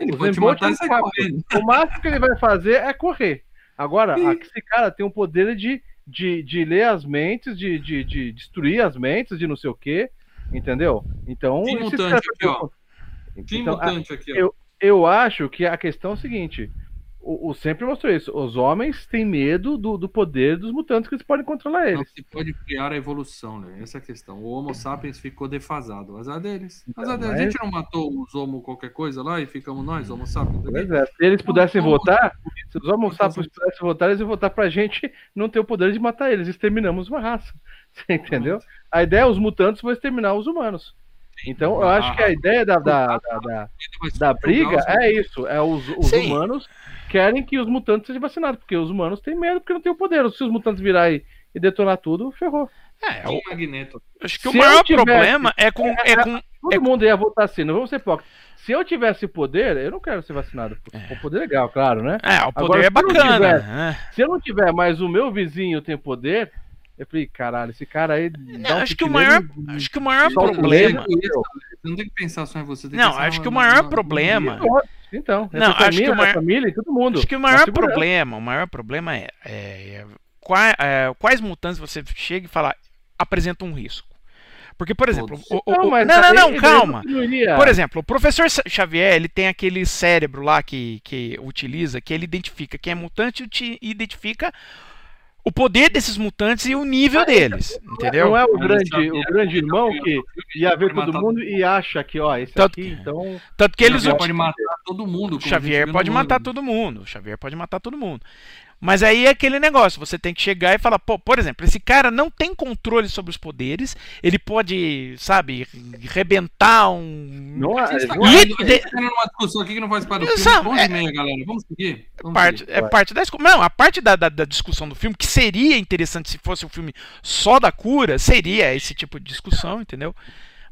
Ele O pode te matar e rápido. correndo. O máximo que ele vai fazer é correr. Agora, Sim. esse cara tem o poder de, de, de ler as mentes, de, de, de destruir as mentes, de não sei o quê. Entendeu? Então. Esses mutante aqui, ó. Team Então, mutante aqui, ó. eu- eu acho que a questão é o seguinte: o, o sempre mostrou isso. Os homens têm medo do, do poder dos mutantes que eles podem controlar Não eles. se pode criar a evolução, né? Essa é a questão. O Homo sapiens ficou defasado. Azar deles. Azar deles. A mas- gente não matou os Homo qualquer coisa lá e ficamos nós, Homo sapiens. Pois é, se eles pudessem Não, votar, se os não, sapiens pudessem votar, eles iam votar pra gente não ter o poder de matar eles. Exterminamos uma raça. Você entendeu? A ideia é os mutantes vão exterminar os humanos. Então, eu acho que a ideia da, da, da, da, da briga é isso: é os, os humanos querem que os mutantes sejam vacinados, porque os humanos têm medo porque não têm o poder. Se os mutantes virar e, detonar tudo, ferrou. É, O eu Magneto. acho que o Se maior tivesse- problema é com, é com Todo É- mundo ia votar assim, não vamos ser hipócritas. Se eu tivesse poder, eu não quero ser vacinado. O poder é legal, claro, né? É, o Agora, poder é se eu bacana. tiver- né? Se eu não tiver, mas o meu vizinho tem poder, eu falei, caralho, esse cara aí. dá um acho que o maior, e- acho que o maior problema. dedo. Você não tem que pensar só em você. Não, acho na- que o maior na- problema- Então, Não, acho que família, o maior- família e todo mundo. Acho que o Uma maior problema, o maior problema é, é, é qua- é, quais mutantes você chega e fala apresenta um risco. Porque, por exemplo, o- o- o- não, não, não, calma. não iria- Por exemplo, o professor Xavier, ele tem aquele cérebro lá que, que utiliza, que ele identifica quem é mutante e identifica o poder desses mutantes e o nível deles, entendeu? Não é o grande, o grande irmão que ia ver todo mundo e acha que, ó, esse Tanto- aqui, então. Tanto que eles Xavier pode matar todo mundo. Xavier pode matar todo mundo. O Xavier pode matar todo mundo. Mas aí é aquele negócio, você tem que chegar e falar, pô, por exemplo, esse cara não tem controle sobre os poderes, ele pode, sabe, rebentar um. Não é, não é- numa discussão aqui que não faz parte do filme. Sabe, 11 é- meia, galera. Vamos seguir? Vamos parte, seguir. é parte da discussão. Não, a parte da, da, da discussão do filme, que seria interessante se fosse um filme só da cura, seria esse tipo de discussão, entendeu?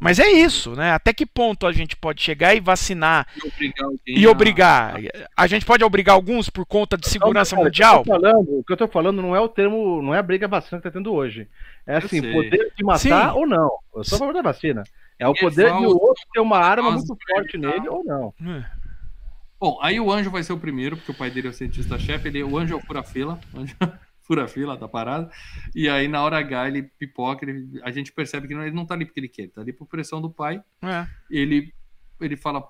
Mas é isso, né? Até que ponto a gente pode chegar e vacinar E obrigar e a- obrigar? A gente pode obrigar alguns por conta de segurança Cara, mundial? O que, eu tô falando, o que eu tô falando não é o termo, não é a briga vacina que tá tendo hoje. É assim, poder de matar Sim. ou não. Eu sou a favor da vacina. É o É poder de falso, o outro ter uma arma falso muito forte nele ou não. Hum. Bom, aí o anjo vai ser o primeiro, porque o pai dele é o cientista-chefe. Ele, o anjo é o fura-fila. o anjo- Fura-fila da parada. E aí, na hora H, ele pipoca. Ele, a gente percebe que não- ele não tá ali porque ele quer, ele tá ali por pressão do pai. É. Ele, ele fala.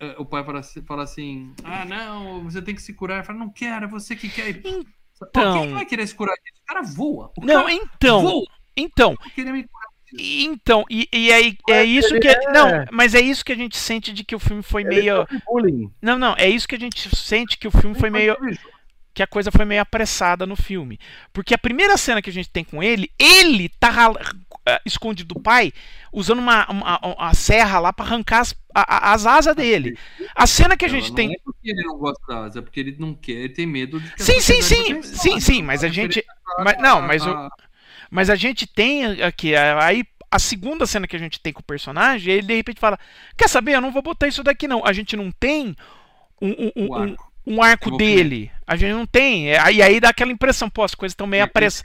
eh, O pai fala, assim- fala assim: Ah, não, você tem que se curar. Ele fala: Não quero, é você que quer. Pô, Então- Quem vai querer se curar? disso? O cara voa. O Não, cara então, voa. então. Então, e, e aí é Mas isso que. é- Não, mas é isso que a gente sente de que o filme foi Ele meio. Não, não, é isso que a gente sente que o filme foi meio. Que a coisa foi meio apressada no filme. Porque a primeira cena que a gente tem com ele, ele tá eh, escondido do pai, usando uma, uma, uma serra lá pra arrancar as, a- as asas dele. A cena que a Não, gente não tem. é porque ele não gosta da asa, é porque ele não quer, ele tem medo de Sim, sim, sim, sim, sim, mas a gente. Mas, não, mas, o, mas a gente tem aqui. Aí a segunda cena que a gente tem com o personagem, ele de repente fala: Quer saber? Eu não vou botar isso daqui, não. A gente não tem um, um, um, um- arco. dele. A gente não tem. É, Aí, aí dá aquela impressão, pô, as coisas estão meio apressa.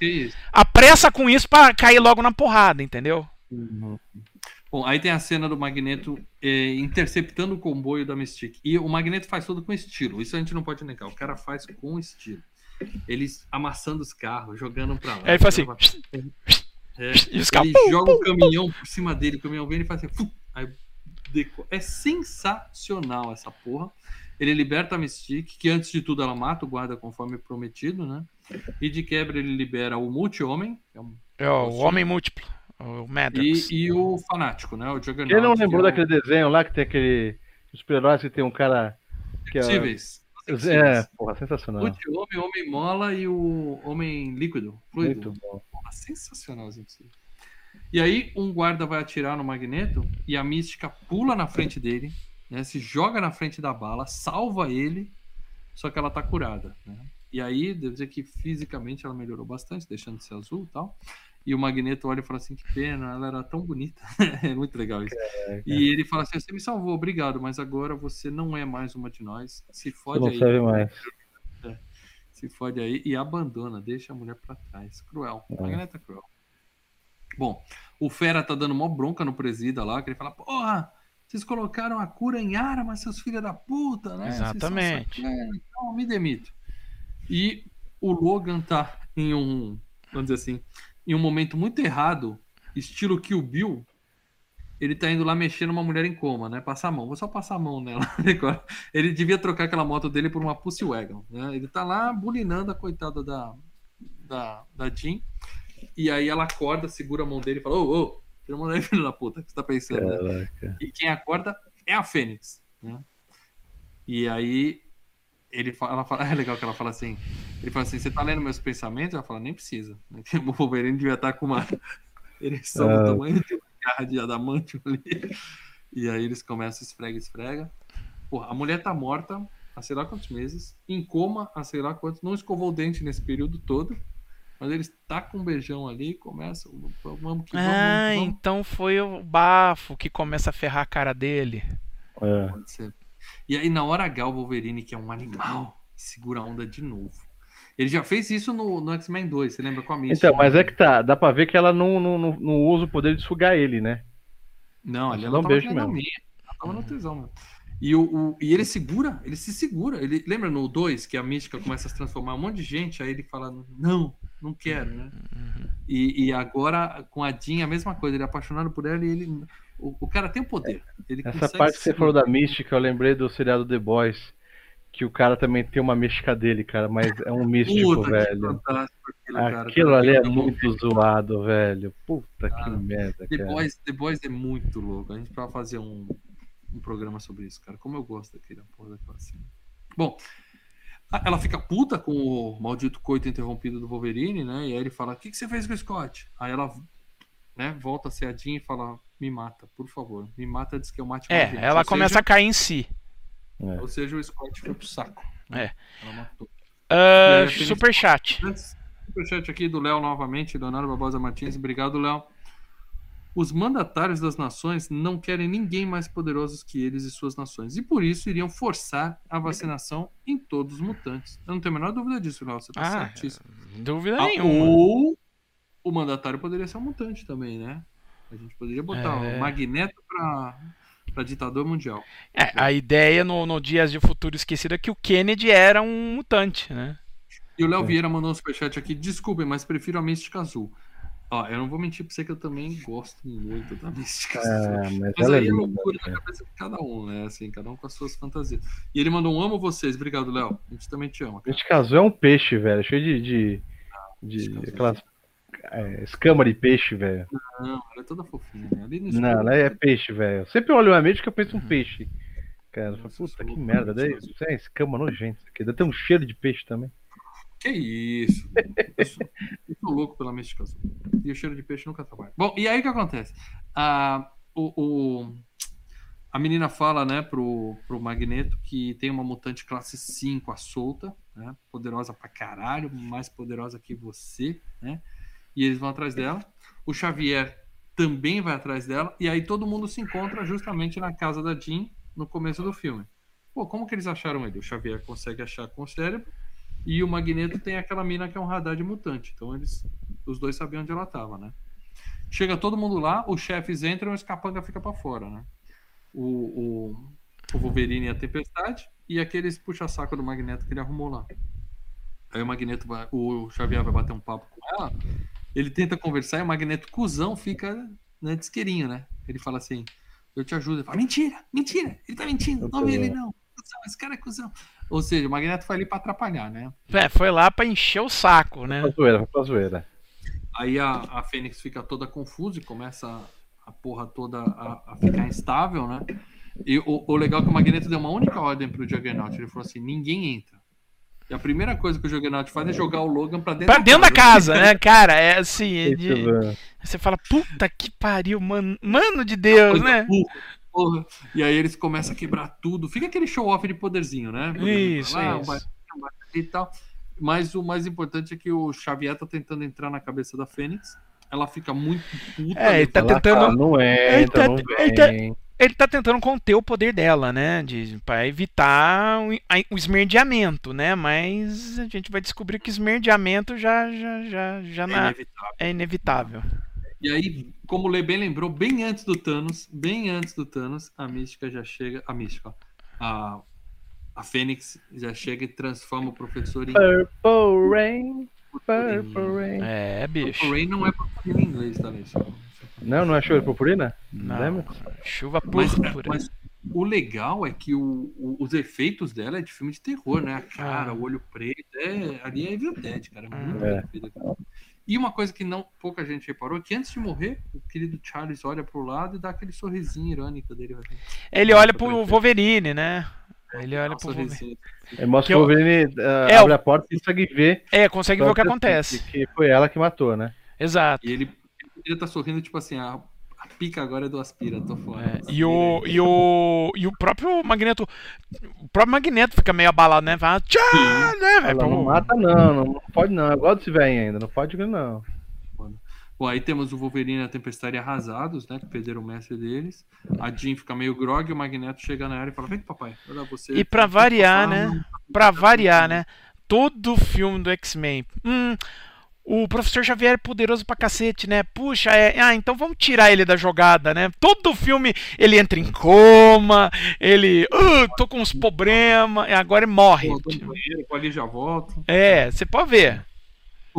Apressa com isso pra cair logo na porrada, entendeu? Bom, aí tem a cena do Magneto eh, interceptando o comboio da Mystique. E o Magneto faz tudo com estilo. Isso a gente não pode negar. O cara faz com estilo. Eles amassando os carros, jogando pra lá. Aí ele faz assim. pra- É, E ele pum, joga pum. o caminhão por cima dele, o caminhão vem e faz assim. fu, aí deco- É sensacional essa porra. Ele liberta a Mystique, que antes de tudo ela mata o guarda conforme prometido, né? E de quebra ele libera o Multi-Homem, é um É o homem múltiplo. O Madrox. E, e o Fanático, né? O Juggernaut. Quem não lembrou que é o- daquele desenho lá que tem aquele. Os super-heróis que tem um cara. Que é, é, porra, sensacional. Multi-Homem, Homem Mola e o Homem Líquido. Fluido. Muito bom. Porra, sensacional Impossíveis. E aí, um guarda vai atirar no Magneto e a Mística pula na frente dele, né? Se joga na frente da bala, salva ele, só que ela tá curada, né? E aí, devo dizer que fisicamente ela melhorou bastante, deixando de ser azul e tal. E o Magneto olha e fala assim: que pena, ela era tão bonita. é muito legal isso. E ele fala assim: você me salvou, obrigado, mas agora você não é mais uma de nós. Se fode não aí. serve mais. Se fode aí e abandona, deixa a mulher pra trás. Cruel. É. Magneto é cruel. Bom, o Fera tá dando mó bronca no presida lá, que ele fala: porra, vocês colocaram a cura em armas, seus filhos da puta, né? Exatamente. Então, me demito. E o Logan tá em um, vamos dizer assim, em um momento muito errado, estilo Kill Bill. Ele tá indo lá mexer numa mulher em coma, né? Passar a mão. Vou só passar a mão nela. Ele devia trocar aquela moto dele por uma Pussy Wagon, né? Ele tá lá bulinando a coitada da, da, da Jean. E aí ela acorda, segura a mão dele e fala: Ô, ô, tira a mão daí, filho da puta, o que você tá pensando? né? E quem acorda é a Fênix. Né? E aí ele fala, ela fala, é legal que ela fala assim. Ele fala assim: você tá lendo meus pensamentos? Ela fala, nem precisa. O Wolverine devia estar com uma ereção Ah. do tamanho de uma garra de ali. E aí eles começam esfrega, esfrega. Porra, a mulher tá morta há sei lá quantos meses, em coma há sei lá quantos, não escovou o dente nesse período todo. Mas eles tá com um beijão ali e começam. Vamos que vamos, Ah, vamos, então foi o bafo que começa a ferrar a cara dele. É. Pode ser. E aí, na hora H, o Wolverine, que é um animal, segura a onda de novo. Ele já fez isso no, no X-Men 2, você lembra com a Mística? Então, mas é que tá, dá pra ver que ela não, não, não, não usa o poder de sugar ele, né? Não, ali Dá ela um beijo mesmo. minha. Ela tava no tesão, mano. E, o, o- e ele segura, ele se segura. Ele, lembra no 2 que a mística começa a se transformar um monte de gente? Aí ele fala: Não, não quero, né? E, e agora com a Jean a mesma coisa, ele é apaixonado por ela e ele. O, o cara tem o poder. Ele Essa parte que você falou da mística, eu lembrei do seriado The Boys. Que o cara também tem uma mística dele, cara, mas é um místico, Puta, velho. aquilo, cara. Aquilo ali é muito zoado, velho. Puta que Ah, merda, The cara. Boys, The Boys é muito louco. A gente vai fazer um, um programa sobre isso, cara. Como eu gosto daquele porra daquela cena. Bom, ela fica puta com o maldito coito interrompido do Wolverine, né? E aí ele fala: O que, que você fez com o Scott? Aí ela né, volta a ser a Jean e fala: Me mata, por favor. Me mata antes que eu mate É, gente." ela Ou começa seja, a cair em si. É. Ou seja, o Scott foi pro saco. né? É. Ela matou. Ah, Fênix- superchat. Antes, superchat aqui do Léo novamente, Leonardo Barbosa Martins. Obrigado, Léo. Os mandatários das nações não querem ninguém mais poderosos que eles e suas nações. E por isso iriam forçar a vacinação em todos os mutantes. Eu não tenho a menor dúvida disso, Léo. Você tá Ah, certíssimo. Dúvida Ah, nenhuma. ou o mandatário poderia ser um mutante também, né? A gente poderia botar É. o Magneto pra, pra ditador mundial. É, a ideia no, no Dias de Futuro Esquecido é que o Kennedy era um mutante, né? E o Léo Vieira mandou um superchat aqui. Desculpem, mas prefiro a Mística Azul. Ó, eu não vou mentir pra você que eu também gosto muito da Mística. É, mas Mas é aí é loucura da cara. cabeça de cada um, né? Assim, cada um com as suas fantasias. E ele mandou um amo vocês. Obrigado, Léo. A gente também te ama. cara. Mística azul é um peixe, velho. Cheio de. de, de aquelas é, escama de peixe, velho. Não, ela é toda fofinha, né? Não, ela é peixe, velho. Sempre olho a mística eu penso Uhum. um peixe. Cara, eu falo, puta sou que merda. Daí, Mística isso é escama aqui. Deve ter um cheiro de peixe também. Que isso? Eu sou, eu sou louco pela Mística Azul. E o cheiro de peixe nunca trabalha. Bom, e aí o que acontece? Ah, o, o- a menina fala, né, pro, pro Magneto que tem uma mutante classe 5, a solta, né? Poderosa pra caralho, mais poderosa que você, né? E eles vão atrás dela. O Xavier também vai atrás dela. E aí todo mundo se encontra justamente na casa da Jean no começo do filme. Pô, como que eles acharam ele? O Xavier consegue achar com o cérebro. E o Magneto tem aquela mina que é um radar de mutante. Então eles. Os dois sabiam onde ela tava, né? Chega todo mundo lá, os chefes entram e o Escapanga fica pra fora, né? O, o, o Wolverine e a Tempestade e aqueles puxa-saco do Magneto que ele arrumou lá. Aí o Magneto vai. O Xavier vai bater um papo com ela. Ele tenta conversar e o Magneto, cuzão, fica né, de isqueirinho, né? Ele fala assim: Eu te ajudo. Ele fala: Mentira, mentira, ele tá mentindo. Não, ele não. Esse cara é cuzão. Ou seja, o Magneto foi ali pra atrapalhar, né? É, foi lá pra encher o saco, né? Pra zoeira, pra zoeira. Aí a, a Fênix fica toda confusa e começa a, a porra toda a, a ficar instável, né? E o, o, legal é que o Magneto deu uma única ordem pro Juggernaut. Ele falou assim: ninguém entra. E a primeira coisa que o Juggernaut faz é jogar o Logan pra dentro, pra dentro da casa, né, cara? É assim. É de... Você fala, puta que pariu, mano, mano de Deus, né? Porra. E aí eles começam a quebrar tudo. Fica aquele show-off de poderzinho, né? Isso, ah, isso. e tal. Mas o mais importante é que o Xavier tá tentando entrar na cabeça da Fênix. Ela fica muito puta. É, ele tá tentando. Não é, ele, tá, não ele, tá, ele tá tentando conter o poder dela, né? De, pra evitar o, o esmerdeamento, né? Mas a gente vai descobrir que esmerdeamento já, já, já, já é, na, inevitável. é inevitável. E aí, como o Lê bem lembrou, bem antes do Thanos, bem antes do Thanos, a Mística já chega. A Mística, a, a Fênix já chega e transforma o professor em. Purple Rain. Purple Rain. É, bicho. Purple Rain não é purpurina em inglês, tá, Lêcio? Não, não é chuva purpurina? Não. Chuva púrpura. Mas, mas, o legal é que o, o, os efeitos dela é de filme de terror, né? A cara, ah. o olho preto. É, ali é Evil Dead, cara. É muito é. E uma coisa que não pouca gente reparou que antes de morrer, o querido Charles olha pro lado e dá aquele sorrisinho irônico dele. Ele olha pro Wolverine, né? Ele olha pro Wolverine. Ele mostra que o Wolverine uh, é, abre a porta e consegue ver. É, consegue ver o que acontece. Que foi ela que matou, né? Exato. E ele, ele tá sorrindo, tipo assim, a, a pica agora é do Aspira, tô fora. É, e, o, e, o, e o próprio Magneto. O próprio Magneto fica meio abalado, né? Fala, tchau, né, velho? Não mata, não, não pode não. Eu gosto desse velho ainda, não pode não. Bom, aí temos o Wolverine e a Tempestade arrasados, né? Que perderam o mestre deles. A Jean fica meio grog e o Magneto chega na área e fala: Vem, papai, olha você. E pra variar, né? Pra variar, né? Todo filme do X-Men. Hum, o professor Xavier é poderoso pra cacete, né? Puxa, é, ah, então vamos tirar ele da jogada, né? Todo filme ele entra em coma, ele, uh, tô com uns problemas, agora ele morre. Pô, banheiro, ali já volto. É, você pode ver.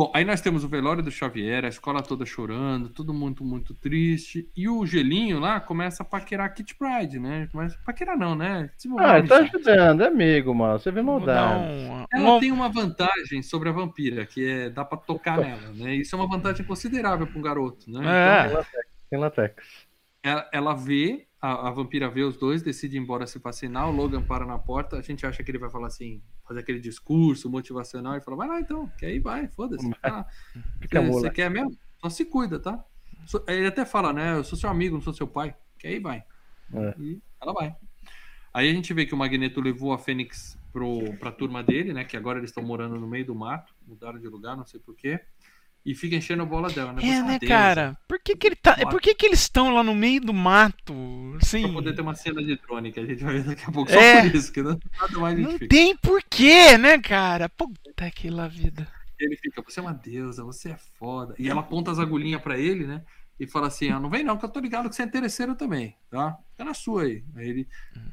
Bom, aí nós temos o velório do Xavier, a escola toda chorando, tudo muito, muito triste. E o Gelinho lá começa a paquerar a Kit Pride, né? Mas paquerar não, né? Ah, ele tá ajudando, é amigo, mano. Você vê maldade. Ela tem uma vantagem sobre a vampira, que é dá pra tocar nela, né? Isso é uma vantagem considerável pra um garoto, né? É. Então, tem latex. Ela, ela vê a, a, vampira vê os dois, decide ir embora se vacinar, o Logan para na porta, a gente acha que ele vai falar assim, fazer aquele discurso motivacional e falar, vai lá então, que aí vai, foda-se. Tá. Você quer mesmo? Só se cuida, tá? Ele até fala, né? Eu sou seu amigo, não sou seu pai. Que aí vai. É. E ela vai. Aí a gente vê que o Magneto levou a Fênix pro, pra turma dele, né? Que agora eles estão morando no meio do mato, mudaram de lugar, não sei porquê e fica enchendo a bola dela, né? É, né, cara? Por que, que ele tá. Por que, que eles estão lá no meio do mato? Assim... Pra poder ter uma cena de drone que a gente vai ver daqui a pouco. É... Só por isso, que não, nada mais não tem porquê, né, cara? Puta que lá vida. Ele fica, você é uma deusa, você é foda. E ela aponta as agulhinhas pra ele, né? E fala assim: ah, não vem não, que eu tô ligado que você é interesseiro também, tá? Fica na sua aí. Aí ele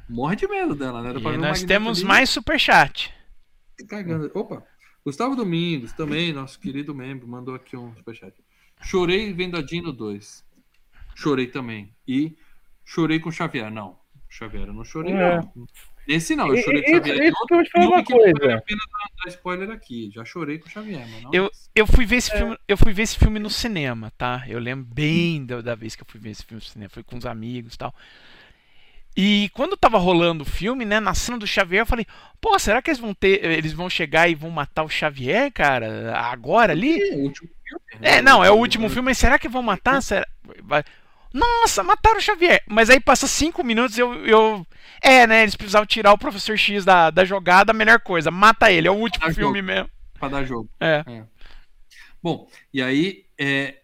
morre de medo dela, né? E nós temos ali, mais superchat. Cagando. Opa, Gustavo Domingos, também, nosso querido membro, mandou aqui um superchat. Chorei vendo a Dino 2. Chorei também. E chorei com o Xavier. Não, Xavier, eu não chorei, é. não. Esse não, eu chorei com o Xavier. Isso, que eu te uma coisa. Não vale a pena dar, spoiler aqui. Já chorei com o Xavier, mano. Eu, eu, fui ver esse é. filme, eu fui ver esse filme no cinema, tá? Eu lembro bem da, da vez que eu fui ver esse filme no cinema. Foi com os amigos e tal. E quando tava rolando o filme, né, na cena do Xavier, eu falei, pô, será que eles vão ter, eles vão chegar e vão matar o Xavier, cara, agora ali? É, o último filme, é não, é o último filme, mas será que vão matar? Será... Vai... Nossa, mataram o Xavier. Mas aí passa cinco minutos eu, eu. É, né? Eles precisavam tirar o professor X da, da jogada, a melhor coisa. Mata ele, é o último filme jogo. mesmo. Pra dar jogo. É. é. Bom, e aí é,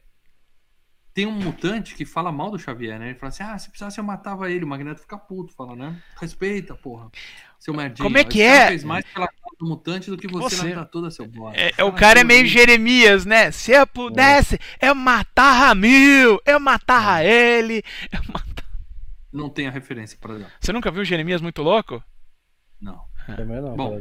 tem um mutante que fala mal do Xavier, né? Ele fala assim: ah, se precisasse eu matava ele. O Magneto fica puto, fala, né? Respeita, porra. Seu merdinho. Como é que é? fez mais pela causa do mutante do que você, você. na toda, seu bosta. É, é, o cara é meio Jeremias, né? Se eu pudesse, é. eu matava mil, eu matava é. ele, eu matava... Não tem a referência para dar. Você nunca viu Jeremias muito louco? Não. Também não. Bom,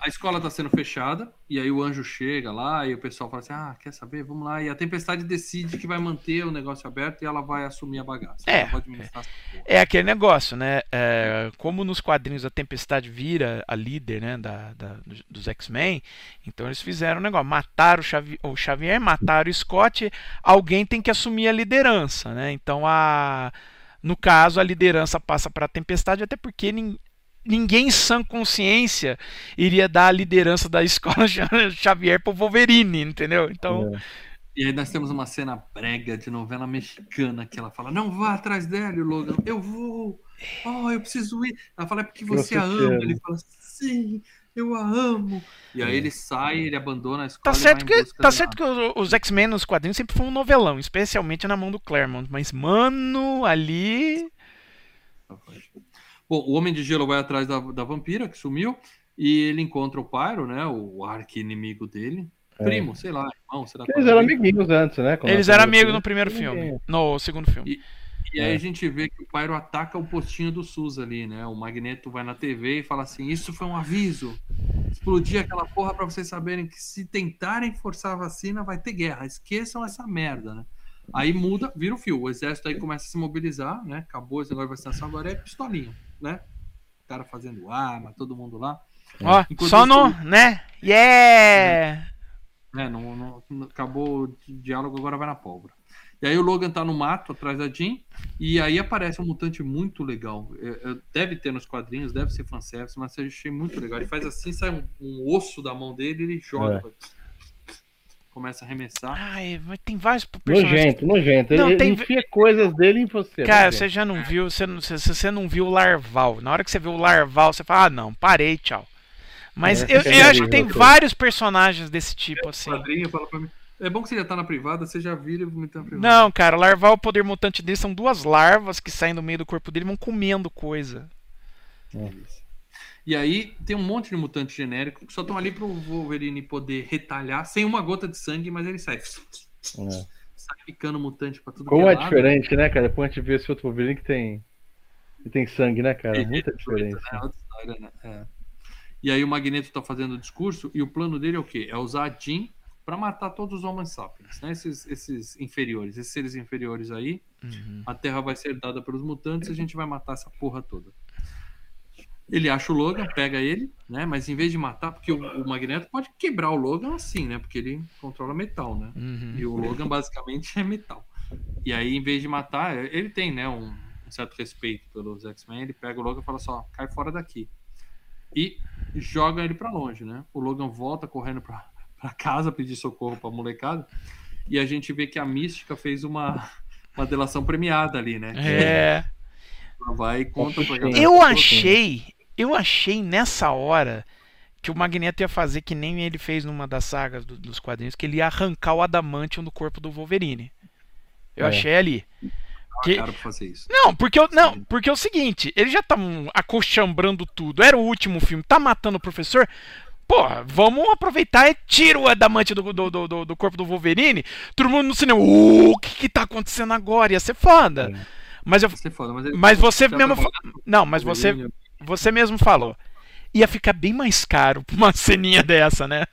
A escola tá sendo fechada, e aí o anjo chega lá, e o pessoal fala assim: ah, quer saber? Vamos lá. E a tempestade decide que vai manter o negócio aberto e ela vai assumir a bagaça. É, porra. É aquele negócio, né? É, como nos quadrinhos a Tempestade vira a líder né, da, da- dos- X-Men, então eles fizeram um negócio: mataram o, Xavi- o Xavier, mataram o Scott, alguém tem que assumir a liderança, né? Então, a, no caso, a liderança passa para a Tempestade, até porque ninguém em sã consciência iria dar a liderança da escola Xavier pro Wolverine, entendeu? Então, É. E aí nós temos uma cena brega de novela mexicana que ela fala: não vá atrás dela, e o Logan, eu vou. Oh, eu preciso ir. Ela fala, é porque você a ama. Ele fala, sim, eu a amo. E aí ele sai, ele abandona a escola. Tá certo que, tá certo que os, os X-Men nos quadrinhos sempre foi um novelão, especialmente na mão do Claremont. Mas, mano, ali. Bom, o Homem de Gelo vai atrás da, da vampira que sumiu e ele encontra o Pyro, né? O arqui-inimigo dele. É. Primo, sei lá, irmão, sei lá. Eles eram é. amiguinhos antes, né? Eles eram amigos ver. no primeiro filme. No segundo filme. E aí É. a gente vê que o Pyro ataca o postinho do SUS ali, né? O Magneto vai na TV e fala assim: Isso foi um aviso. Explodir aquela porra pra vocês saberem que se tentarem forçar a vacina, vai ter guerra. Esqueçam essa merda, né? Aí muda, vira o fio. O exército aí começa a se mobilizar, né? Acabou esse negócio de vacinação, agora é pistolinho, né? O cara fazendo arma, todo mundo lá. Ó, Enquanto só no. né? Yeah! É, não, não- não- acabou o diálogo, agora vai na pólvora. E aí o Logan tá no mato atrás da Jean, e aí aparece um mutante muito legal. É, é, deve ter nos quadrinhos, deve ser fanservice, mas eu achei muito legal. Ele faz assim, sai um, um osso da mão dele e ele joga. Começa a arremessar. Ai, mas tem vários personagens. Nojento, nojento. Não, ele tem- enfia coisas dele em você. Cara, nojento. você já não viu, você não, se, se você não viu o Larval. Na hora que você vê o Larval, você fala, ah, não, parei, tchau. Mas É, eu, fica eu acho que tem vários personagens desse tipo, assim. Quadrinho fala pra mim. É bom que você já tá na privada, você já vira e vomita na privada. Não, cara, o Larval, o poder mutante dele são duas larvas que saem do meio do corpo dele e vão comendo coisa. E aí tem um monte de mutante genérico que só estão ali pro Wolverine poder retalhar sem uma gota de sangue, mas ele sai. É. Sai picando mutante pra tudo Como que é lado. diferente, né, cara? Depois a gente vê esse outro Wolverine que tem, que tem sangue, né, cara? É, Muita é, diferença. é, história, né? É. E aí o Magneto tá fazendo o discurso e o plano dele é o quê? É usar a Jean pra matar todos os Homo sapiens, né? Esses, esses inferiores, esses seres inferiores aí. A Terra vai ser dada pelos mutantes e a gente vai matar essa porra toda. Ele acha o Logan, pega ele, né? Mas em vez de matar, porque o, o Magneto pode quebrar o Logan assim, né? Porque ele controla metal, né? Uhum. E o Logan basicamente é metal. E aí, em vez de matar, ele tem, né, um, um certo respeito pelos X-Men. Ele pega o Logan e fala só, cai fora daqui. E joga ele pra longe, né? O Logan volta correndo pra, pra casa pedir socorro pra molecada. E a gente vê que a Mística fez uma, uma delação premiada ali, né? É. Ela vai e conta pra galera. Eu achei, eu achei nessa hora que o Magneto ia fazer que nem ele fez numa das sagas do- dos quadrinhos, que ele ia arrancar o adamantium do corpo do Wolverine. Eu É. achei ali. que- cara pra fazer isso. Não, porque eu, não, porque é o seguinte, eles já estavam acochambrando tudo. Era o último filme, tá matando o professor. Porra, vamos aproveitar e tira o adamante do, do, do, do- do corpo do Wolverine. Todo mundo no cinema. "Uh, O que que tá acontecendo agora? Ia ser foda. É. Mas eu, foda, mas, ele- mas você tá mesmo. Não, mas você, Wolverine, você mesmo falou. Ia ficar bem mais caro pra uma ceninha dessa, né?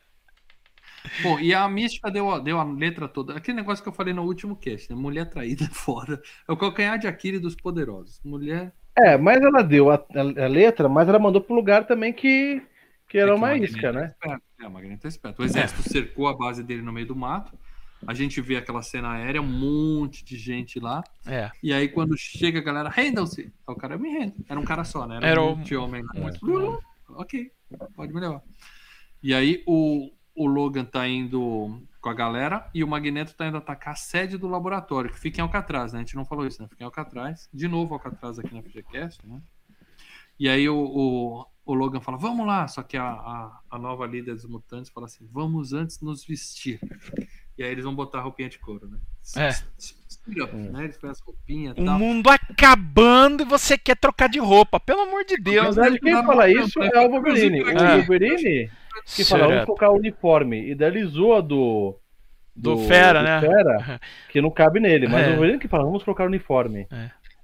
Bom, e a Mística deu, a- deu a letra toda. Aquele negócio que eu falei no último cast, né? Mulher traída é foda. É o calcanhar de Aquiles dos poderosos. Mulher. É, mas ela deu a, a- a letra, mas ela mandou pro lugar também que, que era é que uma isca, é né? esperto. É, o Magneto é esperto. O exército cercou a base dele no meio do mato. A gente vê aquela cena aérea, um monte de gente lá. É. E aí, quando chega a galera, rendam-se. O cara, me rendo. Era um cara só, né? Era um o- monte de homem. Muito Ok, pode me levar. E aí, o, o Logan tá indo com a galera e o Magneto tá indo atacar a sede do laboratório, que fica em Alcatraz, né? A gente não falou isso, né? Fica em Alcatraz. De novo, Alcatraz aqui na FGCast, né? E aí, o, o, o Logan fala, vamos lá. Só que a, a, a nova líder dos mutantes fala assim, vamos antes nos vestir. E aí eles vão botar a roupinha de couro, né? É. Up, né? Eles põem as roupinhas e O tal. mundo acabando e você quer trocar de roupa. Pelo amor de Na Deus. verdade, quem fala isso é o Wolverine. O. Wolverine que fala, vamos colocar o uniforme. E daí ele zoa do. Do Fera, né? Fera, que não cabe nele. Mas É. o Wolverine que fala, vamos colocar o uniforme.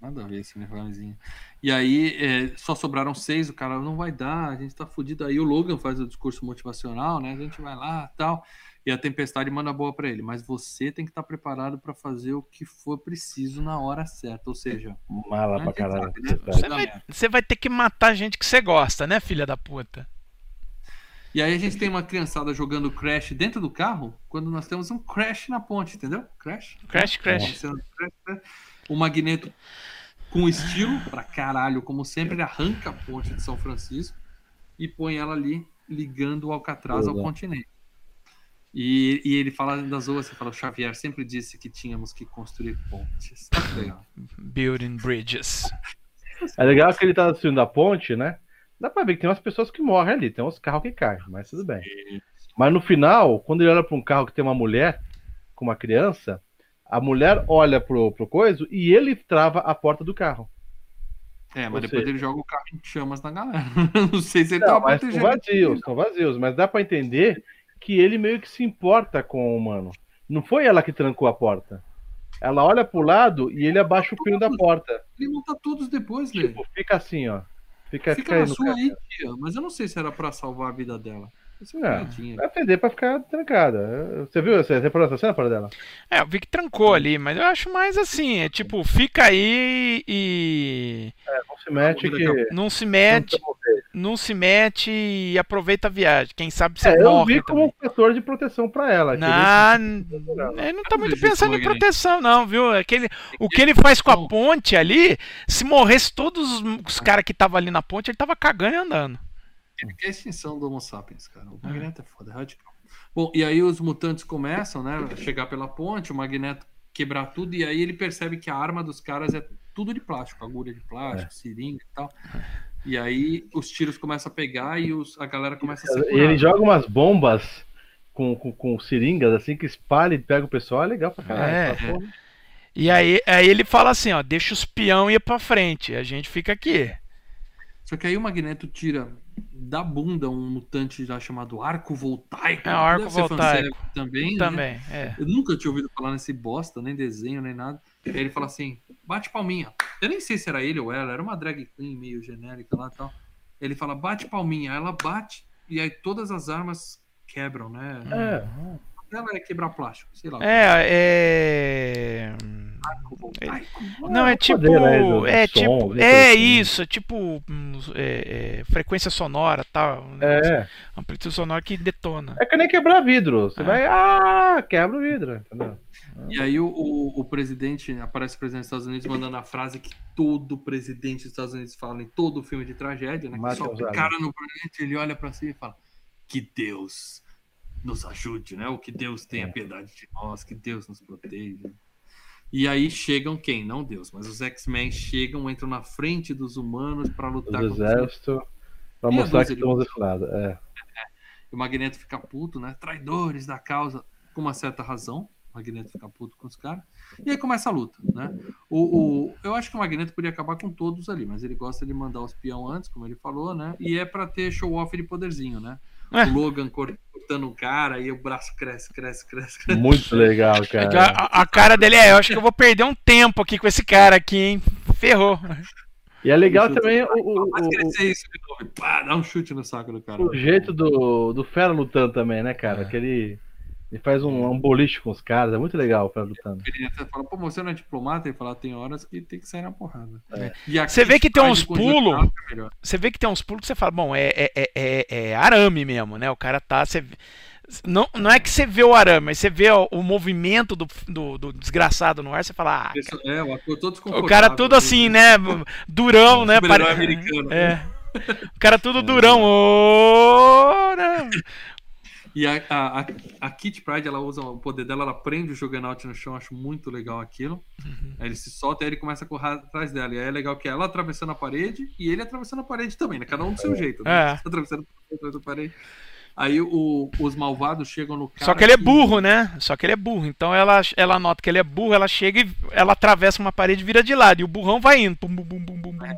Nada a ver esse uniformezinho. E aí é, só sobraram seis, o cara não vai dar, a gente tá fudido. Aí o Logan faz o discurso motivacional, né? A gente vai lá tal. E a tempestade manda boa para ele. Mas você tem que estar tá preparado para fazer o que for preciso na hora certa. Ou seja, mala pra caralho. Né? você, vai, você vai ter que matar gente que você gosta, né, filha da puta? E aí a gente tem uma criançada jogando Crash dentro do carro, quando nós temos um Crash na ponte, entendeu? Crash. Crash, Crash. O Magneto com estilo pra caralho, como sempre, ele arranca a ponte de São Francisco e põe ela ali ligando o Alcatraz ao continente. E, e, ele fala das ruas, você fala, o Xavier sempre disse que tínhamos que construir pontes. Tá legal. Building bridges. É legal que ele tá assistindo a ponte, né? Dá pra ver que tem umas pessoas que morrem ali, tem uns carros que caem, mas tudo bem. Mas no final, quando ele olha para um carro que tem uma mulher com uma criança, a mulher olha pro, pro coisa e ele trava a porta do carro. É, mas Ou depois seja... ele joga o carro em chamas na galera. Não sei se ele não, tá mas protegendo. Estão vazios, estão vazios, mas dá para entender que ele meio que se importa com o humano. Não foi ela que trancou a porta. Ela olha pro lado e ele abaixa o pino da porta. Ele monta todos depois, né? Tipo, fica assim, ó. Fica, fica na sua aí, tia. Mas eu não sei se era para salvar a vida dela. É, vai atender pra ficar trancada. Você viu? Você reparou essa cena para dela? É, eu vi que trancou ali, mas eu acho mais assim, é tipo, fica aí e. É, não se mete que. Não se mete. Não se mete e aproveita a viagem. Quem sabe você é, morre. Eu vi como também. um fator de proteção para ela. Não, ele não tá muito pensando em proteção, não, viu? Aquele, o que ele faz com a ponte ali, se morresse todos os caras que estavam ali na ponte, ele tava cagando e andando. Ele quer a extinção do Homo sapiens, cara. O Magneto é foda, é radical. Bom, e aí os mutantes começam, né, a chegar pela ponte, o Magneto quebrar tudo, e aí ele percebe que a arma dos caras é tudo de plástico, agulha de plástico, é. seringa e tal. E aí os tiros começam a pegar e os, a galera começa a se E ele joga umas bombas com, com, com, seringas, assim, que espalha e pega o pessoal, é legal pra caralho. É, é. E aí, aí ele fala assim, ó, deixa os peão ir pra frente, a gente fica aqui. Só que aí o Magneto tira da bunda um mutante já chamado arco voltaico. É, o arco voltaico. Também? Também, né? é. Eu nunca tinha ouvido falar nesse bosta, nem desenho, nem nada. E aí ele fala assim, bate palminha. Eu nem sei se era ele ou ela, era uma drag queen meio genérica lá e tal. Ele fala, bate palminha. Ela bate, e aí todas as armas quebram, né? É dela é quebrar plástico, sei lá. É, é. Não, é tipo. É tipo. É isso, é tipo. É, é, frequência sonora tal. É. Amplitude sonora que detona. É que nem quebrar vidro. Você é. vai. Ah, quebra o vidro, entendeu? E aí o, o, o, presidente, aparece o presidente dos Estados Unidos mandando a frase que todo presidente dos Estados Unidos fala em todo filme de tragédia, né? Que só o cara no planeta, ele olha para si e fala: Que Deus nos ajude, né? O que Deus tenha é. piedade de nós, que Deus nos proteja. E aí chegam quem? Não Deus, mas os X-Men chegam, entram na frente dos humanos para lutar com o exército, para mostrar que estamos desse lado. É. é. O Magneto fica puto, né? Traidores da causa, com uma certa razão. O Magneto fica puto com os caras. E aí começa a luta, né? O, o, eu acho que o Magneto podia acabar com todos ali, mas ele gosta de mandar os peão antes, como ele falou, né? E é para ter show-off de poderzinho, né? É. O Logan cortando o cara e o braço cresce, cresce, cresce. cresce. Muito legal, cara. A, a, cara dele é, eu acho que eu vou perder um tempo aqui com esse cara aqui, hein? Ferrou. E é legal também o, o, o, isso. Pá, dá um chute no saco do cara. O jeito do, do Fera lutando também, né, cara? É. Que ele faz um, um boliche com os caras, é muito legal pra lutando. Ele fala, pô, você não é diplomata? Ele fala, tem horas que tem que sair na porrada. É. Você vê que tem uns pulos. Você vê que tem uns pulos que você fala, bom, é, é, é, é, arame mesmo, né? O cara tá. Você, não, não é que você vê o arame, mas você vê o, o movimento do, do, do, desgraçado no ar, você fala, ah, é, o ator todo O cara tudo assim, né? Durão, né? Pare... americano. É. O cara tudo durão. Oh, né? E a, a, a, Kit Pride, ela usa o poder dela, ela prende o Juggernaut no chão, acho muito legal aquilo. Uhum. Aí ele se solta e ele começa a correr atrás dela. E aí é legal que ela atravessando a parede e ele atravessando a parede também, né? Cada um do seu é. jeito, né? É. Atravessando a parede. Aí o, os malvados chegam no cara. Só que ele é burro, né? Só que ele é burro. Então ela, ela nota que ele é burro, ela chega e ela atravessa uma parede e vira de lado. E o burrão vai indo. Bum, bum, bum. É.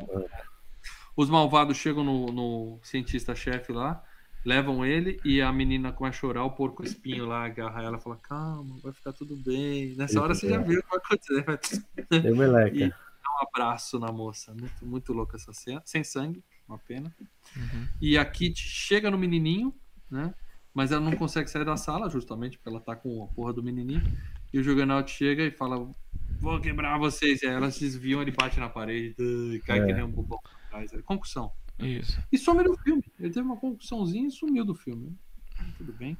Os malvados chegam no, no cientista-chefe lá levam ele e a menina começa a chorar, o porco espinho lá agarra ela e fala: Calma, vai ficar tudo bem. Nessa hora você já viu o que vai acontecer. Meleca. E dá um abraço na moça. Muito, muito louca essa cena. Sem sangue, uma pena. Uhum. E a Kit chega no menininho, né? Mas ela não consegue sair da sala, justamente porque ela tá com a porra do menininho. E o Juggernaut chega e fala: Vou quebrar vocês. E aí elas desviam, ele bate na parede cai É. que nem um bobão atrás. É Concussão. Isso. E some do filme. Ele teve uma concussãozinha e sumiu do filme. Tudo bem.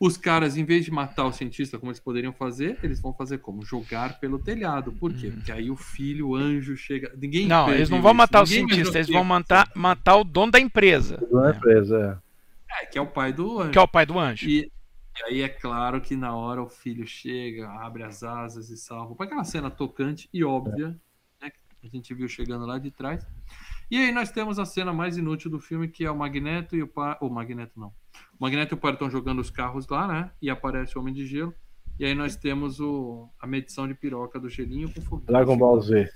Os caras, em vez de matar o cientista como eles poderiam fazer, eles vão fazer como? Jogar pelo telhado. Por quê? Porque aí o filho, o anjo, chega. Ninguém Não, eles não vão isso. matar o Ninguém cientista, eles vão matar, matar o dono da empresa, Da empresa, É, que é o pai do anjo. que é o pai do anjo. E, e aí é claro que na hora o filho chega, abre as asas e salva. Para aquela cena tocante e óbvia, né? Que a gente viu chegando lá de trás. E aí nós temos a cena mais inútil do filme, que é o Magneto e o pai. O Magneto não. O Magneto e o pai estão jogando os carros lá, né? E aparece o Homem de Gelo. E aí nós temos o, a medição de piroca do gelinho com fogo. é. Dragon Ball Z.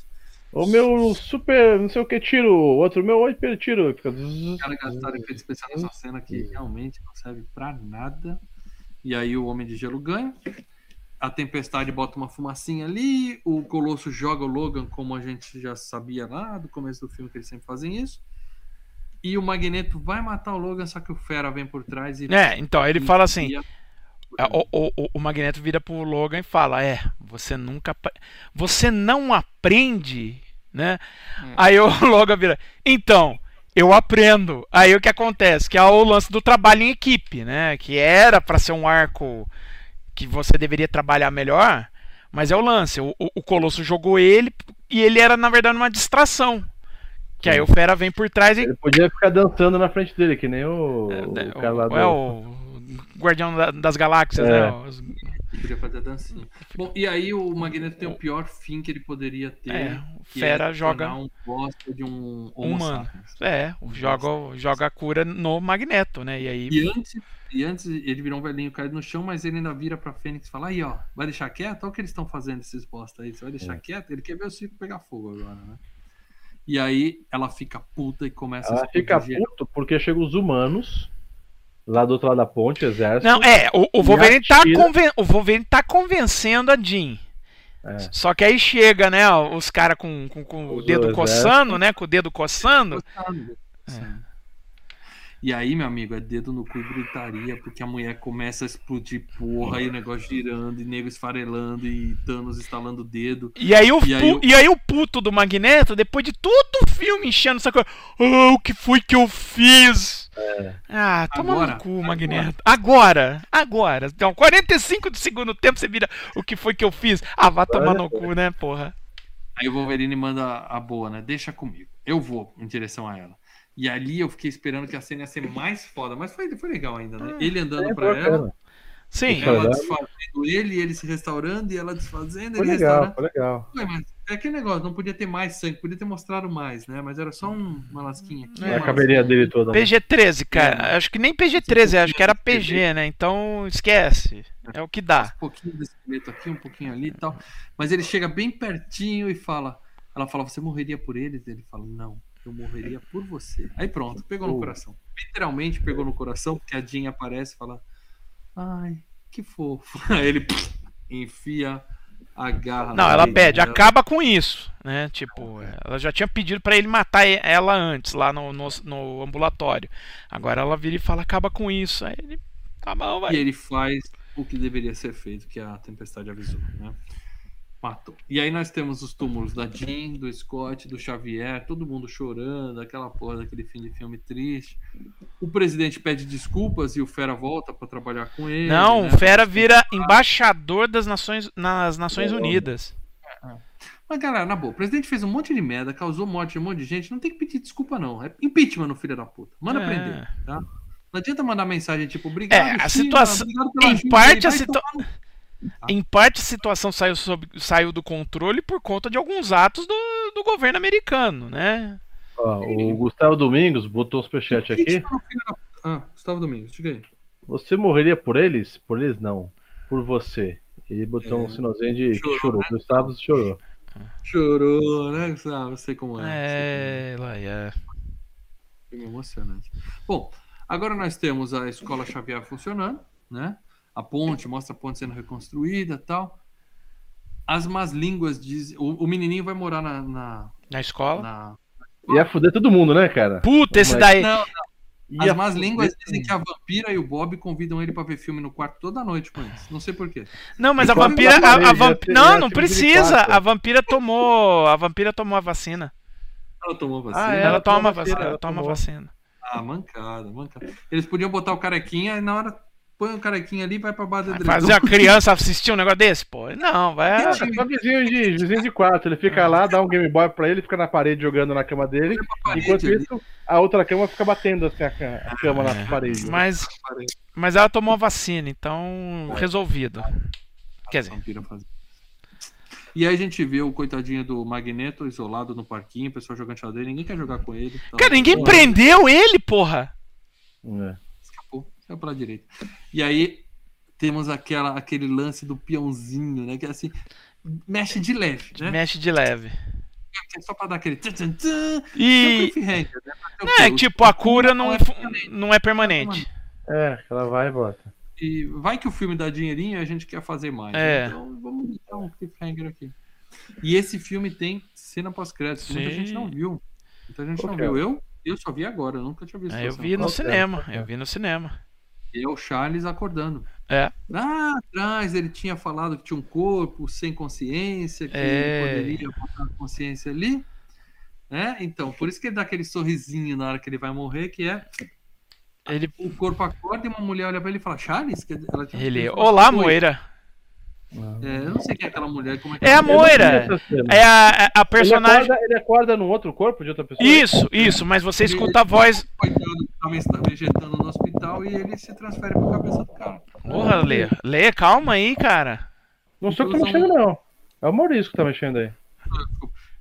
O meu super, não sei o que, tiro. O outro, meu oito tiro. Fica... Os caras gastaram efeito especial nessa cena que realmente não serve pra nada. E aí o Homem de Gelo ganha. A Tempestade bota uma fumacinha ali. O Colosso joga o Logan, como a gente já sabia lá do começo do filme, que eles sempre fazem isso. E o Magneto vai matar o Logan, só que o Fera vem por trás e. É, então ele fala assim: É, O, o, o- Magneto vira pro Logan e fala: É, você nunca. Você não aprende, né? Hum. Aí o Logan vira: Então, eu aprendo. Aí o que acontece? Que é o lance do trabalho em equipe, né? Que era pra ser um arco que você deveria trabalhar melhor, mas é o lance. O, o, o Colosso jogou ele e ele era, na verdade, uma distração. Que aí o Fera vem por trás e. Ele podia ficar dançando na frente dele, que nem o, É, o cara lá o, do... é o Guardião da- das Galáxias, É. né? Os- Podia fazer a dancinha. Bom, e aí o Magneto tem o pior fim que ele poderia ter. É, o que Fera é joga- um bosta de um Homo Humano. sapiens. É, joga, joga a cura no Magneto, né? E aí. E antes, e antes ele virou um velhinho caído no chão, mas ele ainda vira pra Fênix e fala: aí, ó, vai deixar quieto? Olha o que eles estão fazendo, esses bosta aí. Você vai deixar É. quieto? Ele quer ver o circo pegar fogo agora, né? E aí ela fica puta e começa Ela explodir fica geral. puto porque chegam os humanos lá do outro lado da ponte, exército. Não, é, o, o Wolverine tá conven... o Wolverine tá convencendo a Jean. É. Só que aí chega, né, os caras com, com, com o dedo do coçando, né? Com o dedo coçando. Gostando. E aí, meu amigo, é dedo no cu e gritaria, porque a mulher começa a explodir porra, e o negócio girando, e nego esfarelando, e Thanos estalando o dedo. E aí, o E aí o- e aí o puto do Magneto, depois de todo o filme enchendo essa coisa. Ah, o que foi que eu fiz? Ah, toma Agora, no cu, Magneto. Agora, agora. Então, 45 do segundo tempo você vira o que foi que eu fiz? Ah, vá tomar no cu, né, porra? Aí o Wolverine manda a boa, né? Deixa comigo. Eu vou em direção a ela. E ali eu fiquei esperando que a cena ia ser mais foda, mas foi, foi legal ainda, né? Ele andando É, pra foi ela, bacana. Sim. Ela desfazendo ele, ele se restaurando, e ela desfazendo, Foi ele legal, restaurando. foi legal. Ué, mas é aquele negócio, não podia ter mais sangue, podia ter mostrado mais, né? Mas era só um, uma lasquinha aqui. É, a caberia lasquinha dele toda. né? PG-13, cara. É. Acho que nem PG-13, acho que era PG, né? Então esquece. É o que dá. Um pouquinho desse esqueleto aqui, um pouquinho ali e tal. Mas ele chega bem pertinho e fala. Ela fala, você morreria por eles? Ele fala, não, eu morreria por você. Aí pronto, pegou no Uh. coração. Literalmente pegou no coração, porque a Jean aparece e fala, ai, que fofo. Aí ele pff, enfia a garra. Não, no ela pede, dela. acaba com isso, né? Tipo, ela já tinha pedido pra ele matar e- ela antes, lá no, no, no ambulatório. Agora ela vira e fala, acaba com isso. Aí ele, tá bom, E vai. ele faz o que deveria ser feito, que a tempestade avisou, né? Matou. E aí nós temos os túmulos da Jean, do Scott, do Xavier, todo mundo chorando, aquela porra daquele fim de filme triste. O presidente pede desculpas e o Fera volta pra trabalhar com ele. Não, né? o Fera vira embaixador das Nações, nas Nações Unidas. Mas, galera, na boa, o presidente fez um monte de merda, causou morte de um monte de gente, não tem que pedir desculpa, não. É impeachment no filho da puta. Manda É. prender, tá? Não adianta mandar mensagem tipo, obrigado, É, a China, situação- em parte a vai situa- tomar no Em parte a situação saiu, sob, saiu do controle por conta de alguns atos do, do governo americano, né? Ó, o Gustavo Domingos botou um superchat aqui. Puta. Ah, Gustavo Domingos, diga aí. Você morreria por eles? Por eles não. Por você. Ele botou um sinalzinho de que Chorou, chorou. né? Gustavo chorou. Chorou, né, Gustavo? Sei como é. É, lá é. Foi emocionante. Bom, agora nós temos a escola Xavier funcionando, né? A ponte, mostra a ponte sendo reconstruída e tal. as más línguas dizem. O, o menininho vai morar na. Na, na escola? Na... Ia fuder todo mundo, né, cara? Puta, esse daí. Não, não. As más línguas dizem que a vampira e o Bob convidam ele pra ver filme no quarto toda noite com eles. Não sei porquê. Não, mas a vampira. A, a vamp... Não, não precisa. A vampira tomou. A vampira tomou a vacina. Ela tomou vacina. Ah, ela, toma vacina. Ela toma vacina. Ah, mancada, mancada. Eles podiam botar o carequinha e na hora põe o carequinha ali e vai pra base da Fazer a criança assistir um negócio desse? Pô, não, vai. É só vizinho de, vizinho de quarto. Ele fica lá, dá um Game Boy pra ele, fica na parede jogando na cama dele. Enquanto ali. isso, a outra cama fica batendo assim, a, a cama é, na parede. Mas, mas ela tomou a vacina, então resolvido. Quer dizer. E aí a gente vê o coitadinho do Magneto isolado no parquinho, o pessoal jogando xadrez, ninguém quer jogar com ele. Então, Cara, ninguém prendeu ele, porra! É. Escapou, saiu pela direita. E aí temos aquela, aquele lance do peãozinho, né? Que é assim, mexe de leve, né? Mexe de leve. É só pra dar aquele. Tchan, tchan, tchan, e. Né? É, tipo, a cura não, não é permanente. É, ela vai e volta. E vai que o filme dá dinheirinho e a gente quer fazer mais. É. Né? Então vamos dar um cliffhanger aqui. E esse filme tem cena pós-crédito. Muita gente não viu. Muita gente não viu. Eu, eu só vi agora, eu nunca tinha visto. É, eu vi no cinema. Eu vi no cinema. E é o Charles acordando. É. Lá atrás ele tinha falado que tinha um corpo sem consciência, que é. poderia botar a consciência ali. Né? Então, por isso que ele dá aquele sorrisinho na hora que ele vai morrer, que é ele... O corpo acorda e uma mulher olha pra ele e fala, Charles? Ela ele, olá, Moira. É, eu não sei quem é aquela mulher. Como é, que é a Moira. É a, a personagem. Ele acorda, ele acorda num outro corpo de outra pessoa? Isso, isso, mas você escuta a voz. Coitado, estava vegetando no hospital e ele se transfere pra cabeça do cara. Porra, Lê. Lê, calma aí, cara. Não sou eu que tá mexendo, não. É o Maurício que tá mexendo aí.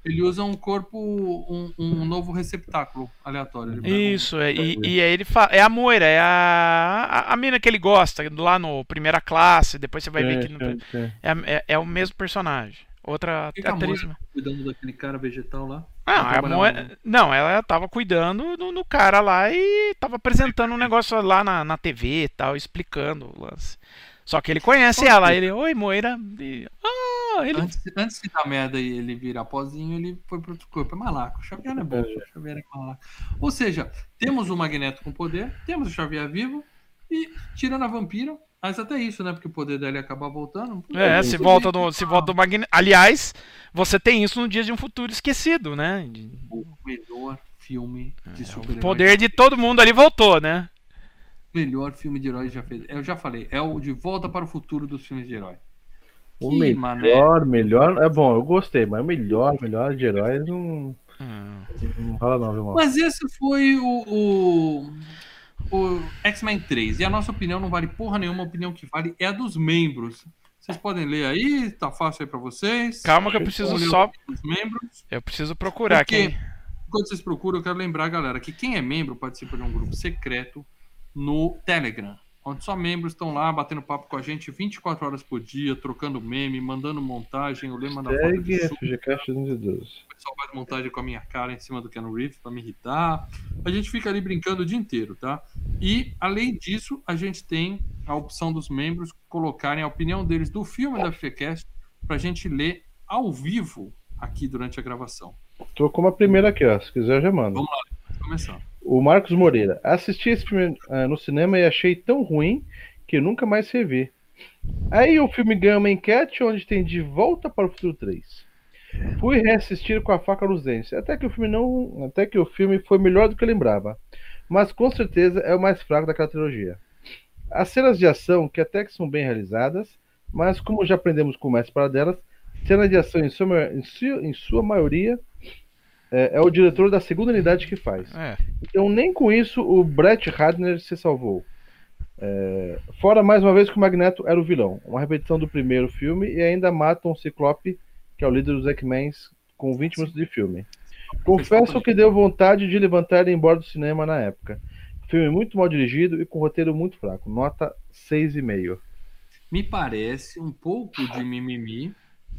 Ele usa um corpo, um, um novo receptáculo aleatório. Isso, um... é, e, e aí ele fala, é a Moira, é a, a, a mina que ele gosta, lá no Primeira Classe, depois você vai ver que no, é, é, é, o mesmo personagem. Outra que atriz. Moira, cuidando daquele cara vegetal lá? Ah, a Moira, não, ela tava cuidando do, do, cara lá e tava apresentando um negócio lá na, na TV e tal, explicando o lance. Só que ele conhece ela, ele, oi Moira. E, ah, ele... antes, antes de dar merda e ele virar pozinho, ele foi pro outro corpo. É malaco. O Xavier é bom. É. Xavier é malaco. Ou seja, temos o Magneto com poder, temos o Xavier vivo, e tirando a vampira, mas até isso, né? Porque o poder dele acaba voltando. É, se volta, do, se volta do Magneto. Aliás, você tem isso no Dia de um Futuro Esquecido, né? O melhor filme de é, super O poder de todo mundo ali voltou, né? melhor filme de herói já fez. Eu já falei, é o De Volta para o Futuro dos filmes de herói. O que melhor, mané. melhor. É bom, eu gostei, mas o melhor, melhor de heróis não. Hum. Não fala não, irmão. Mas esse foi o, o, o X-Men 3. E a nossa opinião não vale porra nenhuma, a opinião que vale é a dos membros. Vocês podem ler aí, tá fácil aí pra vocês. Calma que eu preciso só. Membros. Eu preciso procurar Porque, aqui. Enquanto vocês procuram, eu quero lembrar, galera, que quem é membro participa de um grupo secreto no Telegram, onde só membros estão lá batendo papo com a gente 24 horas por dia, trocando meme, mandando montagem, o Lema na Segue FGCast 212. O pessoal faz montagem com a minha cara em cima do Ken Reeves para me irritar. A gente fica ali brincando o dia inteiro, tá? E, além disso, a gente tem a opção dos membros colocarem a opinião deles do filme da FGCast para a gente ler ao vivo aqui durante a gravação. Tô com uma primeira aqui, ó. Se quiser, já mando. Vamos lá, vamos começar. O Marcos Moreira. Assisti esse filme uh, no cinema e achei tão ruim que nunca mais revi. Aí o filme ganha uma enquete onde tem De Volta para o Futuro 3. Fui reassistir com a faca nos dentes. Até que o filme não, até que o filme foi melhor do que eu lembrava, mas com certeza é o mais fraco daquela trilogia. As cenas de ação que até que são bem realizadas, mas como já aprendemos com o mestre para delas, cenas de ação em sua, em sua, em sua maioria é, é, o diretor da segunda unidade que faz. É. Então, nem com isso o Brett Radner se salvou. É, fora mais uma vez que o Magneto era o vilão. Uma repetição do primeiro filme e ainda matam o Ciclope, que é o líder dos X-Men, com 20 minutos de filme. Confesso que deu vontade de levantar e ir embora do cinema na época. Filme muito mal dirigido e com roteiro muito fraco. Nota 6,5. Me parece um pouco de mimimi,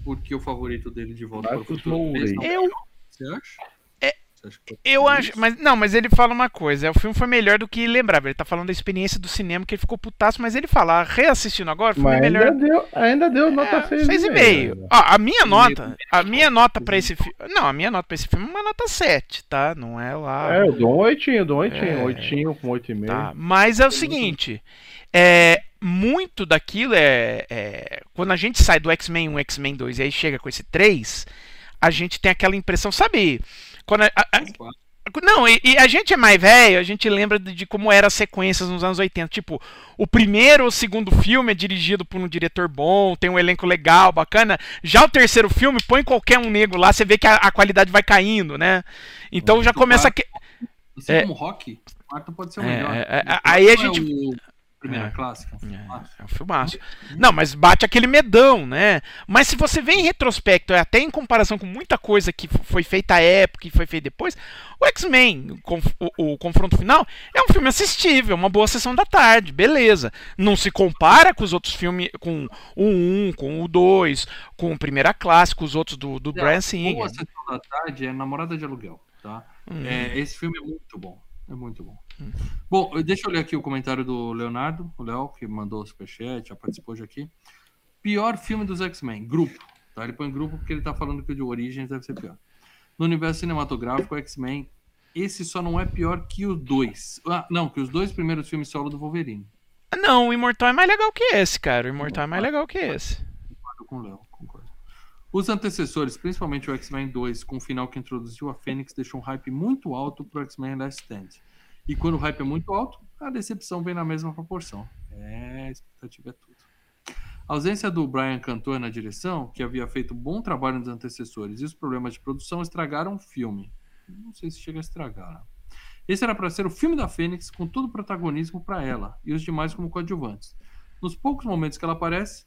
porque o favorito dele de volta para o futuro. Eu você acha? É, Eu acho, mas não, mas ele fala uma coisa, o filme foi melhor do que lembrava. Ele tá falando da experiência do cinema que ele ficou putaço, mas ele fala, reassistindo agora, foi melhor. Ainda deu, ainda deu nota é, 6,5. Ó, a minha nota, a minha nota para esse filme, não, a minha nota para esse filme é uma nota 7, tá? Não é lá. É, eu dou um oitinho, dou um oitinho, é... oitinho com 8,5. Tá, mas é o seguinte, é, muito daquilo é, é, Quando a gente sai do X-Men 1, X-Men 2 e aí chega com esse 3, a gente tem aquela impressão, sabe? Quando a, a, não, e, e, a gente é mais velho, a gente lembra de, de, como eram as sequências nos anos 80. Tipo, o primeiro ou o segundo filme é dirigido por um diretor bom, tem um elenco legal, bacana. Já o terceiro filme, põe qualquer um negro lá, você vê que a, a qualidade vai caindo, né? Então já começa a. Que... Assim é, como rock, o quarto pode ser o melhor. É, é, aí a gente. É o Primeira é, clássica. É um. É, é um filmaço. Não, mas bate aquele medão, né? Mas se você vê em retrospecto, até em comparação com muita coisa que foi feita à época e foi feita depois, o X-Men, o, o, confronto final, é um filme assistível, uma boa sessão da tarde, beleza. Não se compara com os outros filmes, com o 1, com o 2, com o Primeira Classe, com os outros do, do é, Brian Singer. Boa sessão da tarde é Namorada de Aluguel, tá? Hum. É, esse filme é muito bom. É muito bom. Bom, deixa eu ler aqui o comentário do Leonardo, o Léo, que mandou o superchat, já participou de aqui. Pior filme dos X-Men, grupo. Tá? Ele põe grupo porque ele tá falando que o de Origins deve ser pior. No universo cinematográfico, X-Men, esse só não é pior que os dois. Ah, não, que os dois primeiros filmes solo do Wolverine. Não, o Imortal é mais legal que esse, cara. O Imortal é mais legal que esse. Concordo com o Léo, concordo. Os antecessores, principalmente o X-Men 2, com o final que introduziu a Fênix, deixou um hype muito alto pro X-Men Last Stand. E quando o hype é muito alto, a decepção vem na mesma proporção. É, expectativa é tudo. A ausência do Brian Cantor na direção, que havia feito bom trabalho nos antecessores, e os problemas de produção estragaram o filme. Não sei se chega a estragar. Esse era para ser o filme da Fênix, com todo o protagonismo para ela, e os demais como coadjuvantes. Nos poucos momentos que ela aparece,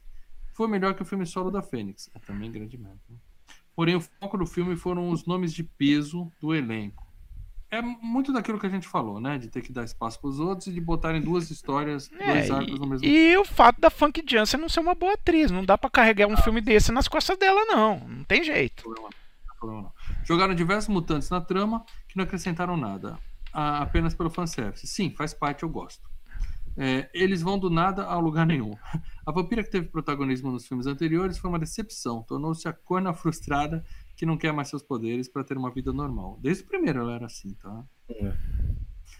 foi melhor que o filme solo da Fênix. É também grande merda. Né? Porém, o foco do filme foram os nomes de peso do elenco. É muito daquilo que a gente falou, né? De ter que dar espaço para os outros e de botarem duas histórias, é, dois arcos no mesmo E, e o fato da Funk Jansen não ser uma boa atriz. Não dá para carregar um ah, filme desse nas costas dela, não. Não tem jeito. Não, não, não. Jogaram diversos mutantes na trama que não acrescentaram nada. apenas pelo fanservice. Sim, faz parte, eu gosto. É, eles vão do nada ao lugar nenhum. A vampira que teve protagonismo nos filmes anteriores foi uma decepção. Tornou-se a corna frustrada que não quer mais seus poderes para ter uma vida normal. Desde o primeiro ela era assim, tá? É.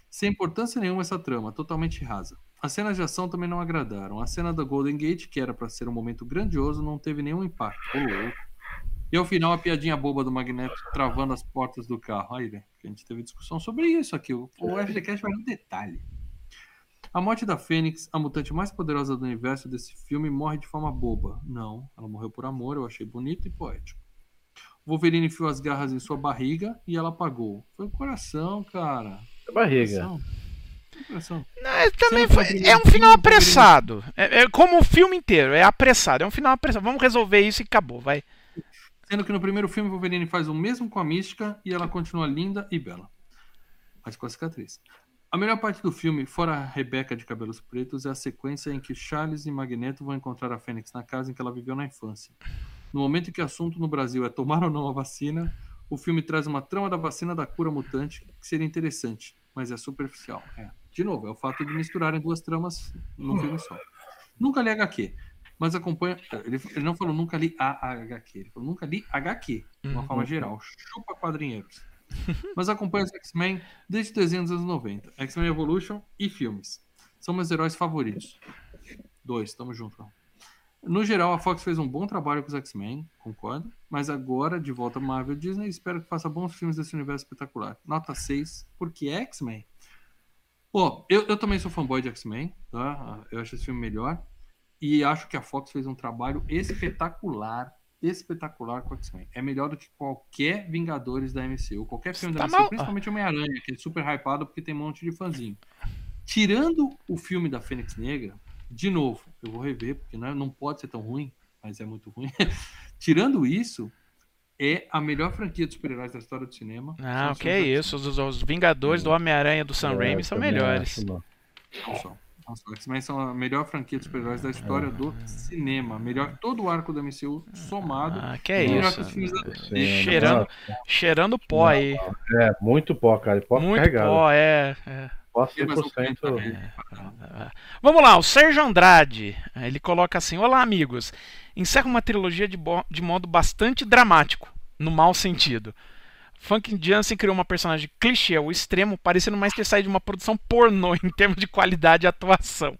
Sem importância nenhuma essa trama, totalmente rasa. As cenas de ação também não agradaram. A cena da Golden Gate, que era para ser um momento grandioso, não teve nenhum impacto. E ao final, a piadinha boba do Magneto travando as portas do carro. Aí, velho, a gente teve discussão sobre isso aqui. O FGCast vai no detalhe. A morte da Fênix, a mutante mais poderosa do universo desse filme, morre de forma boba. Não, ela morreu por amor, eu achei bonito e poético. Wolverine enfiou as garras em sua barriga e ela apagou. Foi o coração, cara. A barriga. Coração. Não, é, também foi, é um final apressado. É, é, como o filme inteiro, é apressado. É um final apressado. Vamos resolver isso e acabou, vai. Sendo que no primeiro filme, Wolverine faz o mesmo com a Mística e ela continua linda e bela. Mas com a cicatriz. A melhor parte do filme, fora a Rebecca de cabelos pretos, é a sequência em que Charles e Magneto vão encontrar a Fênix na casa em que ela viveu na infância. No momento em que o assunto no Brasil é tomar ou não a vacina, o filme traz uma trama da vacina da cura mutante que seria interessante, mas é superficial. É. De novo, é o fato de misturarem duas tramas num filme só. Nunca li HQ, mas acompanha. Ele, ele não falou nunca li a HQ, ele falou nunca li HQ, de uma uhum. forma geral. Chupa quadrinheiros. Mas acompanha os X-Men desde o desenho dos anos 90. X-Men Evolution e filmes. São meus heróis favoritos. Dois, tamo junto. No geral, a Fox fez um bom trabalho com os X-Men, concordo. Mas agora, de volta à Marvel Disney, espero que faça bons filmes desse universo espetacular. Nota 6, porque é X-Men. Pô, eu, eu também sou fanboy de X-Men, tá? Eu acho esse filme melhor. E acho que a Fox fez um trabalho espetacular espetacular com X-Men. É melhor do que qualquer Vingadores da MCU, qualquer filme da tá MCU, mal... principalmente Homem-Aranha, que é super hypado porque tem um monte de fãzinho. Tirando o filme da Fênix Negra, de novo, eu vou rever, porque não, é, não pode ser tão ruim, mas é muito ruim. Tirando isso, é a melhor franquia de super-heróis da história do cinema. Ah, que é isso. Os, os, Vingadores do Homem-Aranha do Sam é, Raimi são melhores. Acho, Nossa, X-Men são a melhor franquia de super-heróis da história do cinema. Melhor todo o arco da MCU somado. Ah, que é isso. que os filmes da- Sim, Cheirando, cheirando pó aí. É, muito pó, cara. Pó Muito carregado. pó, é. é. Pó E mais um 100%. também. Vamos lá, o Sérgio Andrade. Ele coloca assim: Olá, amigos. Encerra uma trilogia de, de modo bastante dramático, no mau sentido. Funk Jansen criou uma personagem clichê ao extremo, parecendo mais ter saído de uma produção pornô em termos de qualidade e atuação,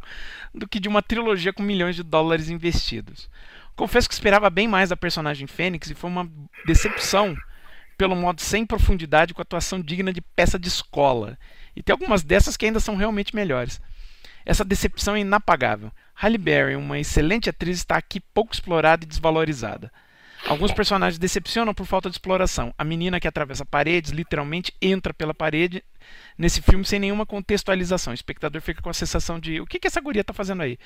do que de uma trilogia com milhões de dólares investidos. Confesso que esperava bem mais da personagem Fênix e foi uma decepção pelo modo sem profundidade com atuação digna de peça de escola. E tem algumas dessas que ainda são realmente melhores. Essa decepção é inapagável. Halle Berry, uma excelente atriz, está aqui pouco explorada e desvalorizada. Alguns personagens decepcionam por falta de exploração. A menina que atravessa paredes literalmente entra pela parede nesse filme sem nenhuma contextualização. O espectador fica com a sensação de: o que, que essa guria está fazendo aí?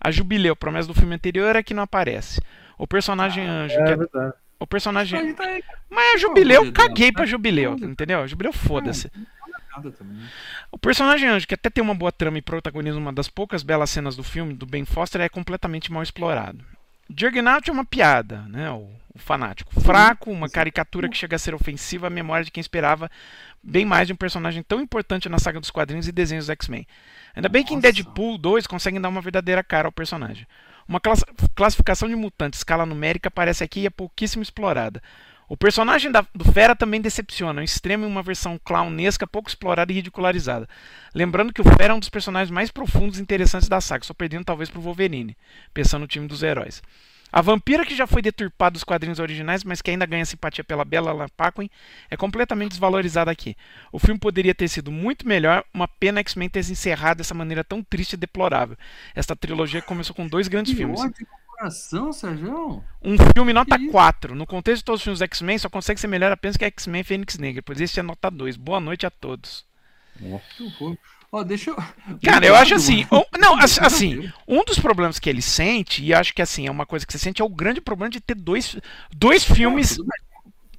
A Jubileu, promessa do filme anterior, é que não aparece. O personagem anjo, que É é- verdade. o personagem. Aí tá Mas a Jubileu, Jubileu, caguei pra tá Jubileu, entendeu? Jubileu, foda-se. Nada também. né? O personagem anjo, que até tem uma boa trama e protagoniza uma das poucas belas cenas do filme, do Ben Foster, é completamente mal explorado. Juggernaut é uma piada, né? O, o fanático. Fraco, uma caricatura que chega a ser ofensiva à memória de quem esperava bem mais de um personagem tão importante na saga dos quadrinhos e desenhos dos X-Men. Ainda bem que em. Deadpool 2 conseguem dar uma verdadeira cara ao personagem. Uma class- classificação de mutante escala numérica aparece aqui e é pouquíssimo explorada. O personagem da- do Fera também decepciona, ao extremo em uma versão clownesca pouco explorada e ridicularizada. Lembrando que o Fera é um dos personagens mais profundos e interessantes da saga, só perdendo talvez pro Wolverine, pensando no time dos heróis. A vampira, que já foi deturpada dos quadrinhos originais, mas que ainda ganha simpatia pela Bella Paquin, é completamente desvalorizada aqui. O filme poderia ter sido muito melhor, uma pena X-Men ter se encerrado dessa maneira tão triste e deplorável. Esta trilogia começou com dois grandes Que filmes. ódio no coração, Sérgio. Um filme nota Que isso? 4. No contexto de todos os filmes X-Men, só consegue ser melhor apenas que X-Men Fênix Negra, pois este é nota 2. Boa noite a todos. Nossa. Ó, deixa eu. Cara, eu acho assim. Um- não, assim, um dos problemas que ele sente, e acho que assim, é uma coisa que você sente, é o grande problema de ter dois, dois filmes.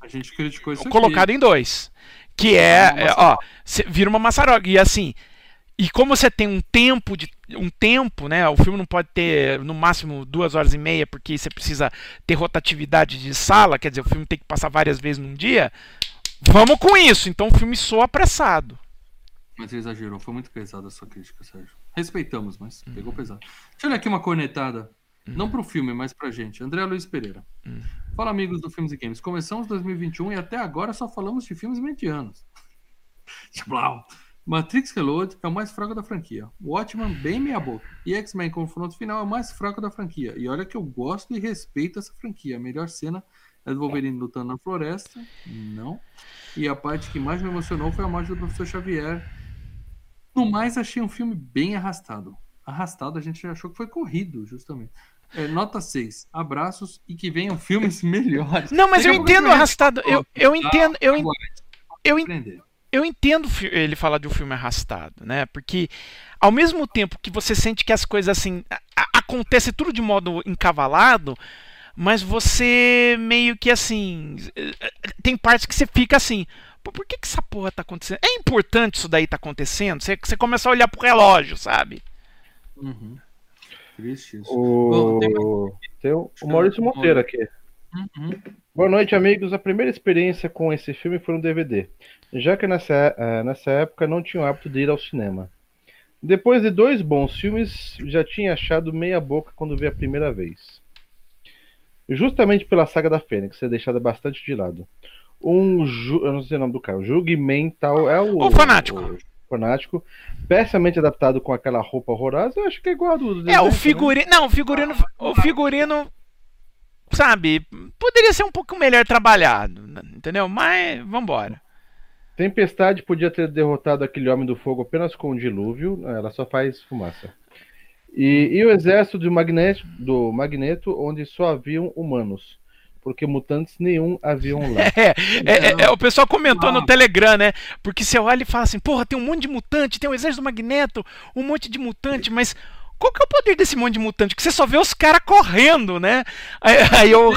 A gente criticou isso aqui. colocado em dois. Que é, é, ó, vira uma maçaroca. E assim, e como você tem um tempo de. Um tempo, né? O filme não pode ter no máximo duas horas e meia, porque você precisa ter rotatividade de sala, quer dizer, o filme tem que passar várias vezes num dia. Vamos com isso. Então o filme soa apressado. Mas você exagerou, foi muito pesada a sua crítica, Sérgio. Respeitamos, mas Uhum. pegou pesado. Deixa eu olhar aqui uma cornetada. Não pro filme, mas pra gente. André Luiz Pereira. Uhum. Fala, amigos do Filmes e Games. Começamos 2021 e até agora só falamos de filmes medianos. Tchau. Matrix Reload é o mais fraco da franquia. Watchmen, bem meia boca. E X-Men Confronto Final é o mais fraco da franquia. E olha que eu gosto e respeito essa franquia. A melhor cena é do Wolverine lutando na floresta. Não. E a parte que mais me emocionou foi a morte do professor Xavier. No mais, achei um filme bem arrastado. Arrastado, a gente achou que foi corrido, justamente. É, nota 6. Abraços e que venham filmes melhores. Não, mas Daqui eu entendo arrastado. Eu, eu entendo. Eu, eu, en- aprender. Eu entendo ele falar de um filme arrastado, né? Porque ao mesmo tempo que você sente que as coisas assim acontece tudo de modo encavalado, mas você meio que assim eh, tem partes que você fica assim, Pô, por que, que essa porra tá acontecendo? É importante isso daí tá acontecendo? Você, você começa a olhar pro relógio, sabe? Uhum. Triste isso. Bom, tem O... Tem o o Maurício Monteiro aqui. Uhum. Boa noite, amigos. A primeira experiência com esse filme foi no DVD, já que nessa, eh, nessa época não tinha o hábito de ir ao cinema. Depois de dois bons filmes, já tinha achado meia boca quando vi a primeira vez. Justamente pela saga da Fênix, ser deixada bastante de lado. Um, ju... eu não sei o nome do cara, Jugmental é o... O Fanático. o fanático, pessimamente adaptado com aquela roupa horrorosa, eu acho que é igual a do, do É, o né? figurino. Não, o figurino. O figurino. Sabe, poderia ser um pouco melhor trabalhado, né, entendeu? Mas vambora. Tempestade podia ter derrotado aquele homem do fogo apenas com um dilúvio, ela só faz fumaça. E, e o exército do Magneto, do Magneto, onde só haviam humanos, porque mutantes nenhum haviam lá. É, é, é, o pessoal comentou Ah. no Telegram, né? Porque você olha e fala assim, porra, tem um monte de mutante, tem o exército do Magneto, um monte de mutante, mas qual que é o poder desse monte de mutante? Que você só vê os caras correndo, né? Aí, aí eu.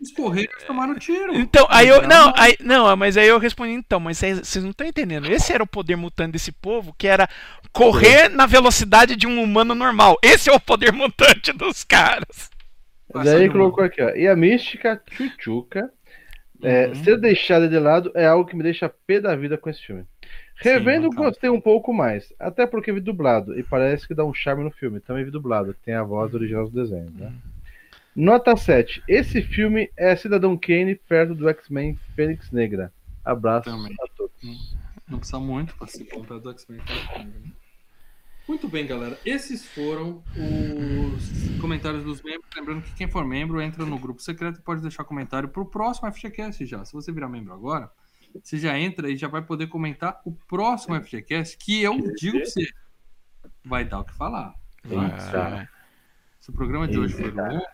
Os correios tomaram tiro. Então, aí eu. Não, aí, não, mas aí eu respondi, então, mas vocês não estão entendendo. Esse era o poder mutante desse povo, que era correr na velocidade de um humano normal. Esse é o poder mutante dos caras. Daí colocou aqui, ó. E a mística Chuchuca. É, uhum. Ser deixada de lado é algo que me deixa pé da vida com esse filme. Revendo, Sim, gostei um pouco mais. Até porque vi dublado. E parece que dá um charme no filme. Também vi dublado, que tem a voz original do desenho. Né? Uhum. Nota 7. Esse filme é Cidadão Kane perto do X-Men Fênix Negra. Abraço Também. a todos. Não precisa muito para se comprar do X-Men Fênix Negra. Né? Muito bem, galera. Esses foram os comentários dos membros. Lembrando que quem for membro entra no grupo secreto e pode deixar comentário para o próximo FGCast já. Se você virar membro agora, você já entra e já vai poder comentar o próximo FGCast, que eu digo para você, vai dar o que falar. Tá? Se o programa de hoje foi longo,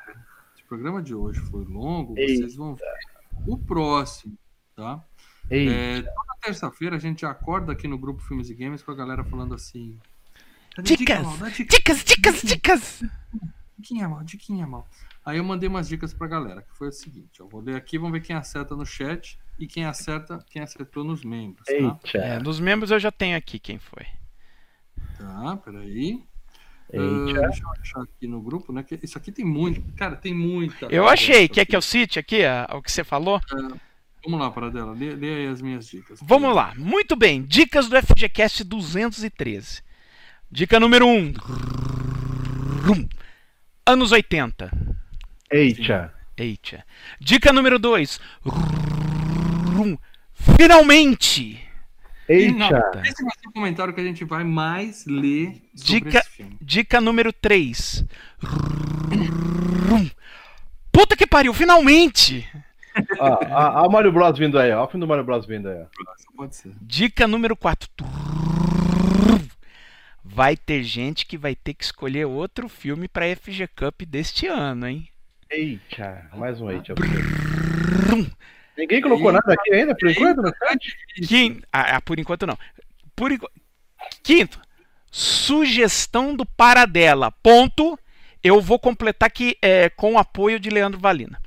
programa de hoje foi longo, vocês vão ver o próximo, tá? É, toda terça-feira a gente acorda aqui no grupo Filmes e Games com a galera falando assim: Dicas, dicas, dicas, dicas. Diquinha mal, diquinha mal. Aí eu mandei umas dicas pra galera, que foi o seguinte, eu vou ler aqui, vamos ver quem acerta no chat e quem acerta, quem acertou nos membros, tá? É, nos membros eu já tenho aqui quem foi. Tá, peraí. Uh, deixa eu achar aqui no grupo, né? Que isso aqui tem muito. Cara, tem muita. Eu achei. Quer que eu cite aqui o que você falou? Uh, vamos lá, Paradela. Lê, lê aí as minhas dicas. Vamos lá. Muito bem. Dicas do FGCast 213. Dica número 1. Um. Anos 80. Eita. Eita. Dica número 2. Finalmente. Eita. Esse vai ser o comentário que a gente vai mais ler dica, Dica número 3. Puta que pariu, finalmente! Ah, a, Mario Bros vindo aí, ó. O fim do Mario Bros vindo aí. Pode ser. Dica número 4 vai ter gente que vai ter que escolher outro filme para FG Cup deste ano, hein? Eita, mais um Eita. Ninguém colocou nada aqui ainda, por enquanto, no Quinto, ah, por enquanto não. Por. Quinto, sugestão do Paradela. Ponto. Eu vou completar aqui é, com o apoio de Leandro Valina.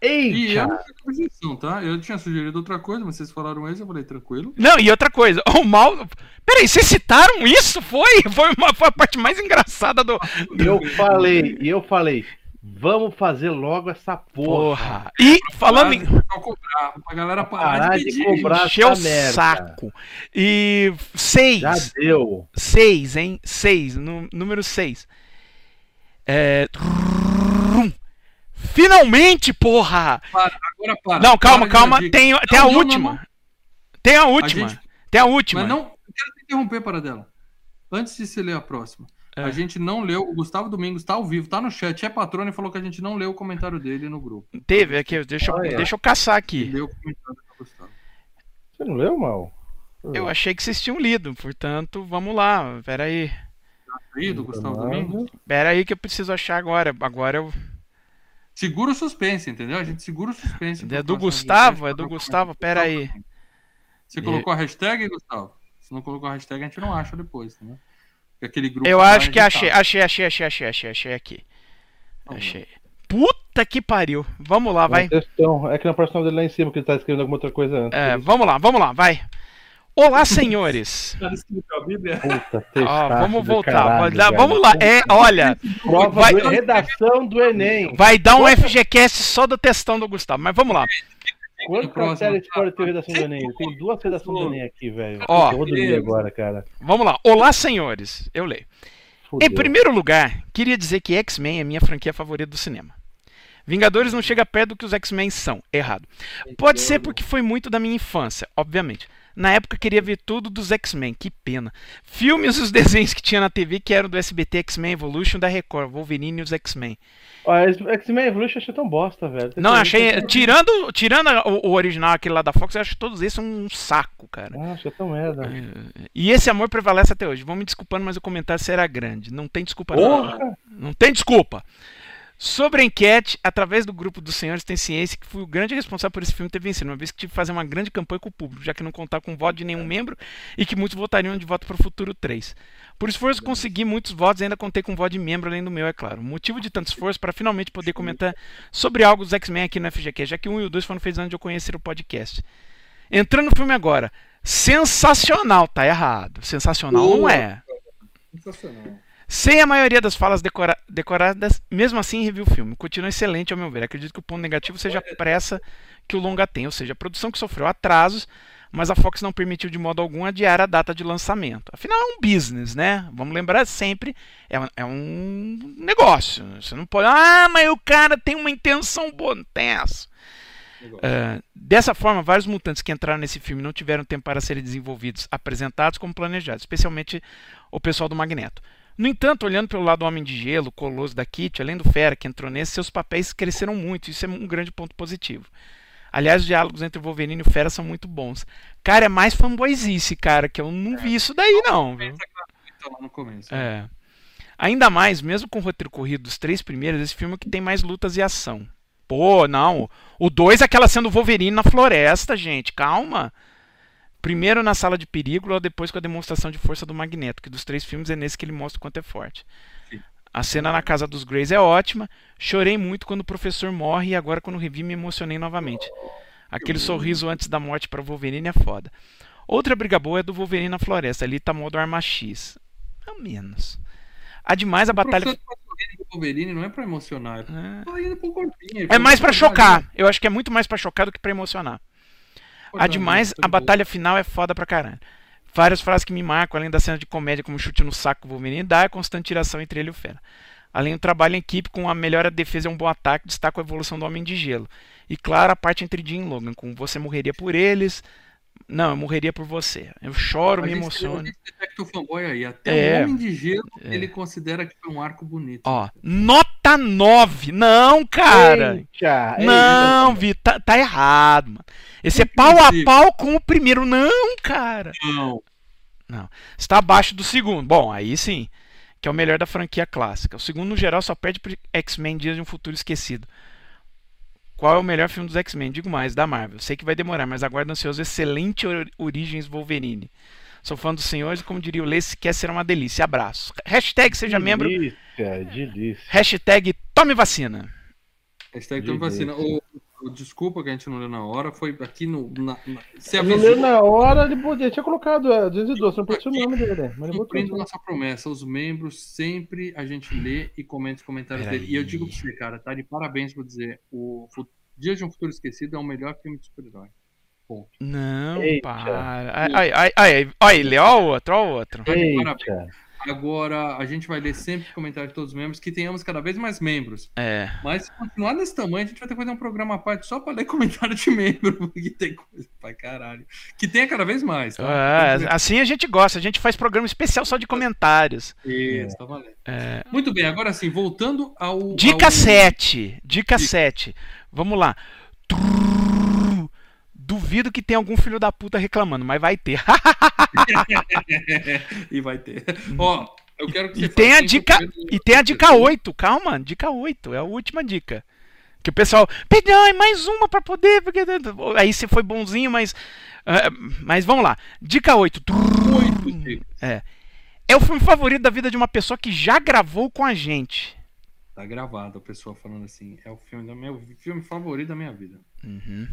Eita! E eu não sugestão, tá? Eu tinha sugerido outra coisa, mas vocês falaram isso, eu falei tranquilo. Não, e outra coisa, o mal. Peraí, vocês citaram isso? Foi? Foi, uma, foi a parte mais engraçada do. do... Eu falei, e eu falei. Vamos fazer logo essa porra. porra. E falando em. Cobrar, pra galera parar, parar de, de cobrar Encher o saco. E seis. Já deu. Seis, hein? Seis. No, número seis. É. Finalmente, porra! Para, agora para. Não, calma, para calma. Tem, tem não, a não, última. Não, tem a última. A gente... Tem a última. Mas não, eu quero te interromper para dela. Antes de você ler a próxima. É. A gente não leu. O Gustavo Domingos está ao vivo, tá no chat, é patrão e falou que a gente não leu o comentário dele no grupo. Teve, aqui, deixa, ah, é. deixa eu caçar aqui. Leu o comentário do Gustavo. Você não leu, mal? Eu achei que vocês tinham lido, portanto, vamos lá. Pera aí. Tá lido, Gustavo Domingos? Pera aí que eu preciso achar agora. Agora eu. Segura o suspense, entendeu? A gente segura o suspense. É do Gustavo? É do Gustavo? Pera aí. Você colocou a hashtag, Gustavo? Se não colocou a hashtag, a gente não acha depois, né? Aquele grupo Eu acho que achei, achei, achei, achei, achei, achei, achei aqui. Achei. Puta que pariu. Vamos lá, vai. É que na próxima dele lá em cima, que ele tá escrevendo alguma outra coisa antes. É, vamos lá, vamos lá, vai. Olá, senhores. Puta, Ó, vamos voltar. Caralho, dar, vamos lá. É, olha. Prova vai, do, redação do Enem. Vai dar um FGCast só do textão do Gustavo, mas vamos lá. Quantas séries pode ter redação do Enem? Tem duas redações do Enem aqui, velho. Ó, eu vou dormir agora, cara. Vamos lá. Olá, senhores. Eu leio. Fudeu. Em primeiro lugar, queria dizer que X-Men é minha franquia favorita do cinema. Vingadores não chega perto do que os X-Men são. Errado. Pode ser porque foi muito da minha infância, obviamente. Na época queria ver tudo dos X-Men, que pena. Filmes e os desenhos que tinha na TV que eram do SBT X-Men Evolution da Record, Wolverine e os X-Men. X-Men Evolution achei tão bosta, velho. Não, achei. Tirando, tirando o, o, original, aquele lá da Fox, eu acho todos esses um saco, cara. Ah, achei tão merda. É, e esse amor prevalece até hoje. Vão me desculpando, mas o comentário será grande. Não tem desculpa, Porra. não. Não tem desculpa. Sobre a enquete, através do grupo dos senhores tem ciência que fui o grande responsável por esse filme ter vencido, uma vez que tive que fazer uma grande campanha com o público, já que não contar com voto de nenhum membro e que muitos votariam de voto para o futuro 3. Por esforço consegui muitos votos e ainda contei com voto de membro além do meu, é claro. Motivo de tanto esforço para finalmente poder comentar sobre algo dos X-Men aqui no FGQ, já que um e o dois foram feitos antes de eu conhecer o podcast. Entrando no filme agora. Sensacional, tá errado. Sensacional não é. Sensacional. Sem a maioria das falas decora decoradas, mesmo assim revi o filme. Continua excelente ao meu ver. Acredito que o ponto negativo seja a pressa que o longa tem, ou seja, a produção que sofreu atrasos, mas a Fox não permitiu de modo algum adiar a data de lançamento. Afinal, é um business, né? Vamos lembrar sempre, é um, é um negócio. Você não pode. Ah, mas o cara tem uma intenção boa. Não tem essa. Uh, dessa forma, vários mutantes que entraram nesse filme não tiveram tempo para serem desenvolvidos, apresentados como planejados, especialmente o pessoal do Magneto. No entanto, olhando pelo lado do Homem de Gelo, Colosso da Kitty, além do Fera que entrou nesse, seus papéis cresceram muito. Isso é um grande ponto positivo. Aliás, os diálogos entre o Wolverine e o Fera são muito bons. Cara, é mais fanboyzice, cara, que eu não vi isso daí, não. Viu? no começo. É. Ainda mais, mesmo com o roteiro corrido dos três primeiros, esse filme é que tem mais lutas e ação. Pô, não. O 2 é aquela sendo Wolverine na floresta, gente. Calma. Primeiro na sala de perigo, ou depois com a demonstração de força do Magneto, que dos três filmes é nesse que ele mostra o quanto é forte. Sim. A cena na casa dos Greys é ótima. Chorei muito quando o professor morre e agora quando revi me emocionei novamente. Aquele sorriso antes da morte para o Wolverine é foda. Outra briga boa é do Wolverine na floresta. Ali tá modo arma X. Ao menos. Ademais, a batalha. Wolverine não é pra emocionar. É, é mais para chocar. Eu acho que é muito mais para chocar do que para emocionar. Ademais, a batalha final é foda pra caralho. Várias frases que me marcam, além da cena de comédia como chute no saco do Wolverine, dá a constante tiração entre ele e o Fera. Além do trabalho em equipe com a melhor defesa e um bom ataque, destaca a evolução do Homem de Gelo. E claro, a parte entre Jim e Logan, com você morreria por eles, não, eu morreria por você. Eu choro, me emociono. Fanboy aí. Até é, o Homem de Gelo é. ele considera que foi um arco bonito. Ó, nota 9. Não, cara. Eita, não, Vi, tá, tá, errado, mano. Esse é pau a pau com o primeiro. Não, cara. Não. Não. Está abaixo do segundo. Bom, aí sim. Que é o melhor da franquia clássica. O segundo, no geral, só perde pro X-Men Dias de um Futuro Esquecido. Qual é o melhor filme dos X-Men? Digo mais, da Marvel. Sei que vai demorar, mas aguardo ansioso excelente or Origens Wolverine. Sou fã dos senhores e, como diria o Lê, se quer ser uma delícia. Abraço. Hashtag seja delícia, membro. Delícia. Hashtag tome vacina. Hashtag tome vacina. O, o, desculpa que a gente não leu na hora, foi aqui no. Na, na, se não leu na hora, ele podia, tinha colocado é, 212, não pode o nome dele. Mas Cumprindo nossa promessa, os membros sempre a gente lê e comenta os comentários Pera dele. Aí. E eu digo pra você, cara, tá de parabéns por dizer: o Dia de um Futuro Esquecido é o melhor filme de super-herói. Ponto. Não, Eita. para. Ai, ai, ai, ai, lê ó o outro, ó o outro. Tá Agora, a gente vai ler sempre comentários de todos os membros, que tenhamos cada vez mais membros. É. Mas se continuar desse tamanho, a gente vai ter que fazer um programa à parte só para ler comentário de membro, porque tem coisa pra caralho. Que tenha cada vez mais. Tá? É, assim a gente gosta, a gente faz programa especial só de comentários. Isso, tá valendo. É. Muito bem, agora sim, voltando ao. Dica ao... 7. Dica Dica 7. Vamos lá. Duvido que tenha algum filho da puta reclamando, mas vai ter. e vai ter. Ó, eu quero que e tem a dica E tem a dica 8, calma, dica 8, é a última dica. Que o pessoal, perdão, é mais uma para poder, porque aí você foi bonzinho, mas uh, mas vamos lá. Dica 8. 8 é. É o filme favorito da vida de uma pessoa que já gravou com a gente. Tá gravado a pessoa falando assim, é o filme, da meu filme favorito da minha vida. Uhum.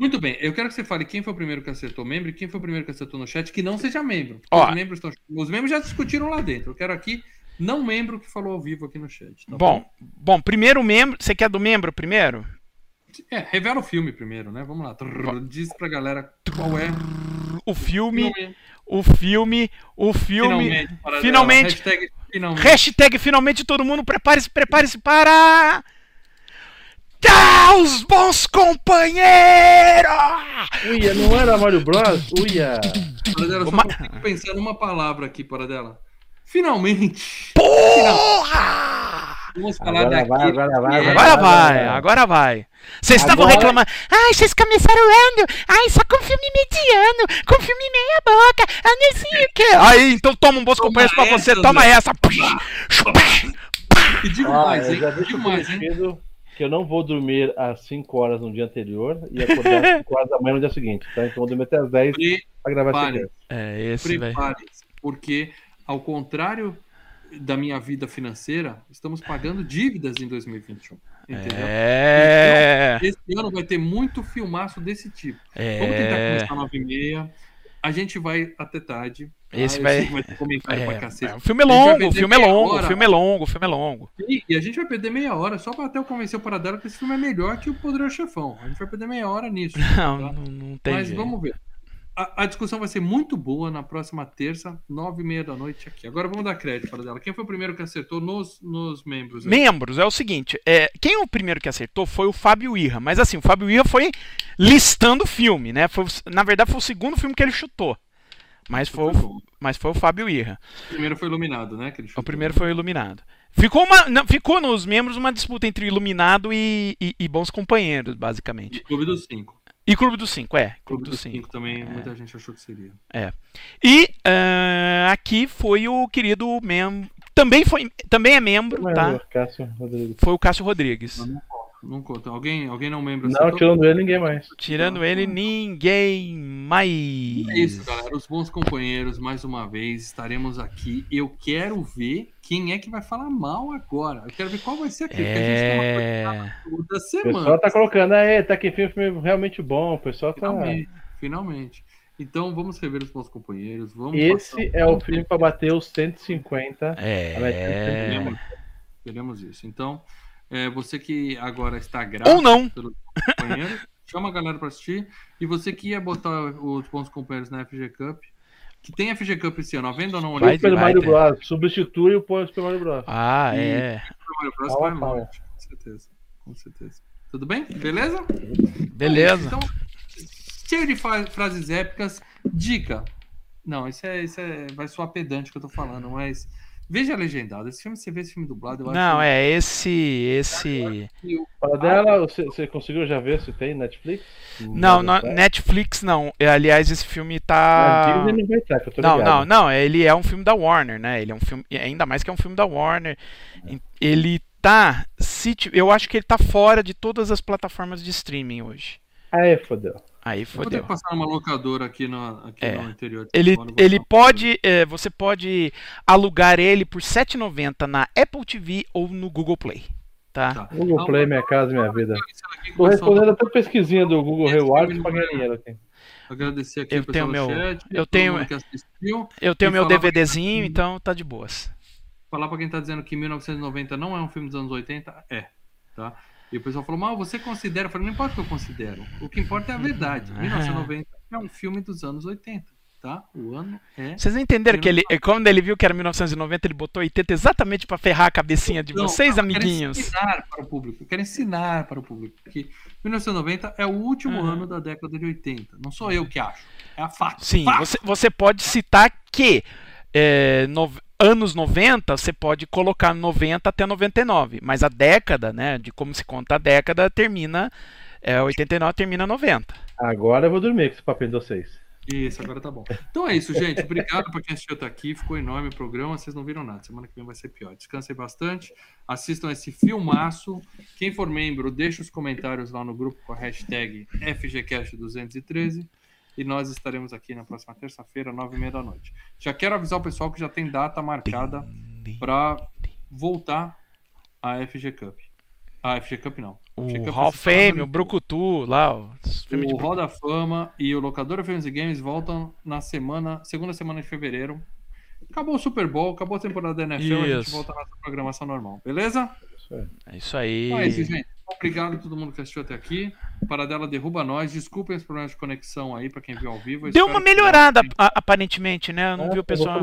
Muito bem, eu quero que você fale quem foi o primeiro que acertou membro e quem foi o primeiro que acertou no chat que não seja membro. Ó, os, membros estão... os membros já discutiram lá dentro. Eu quero aqui não membro que falou ao vivo aqui no chat. Tá bom, bom, bom, primeiro membro. Você quer do membro primeiro? É, revela o filme primeiro, né? Vamos lá. Diz pra galera qual é. O filme. O filme. O filme. Finalmente. finalmente. Hashtag finalmente. Hashtag finalmente todo mundo prepare-se, prepare-se para. Tá, os bons companheiros! Uia, não era Mario Bros? Uia! Paradela, só Uma... consigo pensar numa palavra aqui, Paradela. Finalmente! Porra! Vamos falar agora daqui. Vai, agora vai, agora vai, agora vai. Vocês estavam reclamando. Ai, vocês começaram ano. Ai, só com filme mediano, com filme meia boca. Ah, não sei o que. Aí, então toma um bons companheiros pra você. Toma essa. E digo Ah, mais, hein? já deixo Digo mais, hein? Que eu não vou dormir às 5 horas no dia anterior e acordar às 5 horas da manhã no dia seguinte, tá? Então eu vou dormir até às 10 pra gravar esse Prepare, cast. É, esse, velho. prepare-se, porque ao contrário da minha vida financeira, estamos pagando dívidas em 2021. Entendeu? É. Esse ano vai ter muito filmaço desse tipo. Vamos tentar É. começar às 9h30. A gente vai até tarde. Esse Eu vai- vai É, é, o filme é longo, o filme é longo, o filme é longo, o filme é longo. E, e a gente vai perder meia hora só pra até eu convencer o Paradelo que esse filme é melhor que o Poderoso Chefão. A gente vai perder meia hora nisso. Não, tá? não, não tem Mas jeito. vamos ver. A, a discussão vai ser muito boa na próxima terça, nove e meia da noite aqui. Agora vamos dar crédito para dela. Quem foi o primeiro que acertou nos, nos membros? aí? Membros, é o seguinte, é, quem o primeiro que acertou foi o Fábio Irra, mas assim, o Fábio Irra foi listando o filme, né? Foi, na verdade foi o segundo filme que ele chutou. Mas foi, o, mas foi o Fábio Irra. O primeiro foi iluminado, né? O primeiro foi Iluminado. Ficou, uma, não, ficou nos membros uma disputa entre Iluminado e, e- e Bons Companheiros, E basicamente. Clube dos Cinco. E Clube dos Cinco, é. Clube, Clube dos, Cinco. Cinco também, muita gente achou que seria. E ah, aqui foi o querido membro. Também, foi, também é membro, Mas, tá? Cássio Rodrigues. Foi o Cássio Rodrigues. Não, não. Não conta. Alguém, alguém não lembra? Não, tirando ele, ninguém mais. Tirando ele, ninguém mais. É isso, galera. Os bons companheiros, mais uma vez, estaremos aqui. Eu quero ver quem é que vai falar mal agora. Eu quero ver qual vai ser aquele. porque a gente tem uma É. toda O pessoal semana. tá colocando, aí, tá que filme, filme realmente bom. O pessoal tá. Finalmente, finalmente. Então vamos rever os bons companheiros. Vamos Esse é o filme pra bater os 150. É. Queremos isso. Então, é, você que agora está grato Ou não. pelos bons companheiros, chama a galera para assistir. E você que ia botar os bons companheiros na FG Cup, que tem FG Cup esse ano, a venda ou não? Vai o Super vai Mario. Bros. Substitui o Super Mario Bros. Ah, E- é. Mario Bros vai longe, com certeza. Com certeza. Tudo bem? Beleza? Beleza. Então, cheio de frases épicas. Dica. Não, isso é, isso é. Vai soar pedante que eu tô falando, mas. Veja legendado. Esse filme, você vê esse filme dublado, eu acho Não, é esse. Esse. Fala dela, você, você conseguiu já ver se tem Netflix? Não, Não, na- Netflix não. É, Aliás, esse filme tá. Não estar, Não, não, não. Ele é um filme da Warner, né? Ele é um filme. Ainda mais que é um filme da Warner. Ele tá. se Eu acho que ele tá fora de todas as plataformas de streaming hoje. Aí, fodeu. Aí Eu Vou ter fodeu. que passar numa locadora aqui no, aqui É. no interior. de Ele, São Paulo, vou ele pode. é, você pode alugar ele por R$ 7,90 na Apple TV ou no Google Play. Tá? Tá. Google Play, minha casa, minha vida. Tô respondendo até pesquisinha do Google Rewards pra não ganhar é- dinheiro aqui. Agradecer aqui Eu tenho meu- chat. eu tenho- assistiu. Eu tenho meu pra- DVDzinho, então tá de boas. Falar pra quem tá dizendo que 1990 não é um filme dos anos 80, é. Tá? E o pessoal falou, mas você considera? Eu falei, não importa o que eu considero. O que importa é a verdade. 1990 é um filme dos anos 80. Tá? O ano é. Vocês não entenderam que ele, quando ele viu que era 1990, ele botou 80 exatamente pra ferrar a cabecinha de Não, vocês, eu quero amiguinhos? ensinar para o público. Eu quero ensinar para o público. Porque 1990 é o último Uhum. ano da década de 80. Não sou eu que acho. É a fato. Sim, Fato. você, você pode citar que é, no- anos 90 você pode colocar 90 até 99, mas a década, né, de como se conta a década, termina é, 89 termina 90. Agora eu vou dormir com esse papel de vocês. Isso, agora tá bom. Então é isso, gente. Obrigado para quem assistiu até aqui. Ficou enorme o programa. Vocês não viram nada. Semana que vem vai ser pior. Descansem bastante. Assistam esse filmaço. Quem for membro, deixa os comentários lá no grupo com a hashtag FGCast213. E nós estaremos aqui na próxima terça-feira, nove e meia da noite. Já quero avisar o pessoal que já tem data marcada para voltar a FG Cup. A FG Cup não. O FG Cup Hall Fame, o Brucutu, lá, de o Hall da Fama e o Locadora Filmes e Games voltam na semana, segunda semana de fevereiro. Acabou o Super Bowl, acabou a temporada da NFL, a gente Isso. volta na nossa programação normal, beleza? Isso. É isso aí. É isso, gente. Obrigado a todo mundo que assistiu até aqui. Paradela derruba nós. Desculpem os problemas de conexão aí para quem viu ao vivo. Eu Deu uma que- melhorada, a- aparentemente, né? Eu não É, vi o pessoal.